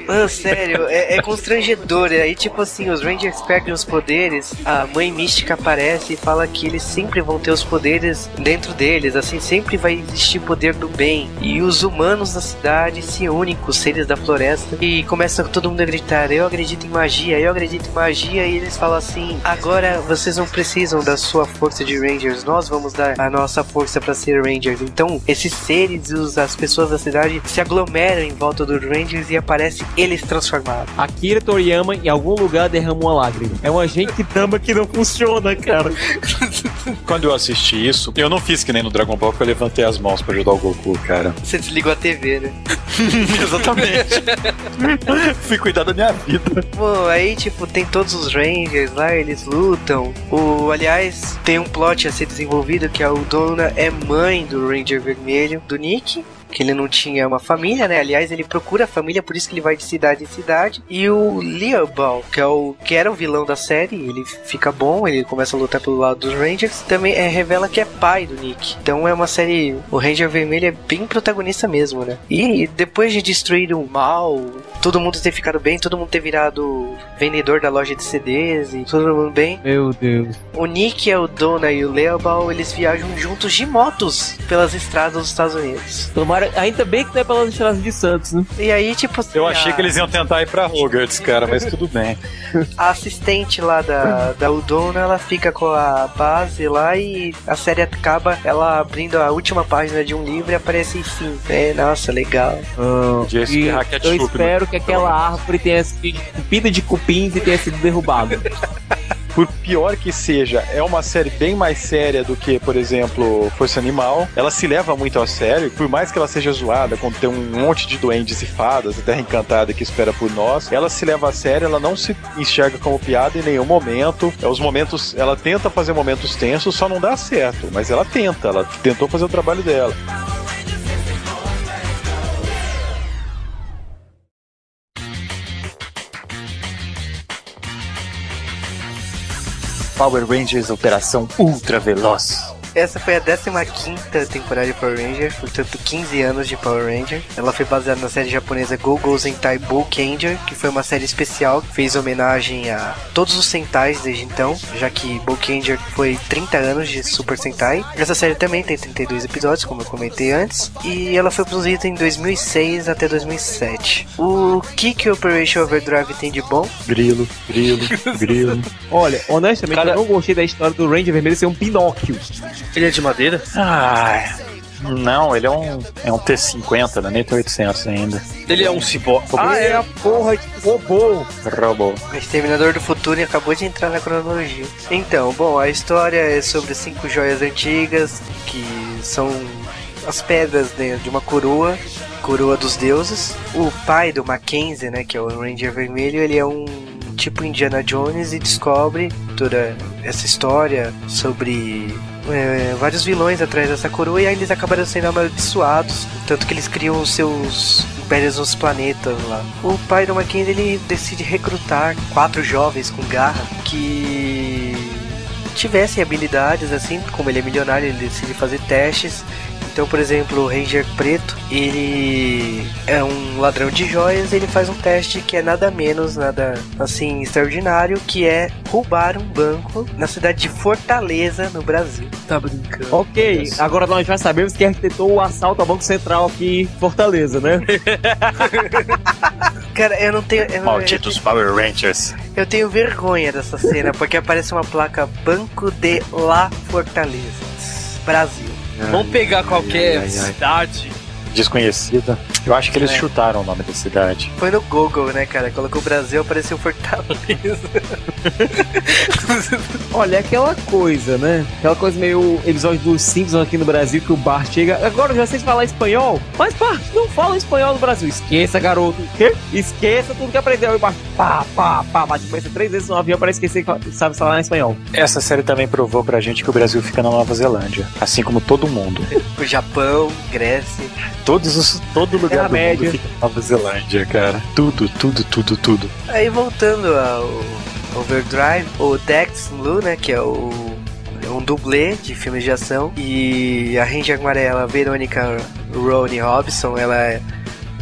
Mano, sério, é, é constrangedor. Aí, tipo assim, os Rangers perdem os poderes, a mãe mística aparece e fala que eles sempre vão ter os poderes dentro deles, assim, sempre vai existir poder do bem. E os humanos da cidade se unem com os seres da floresta e começa todo mundo a gritar: Eu acredito em magia, eu acredito em magia. E eles falam assim: Agora vocês não precisam da sua força de Rangers, nós vamos dar a nossa força para ser Rangers. Então, esses seres e as pessoas da cidade se aglomeram aglomeram em volta dos Rangers e aparece eles transformados. Akira Toriyama em algum lugar derrama uma lágrima. É um agente drama que não funciona, cara. Quando eu assisti isso, eu não fiz que nem no Dragon Ball que eu levantei as mãos pra ajudar o Goku, cara. Você desligou a TV, né? Exatamente. Fui cuidar da minha vida. Bom, aí, tipo, tem todos os Rangers lá, eles lutam. O, aliás, tem um plot a ser desenvolvido que a Udona é mãe do Ranger Vermelho, do Nick. Que ele não tinha uma família, né? Aliás, ele procura a família, por isso que ele vai de cidade em cidade. E o Leobal, que é o que era o vilão da série, ele fica bom, ele começa a lutar pelo lado dos Rangers. Também é, revela que é pai do Nick. Então é uma série. O Ranger Vermelho é bem protagonista mesmo, né? E depois de destruir o mal, todo mundo ter ficado bem, todo mundo ter virado vendedor da loja de CDs e todo mundo bem. Meu Deus. O Nick, a Dona e o Leobal, eles viajam juntos de motos pelas estradas dos Estados Unidos. Tomara, ainda bem que não é pelas estradas de Santos, né? E aí, tipo assim, Eu achei a- que eles iam tentar ir pra Hogwarts, cara, mas tudo bem. a assistente lá da, da Udona, ela fica com a base lá e a série acaba ela abrindo a última página de um livro e aparece enfim. É, nossa, legal. Podia E ketchup, eu espero que aquela árvore tenha sido cupida de cupins e tenha sido derrubada. Por pior que seja, é uma série bem mais séria do que, por exemplo, Força Animal. Ela se leva muito a sério, por mais que ela seja zoada, quando tem um monte de duendes e fadas, a Terra Encantada que espera por nós, ela se leva a sério, ela não se enxerga como piada em nenhum momento. É os momentos, ela tenta fazer momentos tensos, só não dá certo, mas ela tenta, ela tentou fazer o trabalho dela. Power Rangers Operação Ultra Veloz. Essa foi a 15ª temporada de Power Ranger, portanto 15 anos de Power Ranger. Ela foi baseada na série japonesa Go Go Sentai Boukenger, que foi uma série especial que fez homenagem a todos os Sentais desde então, já que Boukenger foi 30 anos de Super Sentai. Essa série também tem 32 episódios, como eu comentei antes, e ela foi produzida em 2006 até 2007. O que que Operation Overdrive tem de bom? Grilo, grilo, grilo. Olha, honestamente, Cara- eu não gostei da história do Ranger Vermelho ser um Pinóquio. Ele é de madeira? Ah, não, ele é um, é um T50, não é nem T800 ainda. Ele é um cibó. Ah, é a porra de robô. Robô. O Exterminador do Futuro e acabou de entrar na cronologia. Então, bom, a história é sobre cinco joias antigas que são as pedras de, de uma coroa, coroa dos deuses. O pai do Mackenzie, né, que é o Ranger Vermelho, ele é um tipo Indiana Jones e descobre toda essa história sobre é, vários vilões atrás dessa coroa e aí eles acabaram sendo amaldiçoados, tanto que eles criam os seus impérios nos planetas lá. O pai do Mackenzie ele decide recrutar quatro jovens com garra que tivessem habilidades assim, como ele é milionário, ele decide fazer testes. Então, por exemplo, o Ranger Preto, ele é um ladrão de joias, ele faz um teste que é nada menos, nada assim extraordinário, que é roubar um banco na cidade de Fortaleza, no Brasil. Tá brincando. Ok, agora nós já sabemos que arquitetou o assalto ao Banco Central aqui em Fortaleza, né? Cara, eu não tenho. Eu, Malditos Power Rangers. eu tenho vergonha dessa cena, porque aparece uma placa Banco de La Fortaleza, Brasil. Vamos pegar qualquer ai, ai. cidade. Desconhecida. Eu acho que eles É. chutaram o nome da cidade. Foi no Google, né, cara? Colocou Brasil, apareceu Fortaleza. Olha, é aquela coisa, né? Aquela coisa meio episódio dos Simpsons aqui no Brasil que o Bart chega. Agora eu já sei falar espanhol, mas Bart, não fala espanhol no Brasil. Esqueça, garoto. Quê? Esqueça tudo que aprendeu. O Bart, pá, pá, pá, bate cabeça três vezes no avião para esquecer que sabe falar espanhol. Essa série também provou pra gente que o Brasil fica na Nova Zelândia. Assim como todo mundo. O Japão, Grécia. Todos os, todo lugar Terra do Média. mundo fica na Nova Zelândia, cara. Tudo, tudo, tudo, tudo. Aí voltando ao Overdrive, o Dex Blue, né, que é o é um dublê de filmes de ação, e a Ranger Amarela, Verônica Ronnie Robson, ela é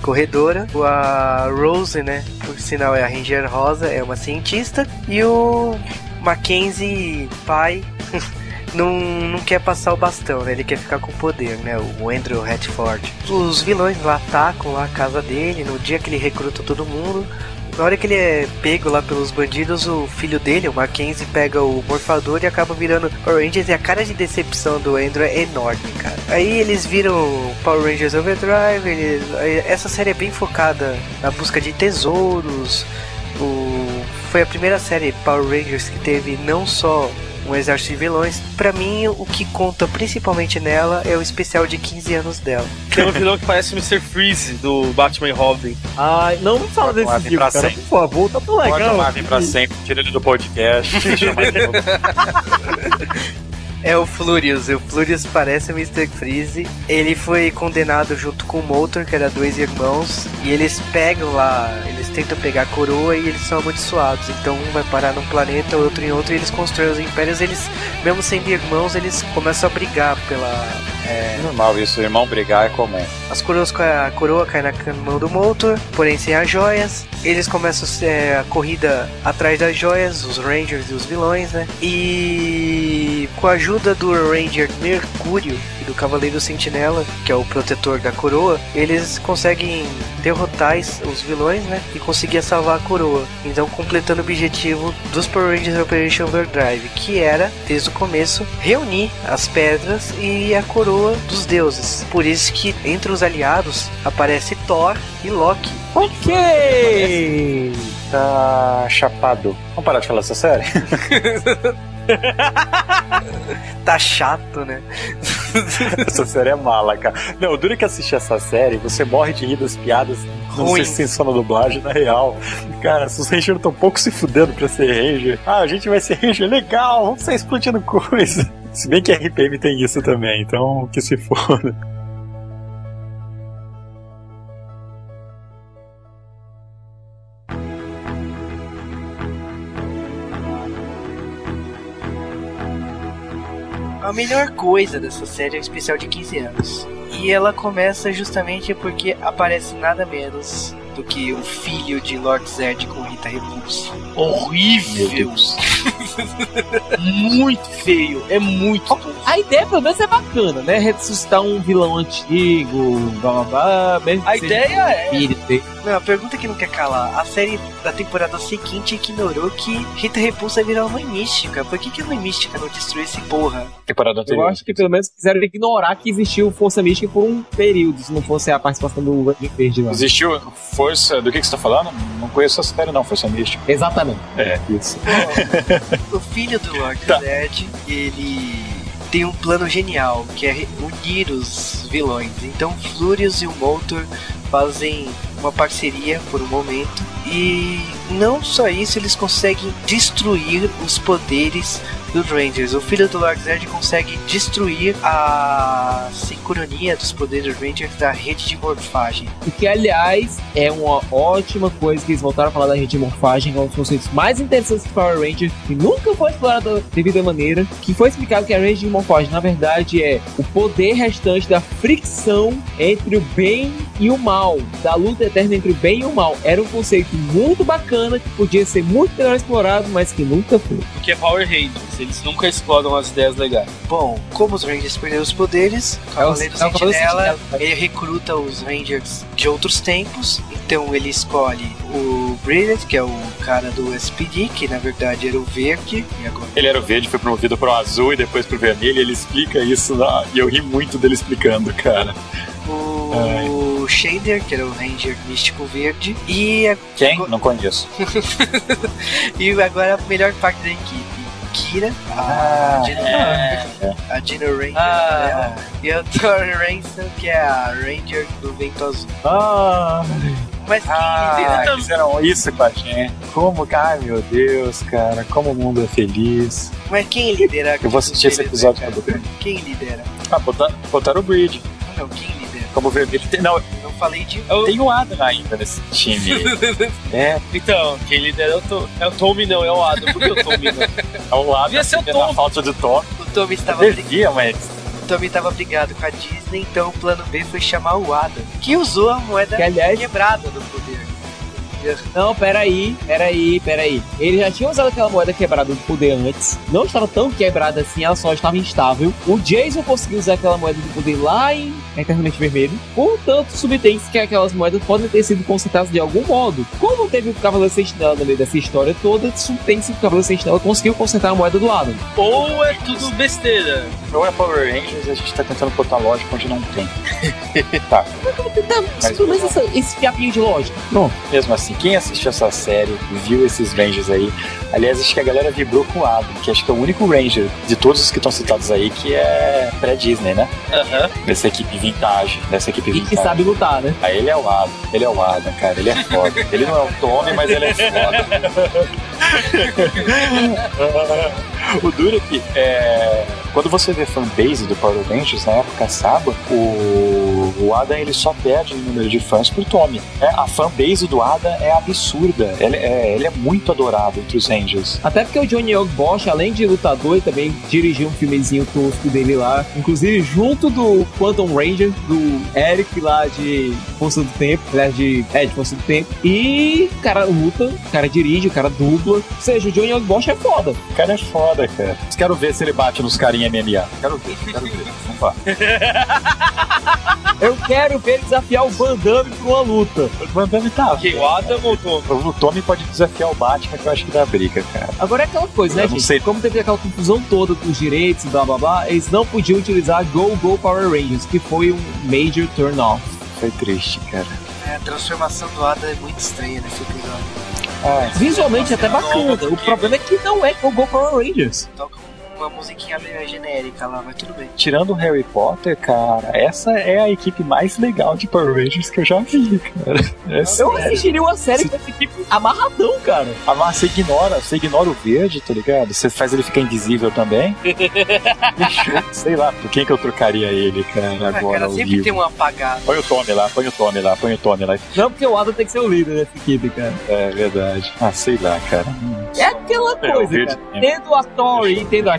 corredora. A Rose, né, por sinal é a Ranger Rosa, é uma cientista, e o Mackenzie, pai, não, não quer passar o bastão, né? Ele quer ficar com o poder, né? O Andrew Hatford. Os vilões lá atacam lá a casa dele no dia que ele recruta todo mundo. Na hora que ele é pego lá pelos bandidos, o filho dele, o Mackenzie, pega o morfador e acaba virando Power Rangers e a cara de decepção do Andrew é enorme, cara. Aí eles viram Power Rangers Overdrive, eles, essa série é bem focada na busca de tesouros. O, foi a primeira série Power Rangers que teve não só um exército de vilões. Pra mim, o que conta principalmente nela é o especial de 15 anos dela. Tem um vilão que parece o Mr. Freeze do Batman e Robin. Ai, não me fala desse Marvin filme, pra cara. sempre. Por favor, tá tão Corta legal. o Marvin pra sempre, tira ele do podcast. chama ele. É o Flurious. O Flurious parece o Mr. Freeze. Ele foi condenado junto com o Motor, que era dois irmãos. E eles pegam lá, eles tentam pegar a coroa e eles são amaldiçoados. Então um vai parar num planeta, outro em outro, e eles constroem os impérios. Eles, mesmo sendo irmãos, eles começam a brigar pela. É, Normal isso, irmão brigar é comum. As coroas, a coroa cai na mão do Motor, porém sem as joias. Eles começam é, a corrida atrás das joias, os Rangers e os vilões, né? E com a ajuda do Ranger Mercúrio e do Cavaleiro Sentinela, que é o protetor da coroa, eles conseguem derrotar os vilões, né? E conseguir salvar a coroa. Então, completando o objetivo dos Power Rangers Operation Overdrive, que era, desde o começo, reunir as pedras e a coroa dos deuses. Por isso que entre os aliados aparece Thor e Loki. Ok! Tá chapado. Vamos parar de falar essa série? Tá chato, né? essa série é mala, cara. Não, é que assistir essa série, você morre de rir das piadas. Não Ruim. sei se tem só na dublagem, na real. Cara, se os Rangers estão um pouco se fudendo pra ser Ranger. Ah, a gente vai ser Ranger, legal, vamos sair explodindo coisa. Se bem que a RPM tem isso também, então que se foda. A melhor coisa dessa série é o especial de 15 anos. E ela começa justamente porque aparece nada menos do que o filho de Lord Zed com Rita Repulsa. Horrível! muito feio, é muito. A ideia, pelo menos, é bacana, né? Ressuscitar um vilão antigo, blá blá blá. mesmo A ideia é. Não, a pergunta que não quer calar. A série da temporada seguinte ignorou que Rita Repulsa virar uma mãe mística. Por que, que a mãe mística não destruiu esse porra? Temporada Eu anterior. acho que pelo menos quiseram ignorar que existiu Força Mística por um período, se não fosse a participação do Ranger Verde lá. Existiu força. Do que, que você tá falando? Não conheço essa série, não, Força Mística. Exatamente. É, isso. O filho do Lord Tá. Zed, ele tem um plano genial, que é unir os vilões. Então Flurious e o Motor fazem uma parceria por um momento. E não só isso, eles conseguem destruir os poderes dos Rangers. O filho do Lord Zed consegue destruir a sincronia dos poderes dos Rangers da rede de morfagem. O que, aliás, é uma ótima coisa que eles voltaram a falar da rede de morfagem, que é um dos conceitos mais interessantes do Power Rangers, que nunca foi explorado de devida maneira, que foi explicado que a rede de morfagem, na verdade, é o poder restante da fricção entre o bem e o mal, da luta eterna entre o bem e o mal. Era um conceito muito bacana, que podia ser muito melhor explorado, mas que nunca foi. Porque é Power Rangers, eles nunca exploram as ideias legais. Bom, como os Rangers perderam os poderes, o Cavaleiro é o Cavaleiro Sentinela, Sentinela. ele recruta os Rangers de outros tempos, então ele escolhe o Brilliant, que é o cara do SPD, que na verdade era o verde, e agora Ele era o verde, foi promovido pro azul e depois pro vermelho, e ele explica isso lá, e eu ri muito dele explicando, cara. o Shader, que era o Ranger místico verde, e, Quem? Não conheço. e agora a melhor parte da equipe. Kira, Ah, a Dino, é. a Dino Ranger Ah. e o Thor Ransom, que é a Ranger do Vento Azul. Ah, Mas quem ah, fizeram isso com a gente. Como, ai meu Deus, cara, como o mundo é feliz. Mas quem lidera? Eu vou assistir esse Beleza, episódio cara? quando Quem lidera? Ah, botaram, botaram o Bridge Não, quem lidera? como vermelho. Tem- Não, Não falei de. Eu- tem o Adam ainda nesse time. é, Então, quem lidera é o, Tom, é o Tommy, não, é o Adam. Por que o Tommy não? é o Adam Devia ser o na Tom. falta de toque. O Tommy estava. Devia, mas O Tommy estava brigado com a Disney, então o plano B foi chamar o Adam, que usou a moeda Que, aliás, quebrada do poder. Não, peraí, peraí, peraí. Ele já tinha usado aquela moeda quebrada do poder antes. Não estava tão quebrada assim, ela só estava instável. O Jason conseguiu usar aquela moeda do poder lá em Eternamente Vermelho. Portanto, subtém-se que aquelas moedas podem ter sido consertadas de algum modo. Como teve o Cavaleiro Sentinela no meio dessa história toda, subtém-se que o Cavaleiro Sentinela conseguiu consertar a moeda do Adam. Ou é tudo besteira. Ou é Power Rangers e a gente tá tentando botar lógica onde não tem. tá. Mas pelo menos essa- esse fiapinho de lógica. Pronto. Mesmo assim, quem assistiu essa série, viu esses Rangers aí, aliás, acho que a galera vibrou com o Adam, que acho que é o único Ranger de todos os que estão citados aí que é pré-Disney, né? Aham. Dessa equipe vintage, dessa equipe E vintage. que sabe lutar, né? Aí ele é o Adam, ele é o Adam, cara, ele é foda. ele não é o Tommy, mas ele é foda. o duro é quando você vê fanbase do Power Rangers na época Saba, o, o Adam ele só perde no número de fãs pro Tommy. É, a fanbase do Adam é absurda, ele é, ele é muito adorado entre os Rangers. Até porque o Johnny Young Bosch, além de lutador, ele também dirigiu um filmezinho tosco dele lá. Inclusive junto do Quantum Ranger, do Eric lá de Força do Tempo, aliás, de, é, de Força do Tempo. E o cara luta, o cara dirige, o cara dubla. Ou seja, o Johnny Young Bosch é foda. O cara é foda, cara. Quero ver se ele bate nos carinha MMA. Quero ver, quero ver. Vamos lá. Eu quero ver ele desafiar o Van Damme pra uma luta. O Van Damme tá. Quem, o Adam ou o Tom? O Tommy pode desafiar o Batman, que eu acho que dá briga, cara. Agora é aquela coisa, né, Eu não gente? sei. Como teve aquela confusão toda com os direitos e blá blá blá, eles não podiam utilizar Go Go Power Rangers, que foi um major turn off. Foi triste, cara. É, a transformação do Adam é muito estranha nesse episódio. Ah, Visualmente até bacana. O problema é que não é Go Go Power Rangers. Toca uma musiquinha meio genérica lá, mas tudo bem. tirando o Harry Potter, cara, essa é a equipe mais legal de Power Rangers que eu já vi, cara. É Eu assistiria uma série com essa equipe amarradão, cara. Mas você ignora, você ignora o verde, tá ligado? Você faz ele ficar invisível também. Sei lá, por quem que eu trocaria ele, cara, Ah, agora cara, sempre vivo. tem um apagado. Põe o Tommy lá, põe o Tommy lá, põe o Tommy lá. Não, porque o Adam tem que ser o líder dessa equipe, cara. É verdade. Ah, sei lá, cara. É aquela É, coisa, verde cara. Tendo a Tori e tendo a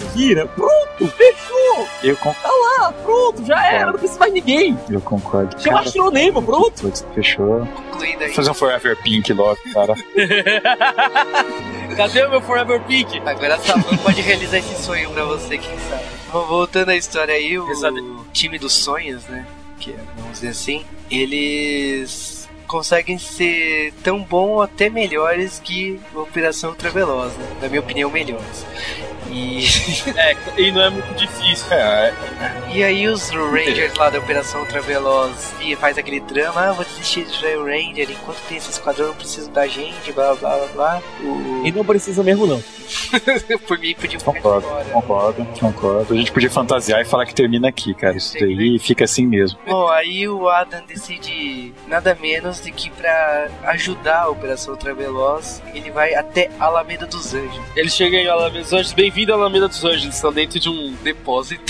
Pronto, fechou. Eu, con- Tá lá, pronto, já era, não precisa mais ninguém. eu concordo. Chama Cara, Astronema, pronto. fechou. Concluindo aí. Vou fazer um Forever Pink logo, cara. Cadê o meu Forever Pink? Agora a Saban pode realizar esse sonho pra você, quem sabe. Voltando à história aí, o time dos sonhos, né? Que é, vamos dizer assim, eles conseguem ser tão bom ou até melhores que a Operação Ultraveloz, né? Na minha opinião, melhores. E, É, e não é muito difícil. É, e aí os Rangers lá da Operação Ultraveloz e faz aquele drama, ah, vou desistir de o Ranger, enquanto tem esse esquadrão não preciso da gente, blá blá blá blá. O... E não precisa mesmo, não. Por mim podia Concordo, fora. concordo, concordo. A gente podia fantasiar e falar que termina aqui, cara. Isso daí fica assim mesmo. Bom, aí o Adam decide nada menos do que pra ajudar a Operação Ultraveloz, ele vai até Alameda dos Anjos. Eles chegam em Alameda dos Anjos. Bem-vindo à Alameda dos Anjos. Eles estão dentro de um Depósito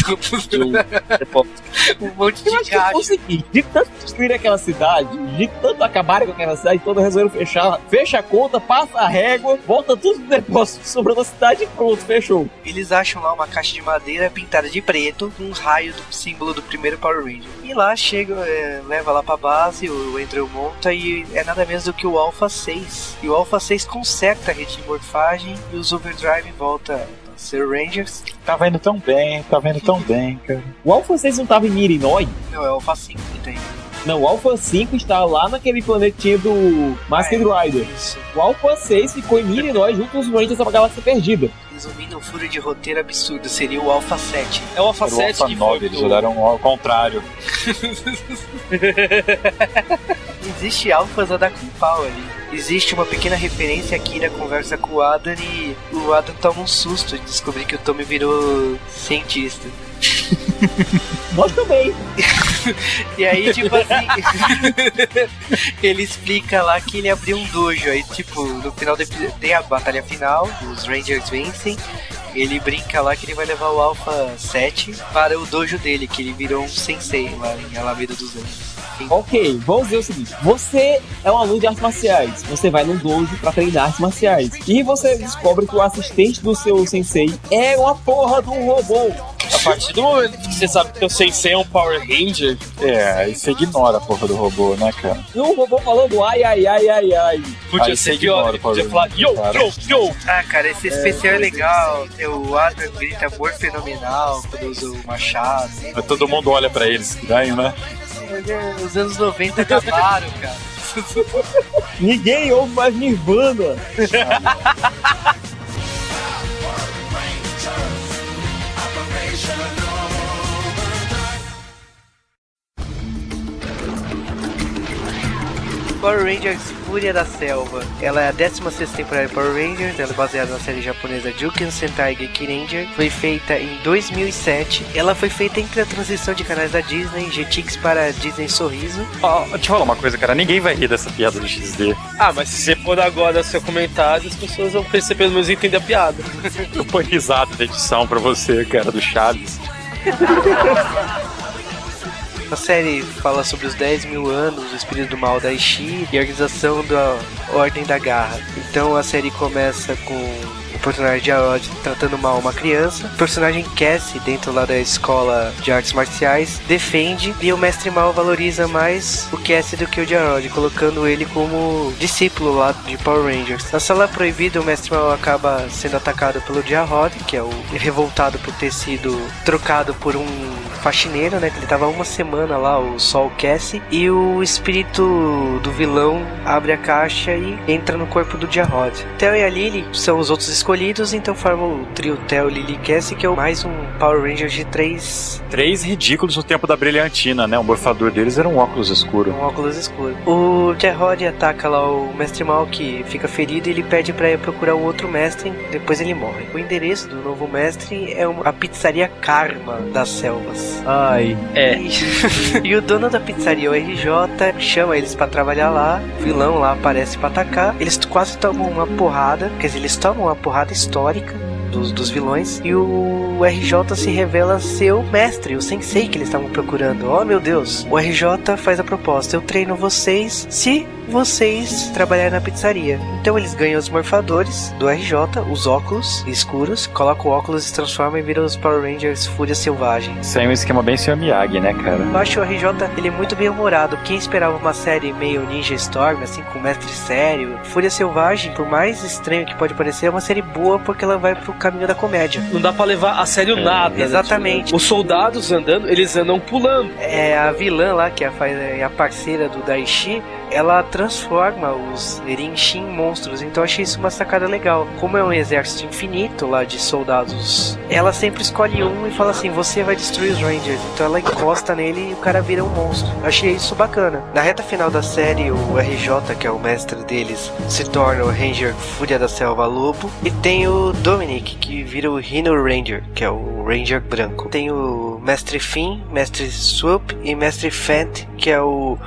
de um depósito. um monte Eu de acho que foi o caixa. seguinte, de tanto destruir aquela cidade, de tanto acabarem com aquela cidade toda, resolveram fechar, fecha a conta, passa a régua, volta tudo no depósito, sobrou na cidade e pronto, fechou. Eles acham lá uma caixa de madeira pintada de preto, com um raio do símbolo do primeiro Power Ranger. E lá chega, é, leva lá pra base, o Andrew monta e é nada menos do que o Alpha 6. E o Alpha 6 conserta a rede de morfagem e os Overdrive volta ser Rangers. Tava indo tão bem, tava indo tão bem, cara. O Alpha 6 não tava em Illinois? Não, é o Alpha 5 que tem. Não, o Alpha 5 está lá naquele planetinha do Masked Rider. Isso. O Alpha 6 ficou em Illinois junto com os Rangers da Galáxia Perdida. Resumindo, um furo de roteiro absurdo seria o Alpha 7. É o Alpha Era o 7 Alpha que 9, foi eles pro- olharam ao contrário. Existe alfas a dar com pau ali. Existe uma pequena referência aqui na conversa com o Adam e o Adam toma um susto de descobrir que o Tommy virou cientista. Nós também. E aí, tipo assim, ele explica lá que ele abriu um dojo. Aí, tipo, no final do episódio, tem a batalha final, os Rangers vencem. Ele brinca lá que ele vai levar o Alpha 7 para o dojo dele, que ele virou um sensei lá em Alameda dos Anjos. Ok, vamos dizer o seguinte: você é um aluno de artes marciais, você vai num dojo pra treinar artes marciais, e você descobre que o assistente do seu sensei é uma porra de um robô. Partir do momento que você sabe que o Sensei é um Power Ranger, É, aí você ignora a porra do robô, né, cara? E o robô falando ai, ai, ai, ai, ai. podia Aí ser você pior. ignora Ele o Power podia falar yo, cara. yo, yo. Ah, cara, esse especial é legal. Tem o Adam grita amor fenomenal quando usa o machado. Mas todo mundo olha pra eles estranho, né? Os anos 90 acabaram, cara. Ninguém ouve mais Nirvana. Power Rangers Fúria da Selva. Ela é a 16 temporada de Power Rangers, ela é baseada na série japonesa Juken Sentai Geki Ranger. Foi feita em 2007. Ela foi feita entre a transição de canais da Disney, Jetix para Disney Sorriso. Ó, deixa eu falar uma coisa, cara. Ninguém vai rir dessa piada do XD. Ah, mas se você pôr agora seu comentário, as pessoas vão perceber, pelo menos entender a piada. Eu ponho risada da edição pra você, cara, do Chaves. A série fala sobre os 10 mil anos do espírito do mal da Ishi e a organização da Ordem da Garra. Então a série começa com o personagem de Arod tratando mal uma criança. O personagem Cassie, dentro lá da escola de artes marciais, defende e o mestre mal valoriza mais o Cassie do que o de Arod, colocando ele como discípulo lá de Power Rangers. Na sala proibida, o mestre mal acaba sendo atacado pelo Jarrod, que é o revoltado por ter sido trocado por um faxineiro, né? Que ele tava uma semana lá, o Sol Cassie. E o espírito do vilão abre a caixa e entra no corpo do Jarrod. Theo e a Lily são os outros escolhidos, então formam o trio Theo, Lily e Cassie, que é o mais um Power Ranger de três Três ridículos no tempo da brilhantina, né? O morfador deles era um óculos escuro. com óculos escuros. O Jarrod ataca lá o Mestre Mal, que fica ferido, e ele pede pra ir procurar um outro mestre, depois ele morre. O endereço do novo mestre é uma- a pizzaria Karma das Selvas. Ai. É. E, e o dono da pizzaria, o RJ, chama eles pra trabalhar lá. O vilão lá aparece pra atacar. Eles quase tomam uma porrada. Quer dizer, eles tomam uma porrada histórica dos, dos vilões. E o RJ se revela ser o mestre, o sensei que eles estavam procurando. Oh meu Deus! O RJ faz a proposta: eu treino vocês se vocês trabalharem na pizzaria. Então eles ganham os morfadores do RJ, os óculos escuros, colocam o óculos e se transformam e viram os Power Rangers Fúria Selvagem. Isso aí é um esquema bem Sr. Miyagi, né, cara? Eu acho o RJ ele é muito bem humorado. Quem esperava uma série meio Ninja Storm, assim, com mestre sério, Fúria Selvagem, por mais estranho que pode parecer, é uma série boa porque ela vai pro caminho da comédia. Não dá pra levar a sério nada. né? exatamente. Os soldados andando, eles andam pulando. É a vilã lá, que é a, é a parceira do Daishi, ela transforma os Erinshin em monstros. Então achei isso uma sacada legal. Como é um exército infinito lá de soldados, ela sempre escolhe um e fala assim: você vai destruir os Rangers. Então ela encosta nele e o cara vira um monstro. Achei isso bacana. Na reta final da série, o RJ, que é o mestre deles, se torna o Ranger Fúria da Selva Lobo. E tem o Dominic, que vira o Rhino Ranger, que é o Ranger branco. Tem o Mestre Finn, Mestre Swoop e Mestre Fent, que é o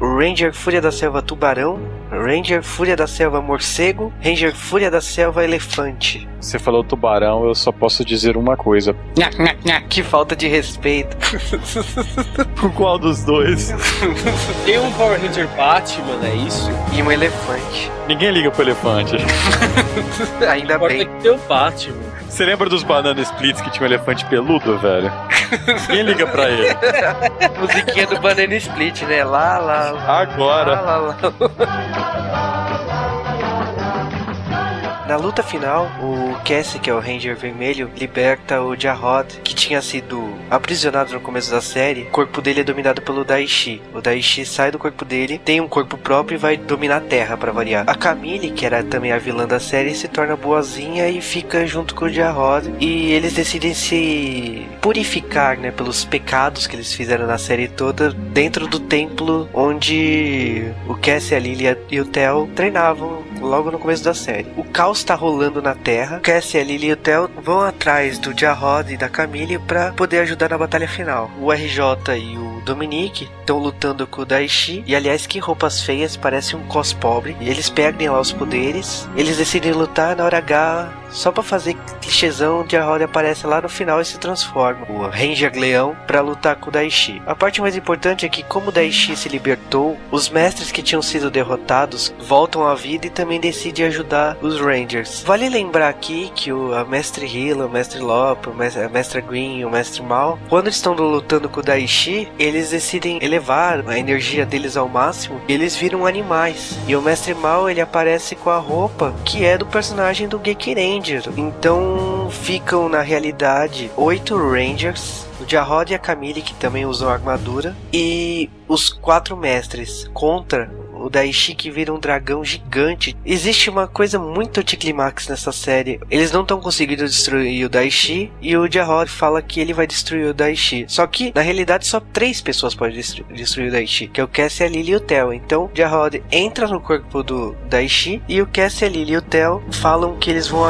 Ranger Fúria da Selva Tubarão, Ranger Fúria da Selva Morcego, Ranger Fúria da Selva Elefante. Você falou tubarão, eu só posso dizer uma coisa. Que falta de respeito. Com qual dos dois? Tem um Power Ranger Batman, é isso? E um elefante. Ninguém liga pro elefante. Ainda bem. que tem o Batman. Você lembra dos banana splits que tinha um elefante peludo, velho? Ninguém liga pra ele. Musiquinha do Banana Split, né? Lá, lá. Agora. Lá, lá, lá. Na luta final, o Cassie, que é o Ranger Vermelho, liberta o Jarrod, que tinha sido aprisionado no começo da série. O corpo dele é dominado pelo Daishi. O Daishi sai do corpo dele, tem um corpo próprio e vai dominar a Terra pra variar. A Camille, que era também a vilã da série, se torna boazinha e fica junto com o Jarrod. E eles decidem se purificar, né, pelos pecados que eles fizeram na série toda dentro do templo onde o Cassie, a Lily e o Theo treinavam logo no começo da série. O caos tá rolando na Terra. Cassie, a Lily e o Theo vão atrás do Jarrod e da Camille pra poder ajudar na batalha final. O RJ e o Dominique estão lutando com o Daishi. E aliás, que roupas feias, parece um cos pobre. E eles perdem lá os poderes. Eles decidem lutar na hora H. Só pra fazer clichêzão, o Jarrod aparece lá no final e se transforma. O Ranger Leão pra lutar com o Daishi. A parte mais importante é que, como o Daishi se libertou, os mestres que tinham sido derrotados voltam à vida e também decidem ajudar os Rangers. Vale lembrar aqui que o a Mestre Hilo, o Mestre Lop, o Mestre, Green e o Mestre Mal, quando estão lutando com o Daishi, eles decidem elevar a energia deles ao máximo e eles viram animais. E o Mestre Mal ele aparece com a roupa que é do personagem do Geek Ranger. Então ficam na realidade oito Rangers o Jarrod e a Camille, que também usam armadura, e os quatro mestres contra o Daishi que vira um dragão gigante. Existe uma coisa muito anticlimax nessa série. Eles não estão conseguindo destruir o Daishi e o Jarrod fala que ele vai destruir o Daishi. Só que, na realidade, só três pessoas podem destru destruir o Daishi, que é o Cassie, a Lily e o Theo. Então, o Jarrod entra no corpo do Daishi e o Cassie, a Lily e o Theo falam que eles vão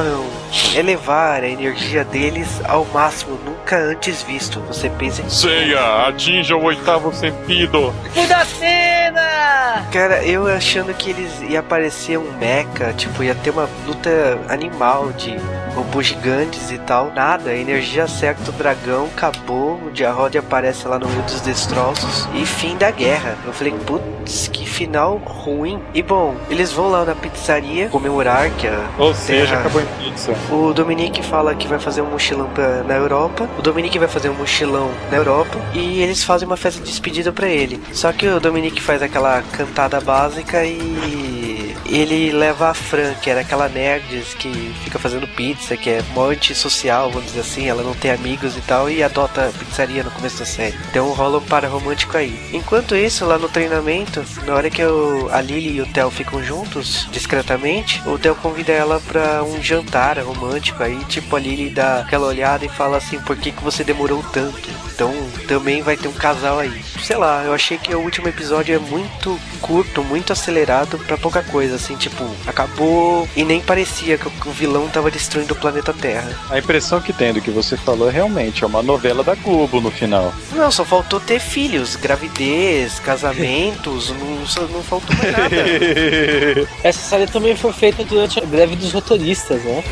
elevar a energia deles ao máximo, nunca antes visto. Você pensa. Seiya, atinja o oitavo sentido. Muda a cena! Cara, eu achando que eles ia aparecer um mecha, tipo, ia ter uma luta animal de robôs gigantes e tal. Nada, a energia acerta o dragão, acabou, o Jarrod aparece lá no meio dos destroços e fim da guerra. Eu falei, putz, que final ruim. E bom, eles vão lá na pizzaria comemorar que a. Ou seja, terra- acabou em pizza. o Dominique fala que vai fazer um mochilão pra, na Europa. O Dominique vai fazer um mochilão na Europa. E eles fazem uma festa de despedida pra ele. Só que o Dominique faz aquela cantada básica e ele leva a Fran, que era aquela nerd que fica fazendo pizza, que é mó antissocial, vamos dizer assim. Ela não tem amigos e tal. E adota a pizzaria no começo da série. Então rola um para romântico aí. Enquanto isso, lá no treinamento, na hora que o, a Lily e o Theo ficam juntos, discretamente, o Theo convida ela pra um jantar romântico aí, tipo a Lily dá aquela olhada e fala assim, por que, que você demorou tanto? Então também vai ter um casal aí. Sei lá, eu achei que o último episódio é muito curto, muito acelerado pra pouca coisa, assim, tipo, acabou e nem parecia que o vilão tava destruindo o planeta Terra. A impressão que tem do que você falou é realmente é uma novela da Globo no final. Não, só faltou ter filhos, gravidez, casamentos, não, não faltou mais nada. Essa série também foi feita durante a greve dos rotoristas, né?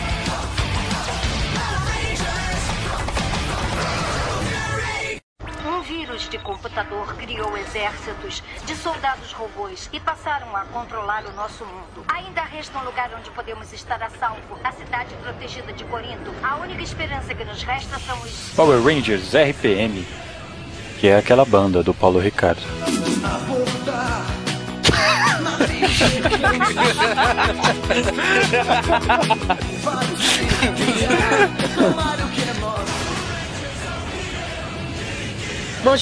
De computador criou exércitos de soldados robôs e passaram a controlar o nosso mundo. Ainda resta um lugar onde podemos estar a salvo. A cidade protegida de Corinto. A única esperança que nos resta são os Power Rangers RPM, que é aquela banda do Paulo Ricardo. Mas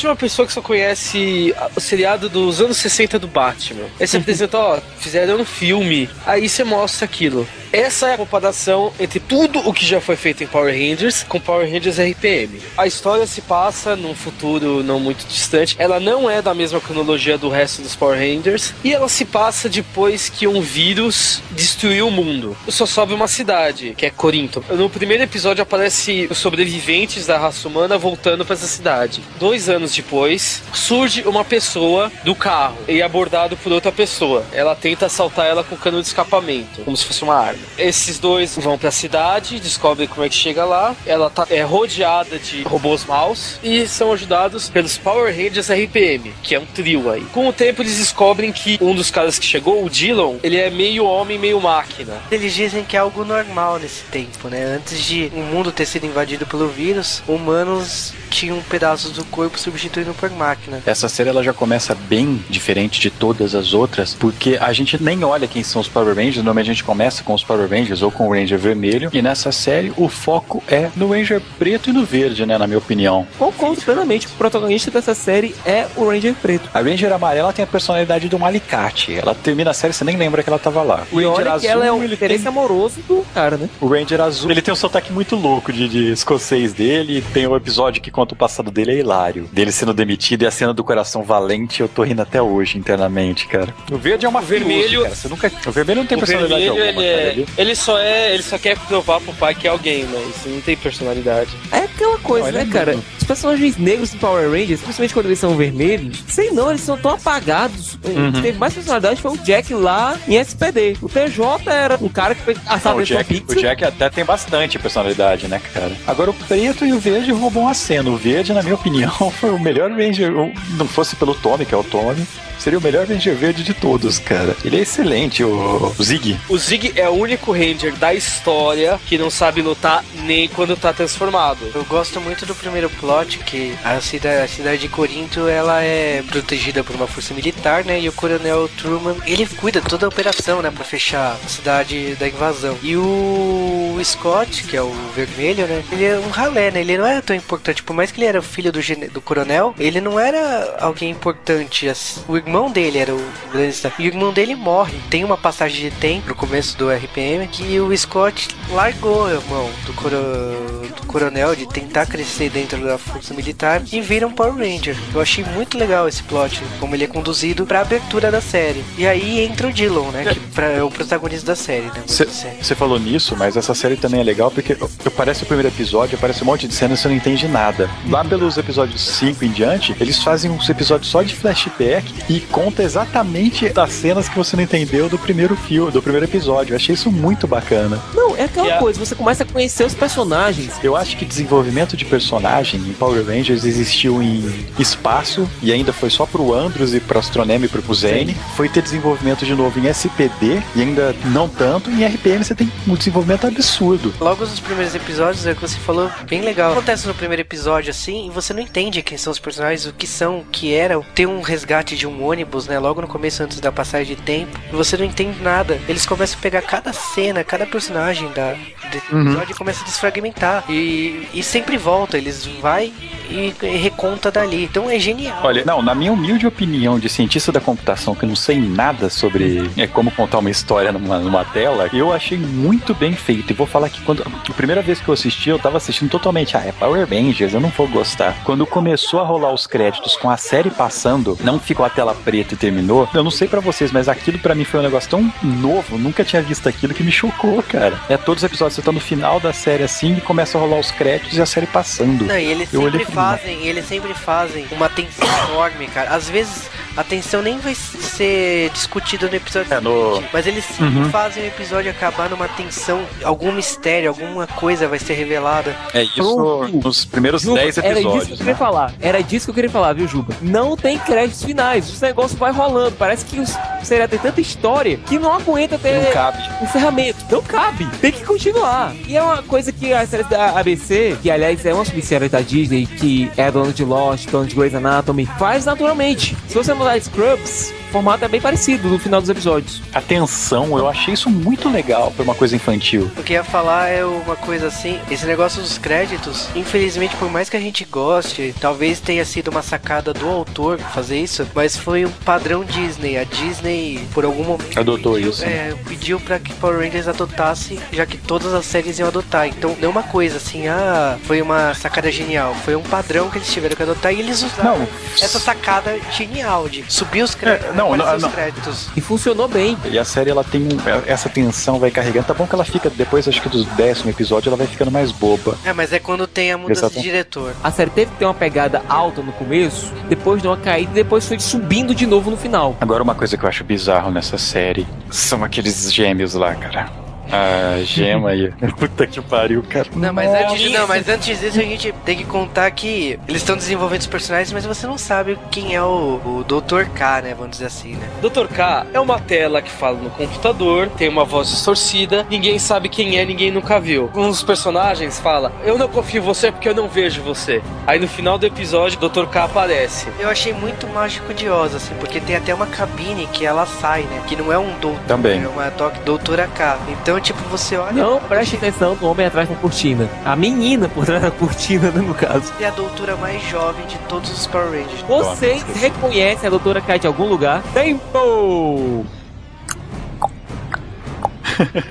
de uma pessoa que só conhece o seriado dos anos 60 do Batman. Aí você apresenta, ó, fizeram um filme. Aí você mostra aquilo. Essa é a comparação entre tudo o que já foi feito em Power Rangers com Power Rangers RPM. A história se passa num futuro não muito distante. Ela não é da mesma cronologia do resto dos Power Rangers. E ela se passa depois que um vírus destruiu o mundo. Só sobe uma cidade, que é Corinto. No primeiro episódio aparece os sobreviventes da raça humana voltando para essa cidade. Dois anos depois, surge uma pessoa do carro e é abordado por outra pessoa. Ela tenta assaltar ela com cano de escapamento, como se fosse uma arma. Esses dois vão pra cidade, descobrem como é que chega lá. Ela tá é, rodeada de robôs maus e são ajudados pelos Power Rangers RPM, que é um trio aí. Com o tempo eles descobrem que um dos caras que chegou, o Dillon, ele é meio homem, meio máquina. Eles dizem que é algo normal nesse tempo, né? Antes de o mundo ter sido invadido pelo vírus, humanos tinham pedaços do corpo substituído por máquina. Essa série ela já começa bem diferente de todas as outras, porque a gente nem olha quem são os Power Rangers, normalmente a gente começa com os Power Rangers ou com o Ranger vermelho, e nessa série o foco é no Ranger preto e no verde, né, na minha opinião. Concordo plenamente. O protagonista dessa série é o Ranger Preto. A Ranger amarela tem a personalidade de um alicate. Ela termina a série, você nem lembra que ela tava lá. O Ranger que ela é um ele interesse tem... amoroso do cara, né? O Ranger azul, ele tem um sotaque muito louco de, de escocês dele. e Tem um episódio que conta o passado dele, é hilário. Dele sendo demitido e a cena do coração valente, eu tô rindo até hoje internamente, cara. O verde é uma vermelho- cara. Você nunca... O vermelho não tem o personalidade vermelho, alguma, ele, cara. é, Ele- ele só é, ele só quer provar pro pai que é alguém, mas não tem personalidade. É aquela coisa, Olha, né, cara? Os personagens negros do Power Rangers, principalmente quando eles são vermelhos, sei não, eles são tão apagados. Uhum. O que teve mais personalidade foi o Jack lá em SPD. O TJ era um cara que foi Não, assado o, Jack, o Jack até tem bastante personalidade, né, cara? Agora o preto e o verde roubam a cena. O verde, na minha opinião, foi o melhor Ranger. Não fosse pelo Tommy, que é o Tommy, seria o melhor Ranger verde de todos, cara. Ele é excelente, o, o Zig. O Zig é o único Ranger da história que não sabe lutar nem quando tá transformado. Eu gosto muito do primeiro plot, que a cidade, a cidade de Corinto, ela é protegida por uma força militar, né? E o coronel Truman, ele cuida de toda a operação, né? Pra fechar a cidade da invasão. E o Scott, que é o vermelho, né? Ele é um ralé, né? Ele não era tão importante. Por mais que ele era o filho do, do coronel, ele não era alguém importante. assim. O irmão dele era o grande destaque. E o irmão dele morre. Tem uma passagem de tempo no começo do RPM que o Scott largou a mão do, coro- do coronel de tentar crescer dentro da força militar e vira um Power Ranger. Eu achei muito legal esse plot, como ele é conduzido pra abertura da série. E aí entra o Dillon, né? Que pra- é o protagonista da série, né? Você falou nisso, mas essa série também é legal porque aparece o primeiro episódio, aparece um monte de cenas e você não entende nada. Lá pelos episódios 5 em diante, eles fazem uns episódios só de flashback e conta exatamente das cenas que você não entendeu do primeiro filme, do primeiro episódio. Eu achei isso muito bacana. Não, é aquela coisa, você começa a conhecer os personagens. Eu acho que desenvolvimento de personagem em Power Rangers existiu em espaço e ainda foi só pro Andros e pro Astronema e pro Zane. Foi ter desenvolvimento de novo em SPD e ainda não tanto. Em RPM você tem um desenvolvimento absurdo. Logo nos primeiros episódios, é o que você falou, bem legal. Acontece no primeiro episódio assim, e você não entende quem são os personagens, o que são, o que eram. Tem um resgate de um ônibus, né? Logo no começo, antes da passagem de tempo, e você não entende nada. Eles começam a pegar cada cena, cada personagem da, desse Uhum. episódio e começam a desfragmentar. E, e sempre volta, eles vai e, e reconta dali. Então é genial. Olha, não, na minha humilde opinião de cientista da computação, que eu não sei nada sobre é, como contar uma história numa, numa tela, eu achei muito bem feito. E vou falar que quando a primeira vez que eu assisti, eu tava assistindo totalmente, ah, é Power Rangers, eu não vou gostar. Quando começou a rolar os créditos com a série passando, não ficou a tela preta e terminou, eu não sei pra vocês, mas aquilo pra mim foi um negócio tão novo, nunca tinha visto aquilo que me chocou, cara. É todos os episódios, você tá no final da série assim e começa a rolar os créditos e a série passando. Não, e eles Eu sempre fazem, eles sempre fazem uma tensão enorme, cara. Às vezes a tensão nem vai ser discutida no episódio É, no- mas eles sempre Uhum. fazem o episódio acabar numa tensão, algum mistério, alguma coisa vai ser revelada. É isso Pronto. nos primeiros Juba, 10 Era disso que eu episódios. queria né? falar. Era disso que eu queria falar, viu, Juba? Não tem créditos finais. Os negócios vai rolando. Parece que o seriado tem tanta história que não aguenta ter Não cabe. encerramento. Não cabe. Tem que continuar. E é uma coisa que a série da ABC, que aliás é uma subsérie da Disney, que é dona de Lost, dona de Grey's Anatomy, faz naturalmente. Se você mudar Scrubs, o formato é bem parecido no final dos episódios. A tensão, eu achei isso muito legal pra uma coisa infantil. O que eu ia falar é uma coisa assim, esse negócio dos créditos, infelizmente, por mais que a gente goste, talvez tenha sido uma sacada do autor fazer isso, mas foi um padrão Disney. A Disney, por algum momento, Adotou pediu, isso. É, pediu pra que Power Rangers adotasse, já que todas as séries iam adotar. Então, não é uma coisa assim, ah, foi uma sacada genial. Foi um padrão que eles tiveram que adotar e eles usaram Não. essa sacada genial de subir os créditos, É, não, não, os não. créditos. E funcionou bem. E a série, ela tem um- essa tensão, vai carregando. Tá bom que ela fica, depois, acho que do décimo episódio, ela vai ficando mais boba. É, mas é quando tem a mudança Exato. de diretor. A série teve que ter uma pegada alta no começo, depois deu uma caída e depois foi subindo de novo no final. Agora, uma coisa que eu acho bizarro nessa série são aqueles gêmeos lá, cara. A gema aí. Puta que pariu, cara. Não, mas antes, não, mas antes disso a gente tem que contar que eles estão desenvolvendo os personagens, mas você não sabe quem é o, o Dr. K, né? Vamos dizer assim, né? Dr. K é uma tela que fala no computador, tem uma voz distorcida, ninguém sabe quem é, ninguém nunca viu. Um dos personagens fala: Eu não confio em você porque eu não vejo você. Aí no final do episódio, Dr. K aparece. Eu achei muito mágico de Oz, assim, porque tem até uma cabine que ela sai, né? Que não é um doutor, Também. é uma doc, doutora K. Então, tipo, você olha. Não, preste atenção no homem atrás da cortina. A menina por trás da cortina, né, no caso. É a doutora mais jovem de todos os Power Rangers. Vocês reconhecem a doutora Kai de algum lugar? Tempo!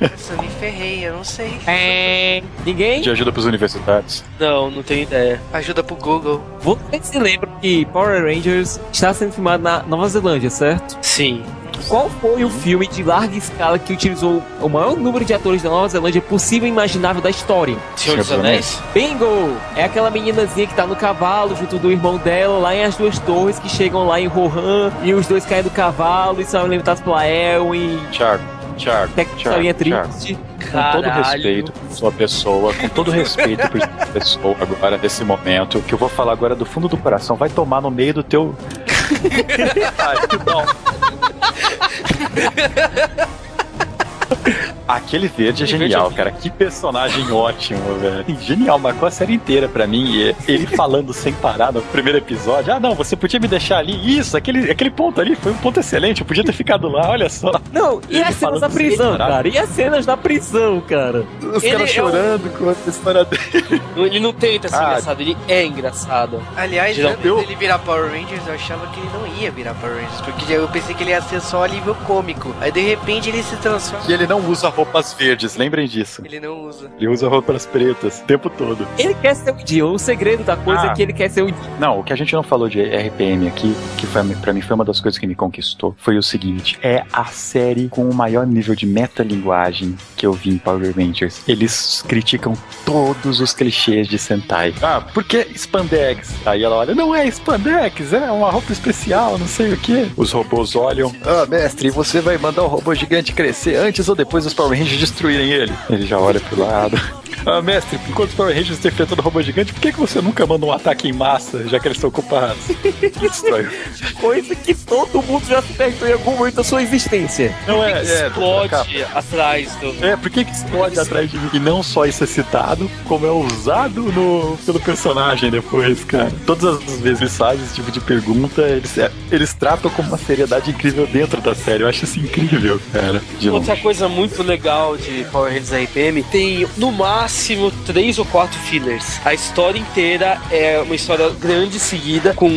Nossa, eu me ferrei, eu não sei. É... Ninguém? De ajuda pros universitários. Não, não tenho ideia. Ajuda pro Google. Vocês se lembram que Power Rangers está sendo filmado na Nova Zelândia, certo? Sim. Qual foi o filme de larga escala que utilizou o maior número de atores da Nova Zelândia possível e imaginável da história? Senhor dos Anéis? Bingo! É aquela meninazinha que tá no cavalo junto do irmão dela, lá em As Duas Torres, que chegam lá em Rohan e os dois caem do cavalo e são alimentados pela Elwin. Thiago, Thiago, Thiago, triste. Com todo respeito por sua pessoa, com todo respeito por sua pessoa agora, nesse momento, o que eu vou falar agora é do fundo do coração, vai tomar no meio do teu. Ai, não. 呵呵呵呵 Aquele verde é genial, verde é cara. Que personagem ótimo, velho. Genial, marcou a série inteira pra mim. E ele falando sem parar no primeiro episódio. Ah, não, você podia me deixar ali. Isso, aquele, aquele ponto ali foi um ponto excelente. Eu podia ter ficado lá, olha só. Não, e Ele as cenas da prisão, cara? E as cenas da prisão, cara? Os Ele caras é chorando com a história dele. Ele não tenta ser Ah. engraçado, ele é engraçado. Aliás, Geral, antes eu- dele virar Power Rangers, eu achava que ele não ia virar Power Rangers, porque eu pensei que ele ia ser só alívio cômico. Aí de repente ele se transforma. Ele não usa roupas verdes, lembrem disso. Ele não usa. Ele usa roupas pretas o tempo todo. Ele quer ser o Dio. O segredo da coisa Ah. é que ele quer ser o Dio. Não, o que a gente não falou de RPM aqui, que foi, pra mim foi uma das coisas que me conquistou, foi o seguinte: é a série com o maior nível de metalinguagem que eu vi em Power Rangers. Eles criticam todos os clichês de Sentai. Ah, por que spandex? Aí ela olha, não é spandex, é uma roupa especial, não sei o que. Os robôs olham, ah, mestre, você vai mandar o robô gigante crescer antes ou depois dos Power Rangers destruírem ele? Ele já olha pro lado. Ah, mestre, enquanto os Power Rangers estão enfrentando o robô gigante, por que, que você nunca manda um ataque em massa, já que eles estão ocupados? Destrói. Coisa que todo mundo já se perguntou em algum momento da sua existência. Não é, é, Explode atrás do. É, por que que explode atrás de mim? E não só isso é citado, como é usado no, pelo personagem depois, cara. Todas as vezes que eles fazem esse tipo de pergunta, eles, é, eles tratam com uma seriedade incrível dentro da série. Eu acho isso incrível, cara. De Outra longe. Coisa muito legal de Power Rangers RPM tem no máximo três ou quatro fillers. A história inteira é uma história grande seguida com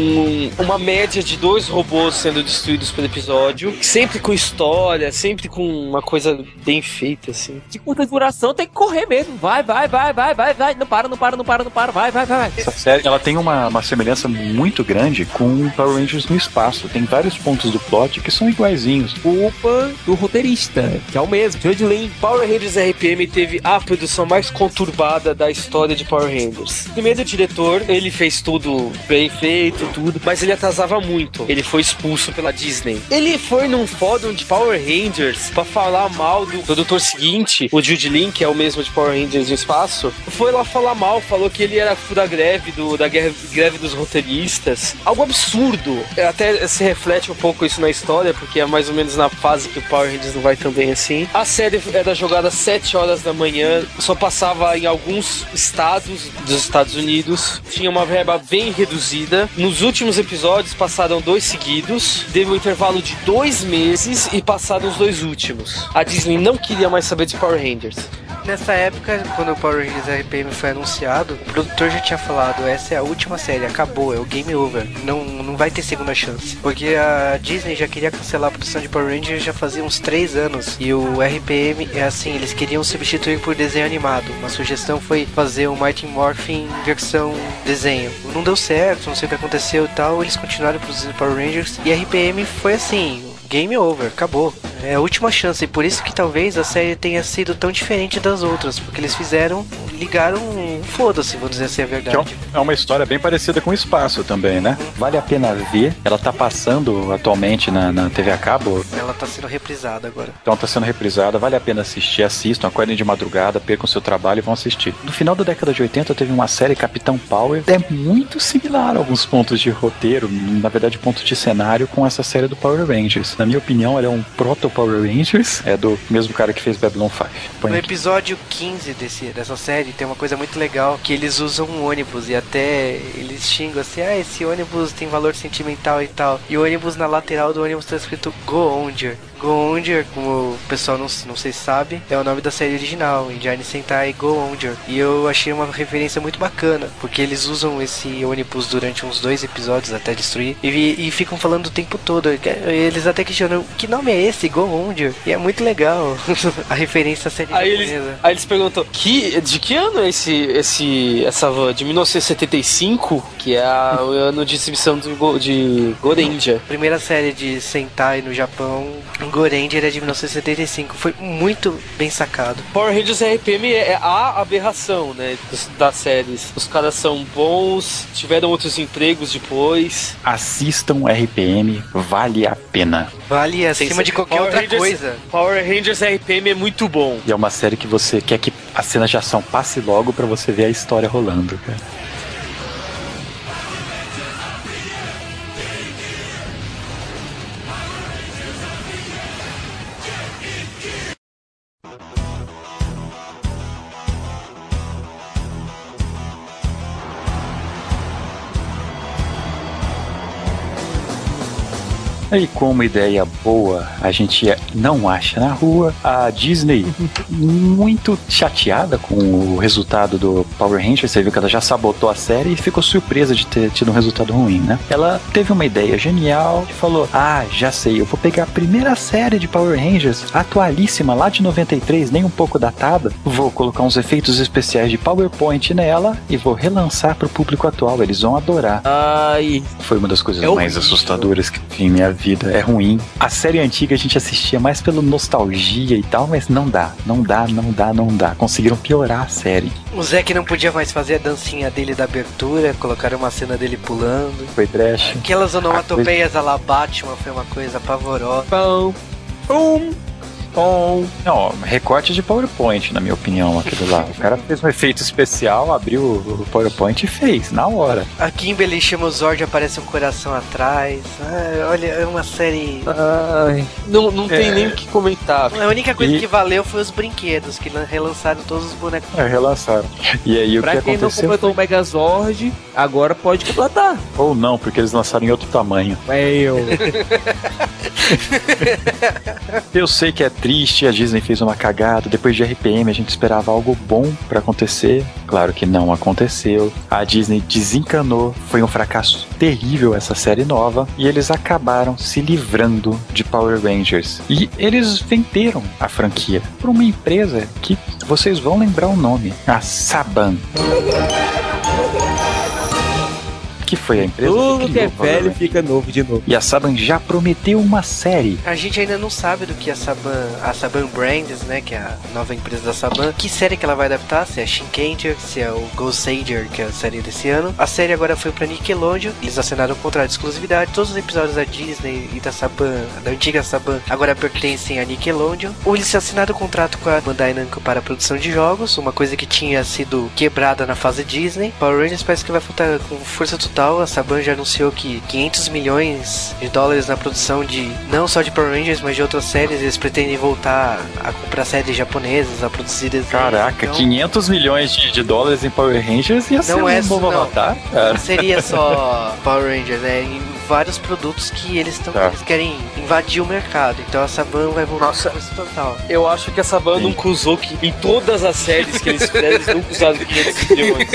uma média de dois robôs sendo destruídos por episódio, sempre com história, sempre com uma coisa bem feita assim. De curta duração tem que correr mesmo. Vai, vai, vai, vai, vai, vai. Não para, não para, não para, não para. Vai, vai, vai. vai. Essa série ela tem uma, uma semelhança muito grande com Power Rangers no espaço. Tem vários pontos do plot que são iguaizinhos. Culpa do roteirista, que é o mesmo, George Lin. Power Rangers RPM teve a produção mais conturbada da história de Power Rangers. Primeiro o diretor, ele fez tudo bem feito, tudo, mas ele atrasava muito. Ele foi expulso pela Disney. Ele foi num fórum de Power Rangers pra falar mal do produtor seguinte, o Jude Lin, que é o mesmo de Power Rangers no espaço. Foi lá falar mal, falou que ele era da greve do da guerra- greve dos roteiristas. Algo absurdo. Até se reflete um pouco isso na história, porque é mais ou menos na fase que o Power Rangers não vai tão bem assim. A série era jogada às 7 horas da manhã, só passava em alguns estados dos Estados Unidos. Tinha uma verba bem reduzida. Nos últimos episódios passaram dois seguidos, teve um intervalo de dois meses e passaram os dois últimos. A Disney não queria mais saber de Power Rangers. Nessa época, quando o Power Rangers RPM foi anunciado, o produtor já tinha falado: essa é a última série, acabou, é o game over. Não, não vai ter segunda chance. Porque a Disney já queria cancelar a produção de Power Rangers já fazia uns 3 anos. E o RPM é assim: eles queriam substituir por desenho animado. Uma sugestão foi fazer o Mighty Morphin versão desenho. Não deu certo, não sei o que aconteceu e tal. Eles continuaram produzindo Power Rangers. E RPM foi assim: game over, acabou. É a última chance, e por isso que talvez a série tenha sido tão diferente das outras, porque eles fizeram, ligaram um foda-se, vou dizer assim a é, verdade. é uma história bem parecida com o espaço também, né? Vale a pena ver. Ela tá passando atualmente na, na TV a cabo, Ela tá sendo reprisada agora. então tá sendo reprisada. Vale a pena assistir. Assistam, acordem de madrugada, percam seu trabalho e vão assistir. No final da década de 80 teve uma série Capitão Power. É muito similar a alguns pontos de roteiro, na verdade, pontos de cenário com essa série do Power Rangers. Na minha opinião, ela é um proto Power Rangers. É do mesmo cara que fez Babylon 5. Põe No aqui. episódio 15 desse, dessa série tem uma coisa muito legal que eles usam um ônibus e até eles xingam assim, ah, esse ônibus tem valor sentimental e tal. E o ônibus na lateral do ônibus tá escrito Go Onger. Go Onjar, como o pessoal não, não sei se sabe, é o nome da série original, Indiana Sentai Go Onjar. E eu achei uma referência muito bacana, porque eles usam esse ônibus durante uns dois episódios até destruir e, e ficam falando o tempo todo. Eles até questionam que nome é esse, Go Onjar? E é muito legal a referência à série Aí japonesa. eles, aí eles perguntam, que, de que ano é esse, esse, essa van? De 1975, que é a- o ano de exibição do, de Gorendia. Primeira série de Sentai no Japão, Goranger, é de 1975. Foi muito bem sacado. Power Rangers RPM é a aberração, né, das séries. Os caras são bons, tiveram outros empregos depois. Assistam RPM, vale a pena. Vale acima de qualquer Power outra Rangers- coisa. Power Rangers RPM é muito bom. E é uma série que você quer que a cena de ação passe logo pra você ver a história rolando, cara. E como ideia boa a gente não acha na rua, a Disney, muito chateada com o resultado do Power Rangers, você viu que ela já sabotou a série e ficou surpresa de ter tido um resultado ruim, né? Ela teve uma ideia genial e falou: Ah, já sei, eu vou pegar a primeira série de Power Rangers, atualíssima, lá de 93, nem um pouco datada, vou colocar uns efeitos especiais de PowerPoint nela e vou relançar pro público atual. Eles vão adorar. Ai, Foi uma das coisas É mais horrível. assustadoras que eu vi em minha vida. É ruim. A série antiga a gente assistia mais pela nostalgia e tal, mas não dá. Não dá, não dá, não dá. Conseguiram piorar a série. O Zack não podia mais fazer a dancinha dele da abertura, colocaram uma cena dele pulando. Foi trash. Aquelas onomatopeias a la Batman foi uma coisa pavorosa. pão, pum, Não, recorte de PowerPoint, na minha opinião, aquilo lá. O cara fez um efeito especial, abriu o PowerPoint e fez, na hora. A Kimberly chama o Zord aparece um coração atrás. Ah, olha, é uma série. Ai, Não, não tem É. nem o que comentar. A única coisa E- que valeu foi os brinquedos, que lan- relançaram todos os bonecos. É, relançaram. E aí o pra que quem não aconteceu? completou o Megazord, agora pode completar. Ou não, porque eles lançaram em outro tamanho. É eu. Eu sei que é triste, a Disney fez uma cagada. Depois de RPM, a gente esperava algo bom pra acontecer. Claro que não aconteceu. A Disney desencanou. Foi um fracasso terrível essa série nova. E eles acabaram se livrando de Power Rangers. E eles venderam a franquia para uma empresa que vocês vão lembrar o nome: a Saban. Que foi a empresa Tudo que é velho fica novo de novo. E a Saban já prometeu uma série A gente ainda não sabe do que a Saban, a Saban Brands, né, que é a nova empresa da Saban, que série que ela vai adaptar, se é Shinkenger, se é o Ghost Sager, que é a série desse ano. A série agora foi pra Nickelodeon, eles assinaram um contrato de exclusividade, todos os episódios da Disney e da Saban, da antiga Saban, agora pertencem à Nickelodeon. Ou eles assinaram um contrato com a Bandai Namco para a produção de jogos, uma coisa que tinha sido quebrada na fase Disney. Power Rangers parece que vai voltar com força total, a Saban já anunciou que 500 milhões de dólares na produção de não só de Power Rangers, mas de outras séries. Eles pretendem voltar a comprar séries japonesas, a produzir desenhos. Caraca, Então, 500 milhões de, de dólares em Power Rangers ia ser Não um é não. avatar, Não cara. seria só Power Rangers, né? Vários produtos que eles estão Tá. eles querem invadir o mercado. Então a Saban vai voltar Nossa. com força total. Eu acho que essa banda nunca usou que em todas as séries que eles fizeram, eles nunca usaram 500 milhões.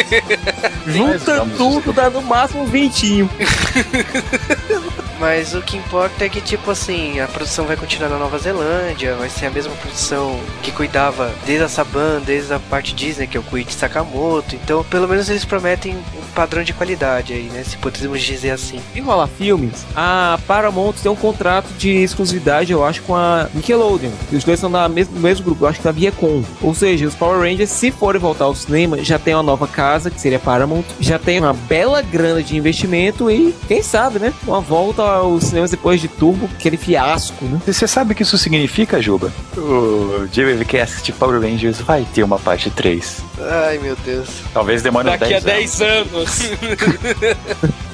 Junta tudo, dá no máximo um vintinho. Mas o que importa é que, tipo assim, a produção vai continuar na Nova Zelândia, vai ser a mesma produção que cuidava desde a Saban, desde a parte Disney, que é o Koichi Sakamoto. Então, pelo menos eles prometem um padrão de qualidade aí, né? Se podemos dizer assim. E rolar filmes, a Paramount tem um contrato de exclusividade, eu acho, com a Nickelodeon. E os dois são da mes- do mesmo grupo, eu acho que da Viacom. Ou seja, os Power Rangers, se forem voltar ao cinema, já tem uma nova casa, que seria a Paramount, já tem uma bela grana de investimento e, quem sabe, né? Uma volta aos cinemas depois de Turbo, aquele fiasco, né? E você sabe o que isso significa, Juba? O JVCast de Power Rangers vai ter uma parte 3. Ai, meu Deus. Talvez demore Daqui a 10 anos. 10 anos.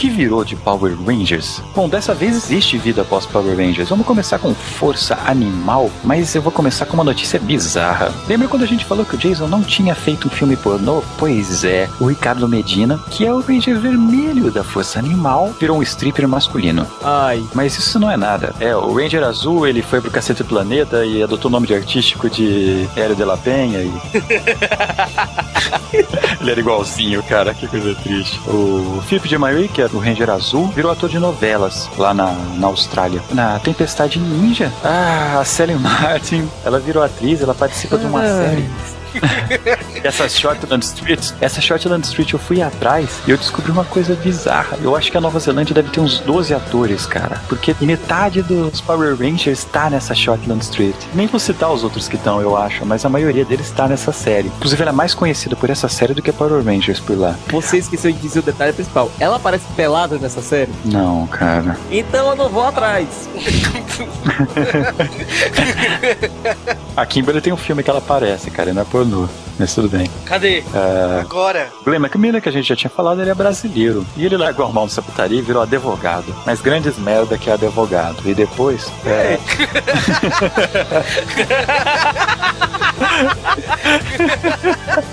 que virou de Power Rangers? Bom, dessa vez existe vida após Power Rangers. Vamos começar com Força Animal, mas eu vou começar com uma notícia bizarra. Lembra quando a gente falou que o Jason não tinha feito um filme pornô? Pois é, o Ricardo Medina, que é o Ranger vermelho da Força Animal, virou um stripper masculino. Ai. Mas isso não é nada. É, o Ranger Azul, ele foi pro Cacete Planeta e adotou o nome de artístico de Hélio de la Penha e... ele era igualzinho, cara, que coisa triste. O Philip de Marie, que era o Ranger Azul, virou ator de novelas lá na, na Austrália. Na Tempestade Ninja, ah, a Sally Martin, ela virou atriz, ela participa de uma série. Essa Shortland Street, essa Shortland Street eu fui atrás e eu descobri uma coisa bizarra. Eu acho que a Nova Zelândia deve ter uns 12 atores, cara. Porque metade dos Power Rangers está nessa Shortland Street. Nem vou citar os outros que estão, eu acho, mas a maioria deles está nessa série. Inclusive, ela é mais conhecida por essa série do que Power Rangers por lá. Você esqueceu de dizer o detalhe principal. Ela aparece pelada nessa série? Não, cara. Então eu não vou atrás. A Kimberly tem um filme que ela aparece, cara, não é pornô. Mas tudo bem. Cadê? É, Agora. O Glenn McMillan, que a gente já tinha falado, ele é brasileiro. E ele largou a mão dessa putaria e virou advogado. Mas grandes merda que é advogado. E depois. É...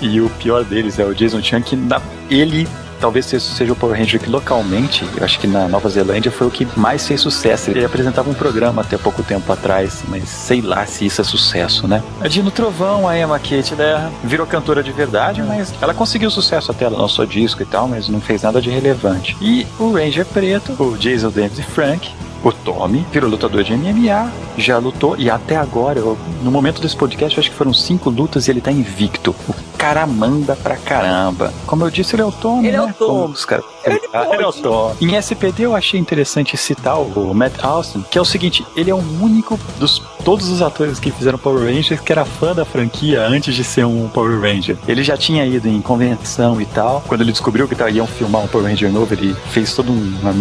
e o pior deles é o Jason Chan, que na... ele talvez esse seja o Power Ranger que localmente, eu acho que na Nova Zelândia foi o que mais fez sucesso. Ele apresentava um programa até pouco tempo atrás, mas sei lá se isso é sucesso, né? A Dino Trovão, a Emma Kate, né, virou cantora de verdade, mas ela conseguiu sucesso até, ela lançou disco e tal, mas não fez nada de relevante. E o Ranger Preto, o Jason Davis e Frank, o Tommy virou lutador de MMA, já lutou e até agora, no momento desse podcast, acho que foram cinco lutas e ele tá invicto. O cara manda pra caramba. Como eu disse, ele é o Tommy, Ele é né? o Tommy. Como os caras- Ah, ele é o Tommy. Em SPD eu achei interessante citar o Matt Austin, que é o seguinte, ele é o único dos todos os atores que fizeram Power Rangers que era fã da franquia antes de ser um Power Ranger. Ele já tinha ido em convenção e tal. Quando ele descobriu que iam filmar um Power Ranger novo, ele fez todo um, uma,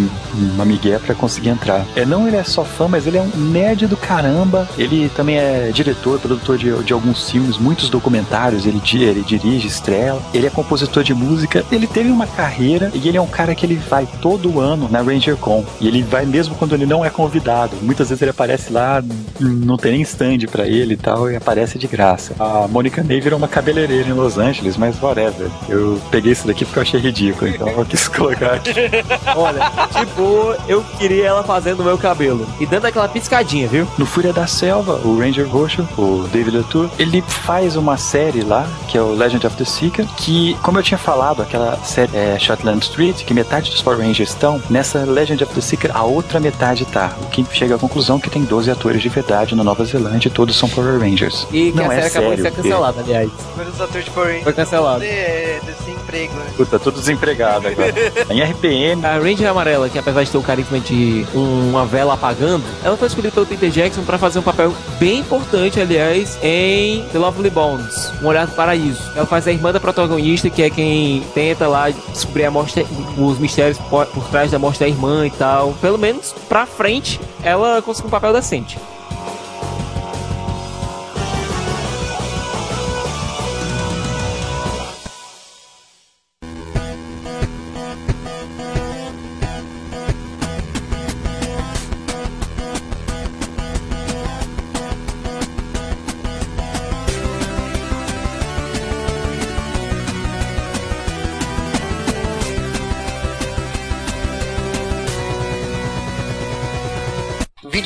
uma migué pra conseguir entrar. É, não ele é só fã, mas ele é um nerd do caramba. Ele também é diretor, produtor de, de alguns filmes, muitos documentários. Ele, ele dirige, estrela. Ele é compositor de música. Ele teve uma carreira e ele é um cara que ele vai todo ano na Ranger Con. E ele vai mesmo quando ele não é convidado. Muitas vezes ele aparece lá, não tem nem stand pra ele e tal, e aparece de graça. A Monica May virou uma cabeleireira em Los Angeles, mas whatever. Eu peguei isso daqui porque eu achei ridículo, então eu quis colocar aqui. Olha, de boa, eu queria ela fazendo o meu cabelo. E dando aquela piscadinha, viu? No Fúria da Selva, o Ranger Roxo, o David Latour, ele faz uma série lá, que é o Legend of the Seeker, que, como eu tinha falado, aquela série é, Shotland Street, que metade dos Power Rangers estão, nessa Legend of the Seeker, a outra metade tá. O que chega à conclusão que tem 12 atores de verdade na Nova Zelândia e todos são Power Rangers. E que Não a série é acabou de sério, ser porque- cancelada, aliás. Primeiros atores de Power Rangers. Foi cancelado. É, desse emprego, né? Puta, tudo desempregado agora. em RPM, A Ranger Amarela, que apesar de ter o carisma de uma vela apagando, ela foi escolhida pelo Peter Jackson para fazer um papel bem importante, aliás, em The Lovely Bones, Um Olhar do Paraíso. Ela faz a irmã da protagonista, que é quem tenta lá descobrir a morte, os mistérios por, por trás da morte da irmã e tal. Pelo menos pra frente, ela conseguiu um papel decente.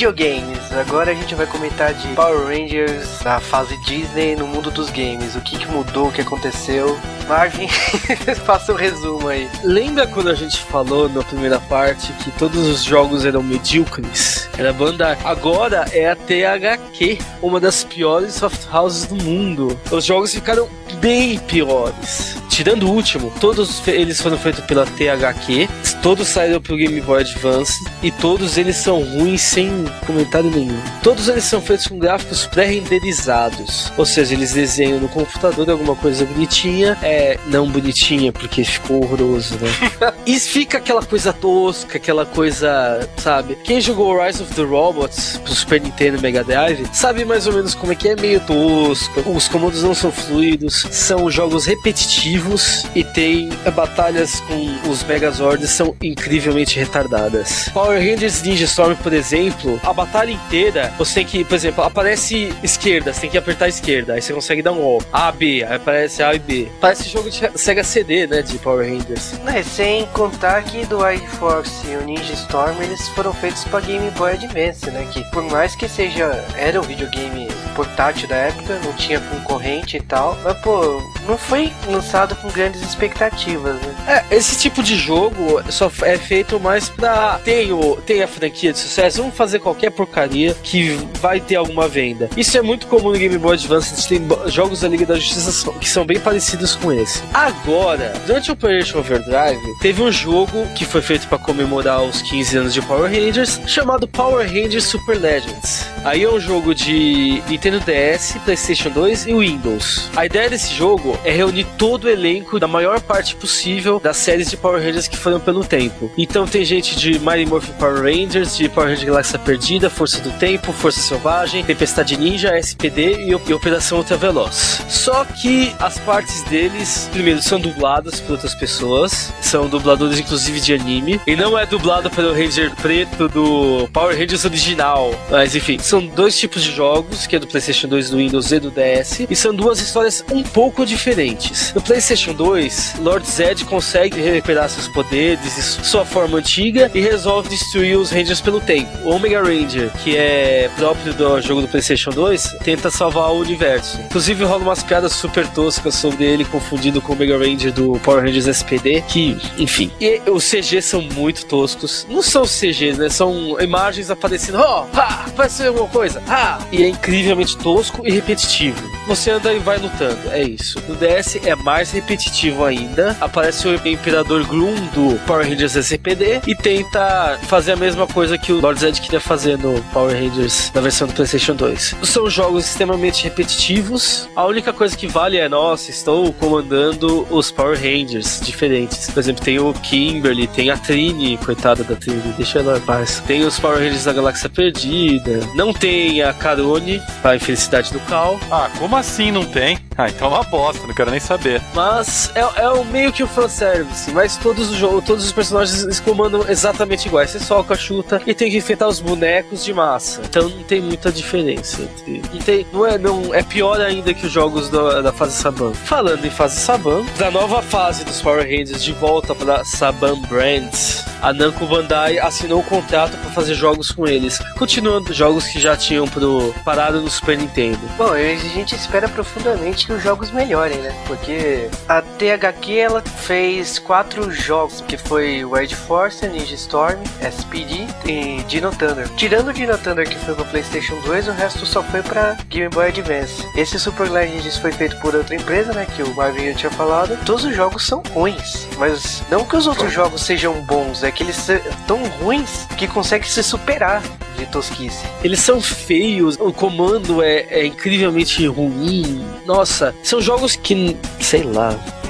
Videogames. Agora a gente vai comentar de Power Rangers da fase Disney no mundo dos games. O que, que mudou, o que aconteceu. Marvin, faça um resumo aí. Lembra quando a gente falou na primeira parte que todos os jogos eram medíocres? Era banda. Agora é a THQ, uma das piores soft houses do mundo. Os jogos ficaram bem piores. Tirando o último, todos eles foram feitos pela THQ, todos saíram pro Game Boy Advance e todos eles são ruins sem comentário nenhum. Todos eles são feitos com gráficos pré-renderizados, ou seja, eles desenham no computador alguma coisa bonitinha, é, é não bonitinha, porque ficou horroroso, né? e fica aquela coisa tosca, aquela coisa, sabe? Quem jogou Rise of the Robots pro Super Nintendo e Mega Drive sabe mais ou menos como é que é meio tosco. Os comandos não são fluidos, são jogos repetitivos e tem batalhas com os Megazords são incrivelmente retardadas. Power Rangers Ninja Storm, por exemplo, a batalha inteira, você tem que, por exemplo, aparece esquerda, você tem que apertar a esquerda, aí você consegue dar um O. A, B, aí aparece A e B. Parece jogo de Sega CD, né, de Power Rangers. É, sem contar que do iForce e o Ninja Storm eles foram feitos para Game Boy Advance, né? Que por mais que seja era um videogame portátil da época, não tinha concorrente e tal, mas pô, não foi lançado com grandes expectativas, né? É, esse tipo de jogo só é feito mais pra. Tem, o, tem a franquia de sucesso, vamos fazer qualquer porcaria que vai ter alguma venda. Isso é muito comum no Game Boy Advance, a gente tem jogos da Liga da Justiça que são bem parecidos com esse. Agora, durante o Operation Overdrive, teve um jogo que foi feito pra comemorar os 15 anos de Power Rangers, chamado Power Rangers Super Legends. Aí é um jogo de Nintendo DS, PlayStation 2 e Windows. A ideia desse jogo é reunir todo o elenco da maior parte possível das séries de Power Rangers que foram pelo tempo. Então tem gente de Mighty Morphin Power Rangers, de Power Rangers Galáxia Perdida, Força do Tempo, Força Selvagem, Tempestade Ninja, SPD e, Operação Ultraveloz. Só que as partes deles, primeiro, são dubladas por outras pessoas, são dubladores inclusive de anime, e não é dublado pelo Ranger preto do Power Rangers original. Mas enfim, são dois tipos de jogos, que é do PlayStation 2, do Windows e do DS, e são duas histórias um pouco diferentes. No PlayStation 2, Lord Zed consegue recuperar seus poderes e sua forma antiga e resolve destruir os Rangers pelo tempo. O Omega Ranger, que é próprio do jogo do PlayStation 2, tenta salvar o universo. Inclusive rola umas piadas super toscas sobre ele confundindo com o Omega Ranger do Power Rangers SPD, que, enfim. E os CGs são muito toscos. Não são CGs, né? São imagens aparecendo, ó, ha, vai ser alguma coisa, ha! E é incrivelmente tosco e repetitivo. Você anda e vai lutando, é isso. No DS é mais repetitivo ainda. Aparece o Imperador Gloom do Power Rangers SPD e tenta fazer a mesma coisa que o Lord Zed queria fazer no Power Rangers na versão do PlayStation 2. São jogos extremamente repetitivos. A única coisa que vale é, nossa, estou comandando os Power Rangers diferentes. Por exemplo, tem o Kimberly, tem a Trini, coitada da Trini, deixa ela em paz. Tem os Power Rangers da Galáxia Perdida. Não tem a Carone, a infelicidade do Cal. Ah, como assim não tem? Ah, então é uma bosta, não quero nem saber. Mas é, é o meio que o fanservice, mas todos os jogos, todos os personagens eles comandam exatamente iguais. Você soca, chuta e tem que enfrentar os bonecos de massa. Então não tem muita diferença. Não, tem, não, é, não é pior ainda que os jogos da, da fase Saban. Falando em fase Saban, da nova fase dos Power Rangers de volta para Saban Brands, a Namco Bandai assinou um contrato para fazer jogos com eles, continuando jogos que já tinham pro, parado no Super Nintendo. Bom, a gente espera profundamente que os jogos melhorem, né? Porque a THQ ela fez quatro jogos, que foi Wild Force, Ninja Storm, SPD e Dino Thunder. Tirando o Dino Thunder que foi para PlayStation 2, o resto só foi para Game Boy Advance. Esse Super Legends foi feito por outra empresa, né? Que o Marvin já tinha falado. Todos os jogos são ruins, mas não que os outros jogos sejam bons, é que eles são tão ruins que conseguem se superar de tosquice. Eles são feios, o comando é, é incrivelmente ruim. Nossa, são jogos que. sei lá.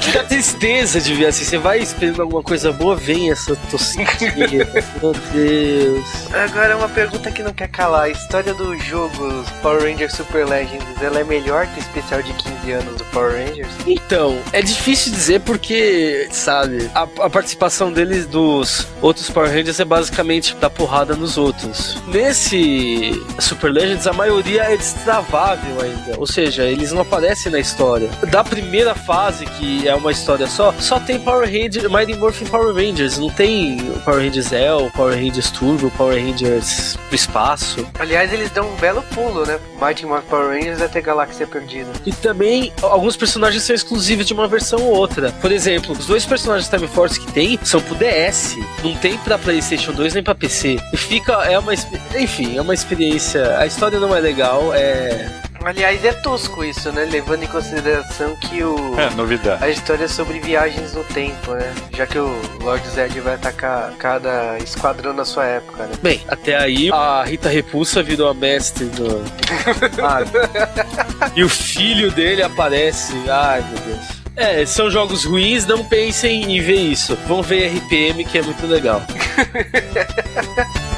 Que tristeza de ver assim. Você vai esperando alguma coisa boa, vem essa tosqueira. Meu Deus. Agora uma pergunta que não quer calar. A história do jogo Power Rangers Super Legends, ela é melhor que o especial de 15 anos do Power Rangers? Então, é difícil dizer porque, sabe, a, a participação deles dos outros Power Rangers é basicamente dar porrada nos outros. Nesse Super Legends, a maioria é destravável ainda, ou seja, eles não aparecem na história. Da primeira fase, que é uma história só, só tem Power Rangers, Mighty Morphin Power Rangers, não tem Power Rangers L, Power Rangers Turbo, Power Rangers do espaço. Aliás, eles dão um belo pulo, né? Mighty Morphin Power Rangers até Galáxia Perdida. E também alguns personagens são exclusivos de uma versão ou outra. Por exemplo, os dois personagens Time Force que tem são pro DS, não tem pra PlayStation 2 nem pra PC. E fica é uma enfim, é uma experiência. A história não é legal, é Aliás, é tosco isso, né? Levando em consideração que o. É, novidade. A história é sobre viagens no tempo, né? Já que o Lord Zed vai atacar cada esquadrão na sua época, né? Bem, até aí a Rita Repulsa virou a mestre do. Ah, e o filho dele aparece. Ai, meu Deus. É, são jogos ruins, não pensem em ver isso. Vão ver RPM que é muito legal.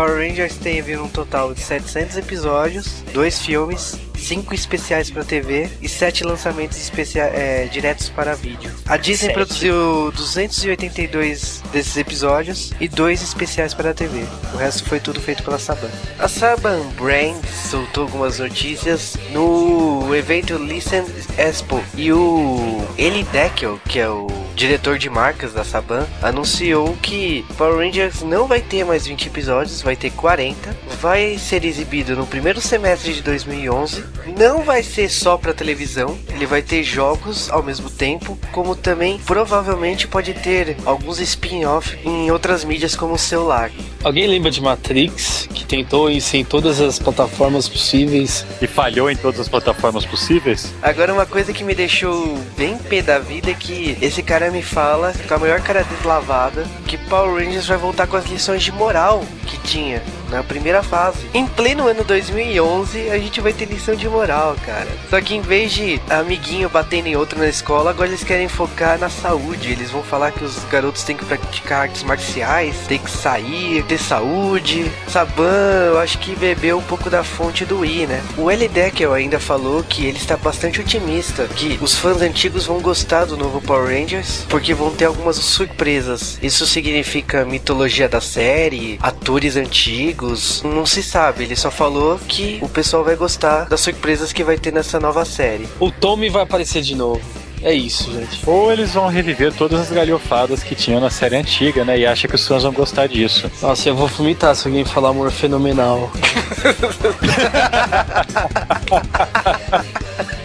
Power Rangers teve um total de 700 episódios, dois filmes, cinco especiais para TV e sete lançamentos especia- é, diretos para vídeo. A Disney Sete. produziu 282 desses episódios e dois especiais para a TV. O resto foi tudo feito pela Saban. A Saban Brand soltou algumas notícias no evento Listen Expo e o Eli Deckel, que é o diretor de marcas da Saban, anunciou que Power Rangers não vai ter mais 20 episódios, vai ter 40. Vai ser exibido no primeiro semestre de 2011. Não vai ser só para televisão, ele vai ter jogos ao mesmo tempo, como também provavelmente pode ter alguns spin-off em outras mídias como o celular. Alguém lembra de Matrix, que tentou isso em todas as plataformas possíveis? E falhou em todas as plataformas possíveis? Agora, uma coisa que me deixou bem pé da vida é que esse cara me fala, com a maior cara deslavada, que Power Rangers vai voltar com as lições de moral que tinha na primeira fase. Em pleno ano 2011, a gente vai ter lição de moral, cara. Só que em vez de amiguinho batendo em outro na escola, agora eles querem focar na saúde. Eles vão falar que os garotos têm que praticar artes marciais, tem que sair, ter saúde. Saban, eu acho que bebeu um pouco da fonte do Wii, né? O L. Deckel ainda falou que ele está bastante otimista, que os fãs antigos vão gostar do novo Power Rangers, porque vão ter algumas surpresas. Isso significa mitologia da série, atores antigos, não se sabe. Ele só falou que o pessoal vai gostar das surpresas que vai ter nessa nova série. O Tommy vai aparecer de novo. É isso, gente. Ou eles vão reviver todas as galhofadas que tinham na série antiga, né? E acha que os fãs vão gostar disso. Nossa, eu vou vomitar se alguém falar amor fenomenal.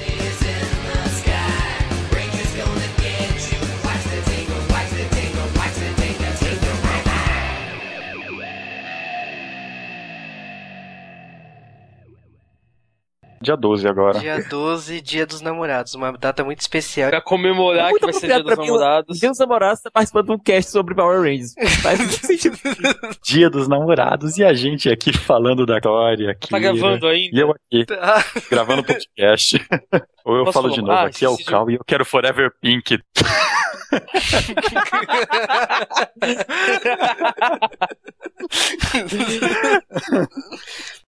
Dia 12 agora. Dia 12, Dia dos Namorados, uma data muito especial. Pra comemorar que vai ser Dia dos Namorados. Dia dos Namorados tá participando de um cast sobre Power Rangers. Faz sentido. Dia dos namorados e a gente aqui falando da história. Aqui, Tá gravando ainda? E eu aqui, gravando podcast. Ou eu Posso falo falar? de novo, Ah, aqui é o Cal e eu quero Forever Pink.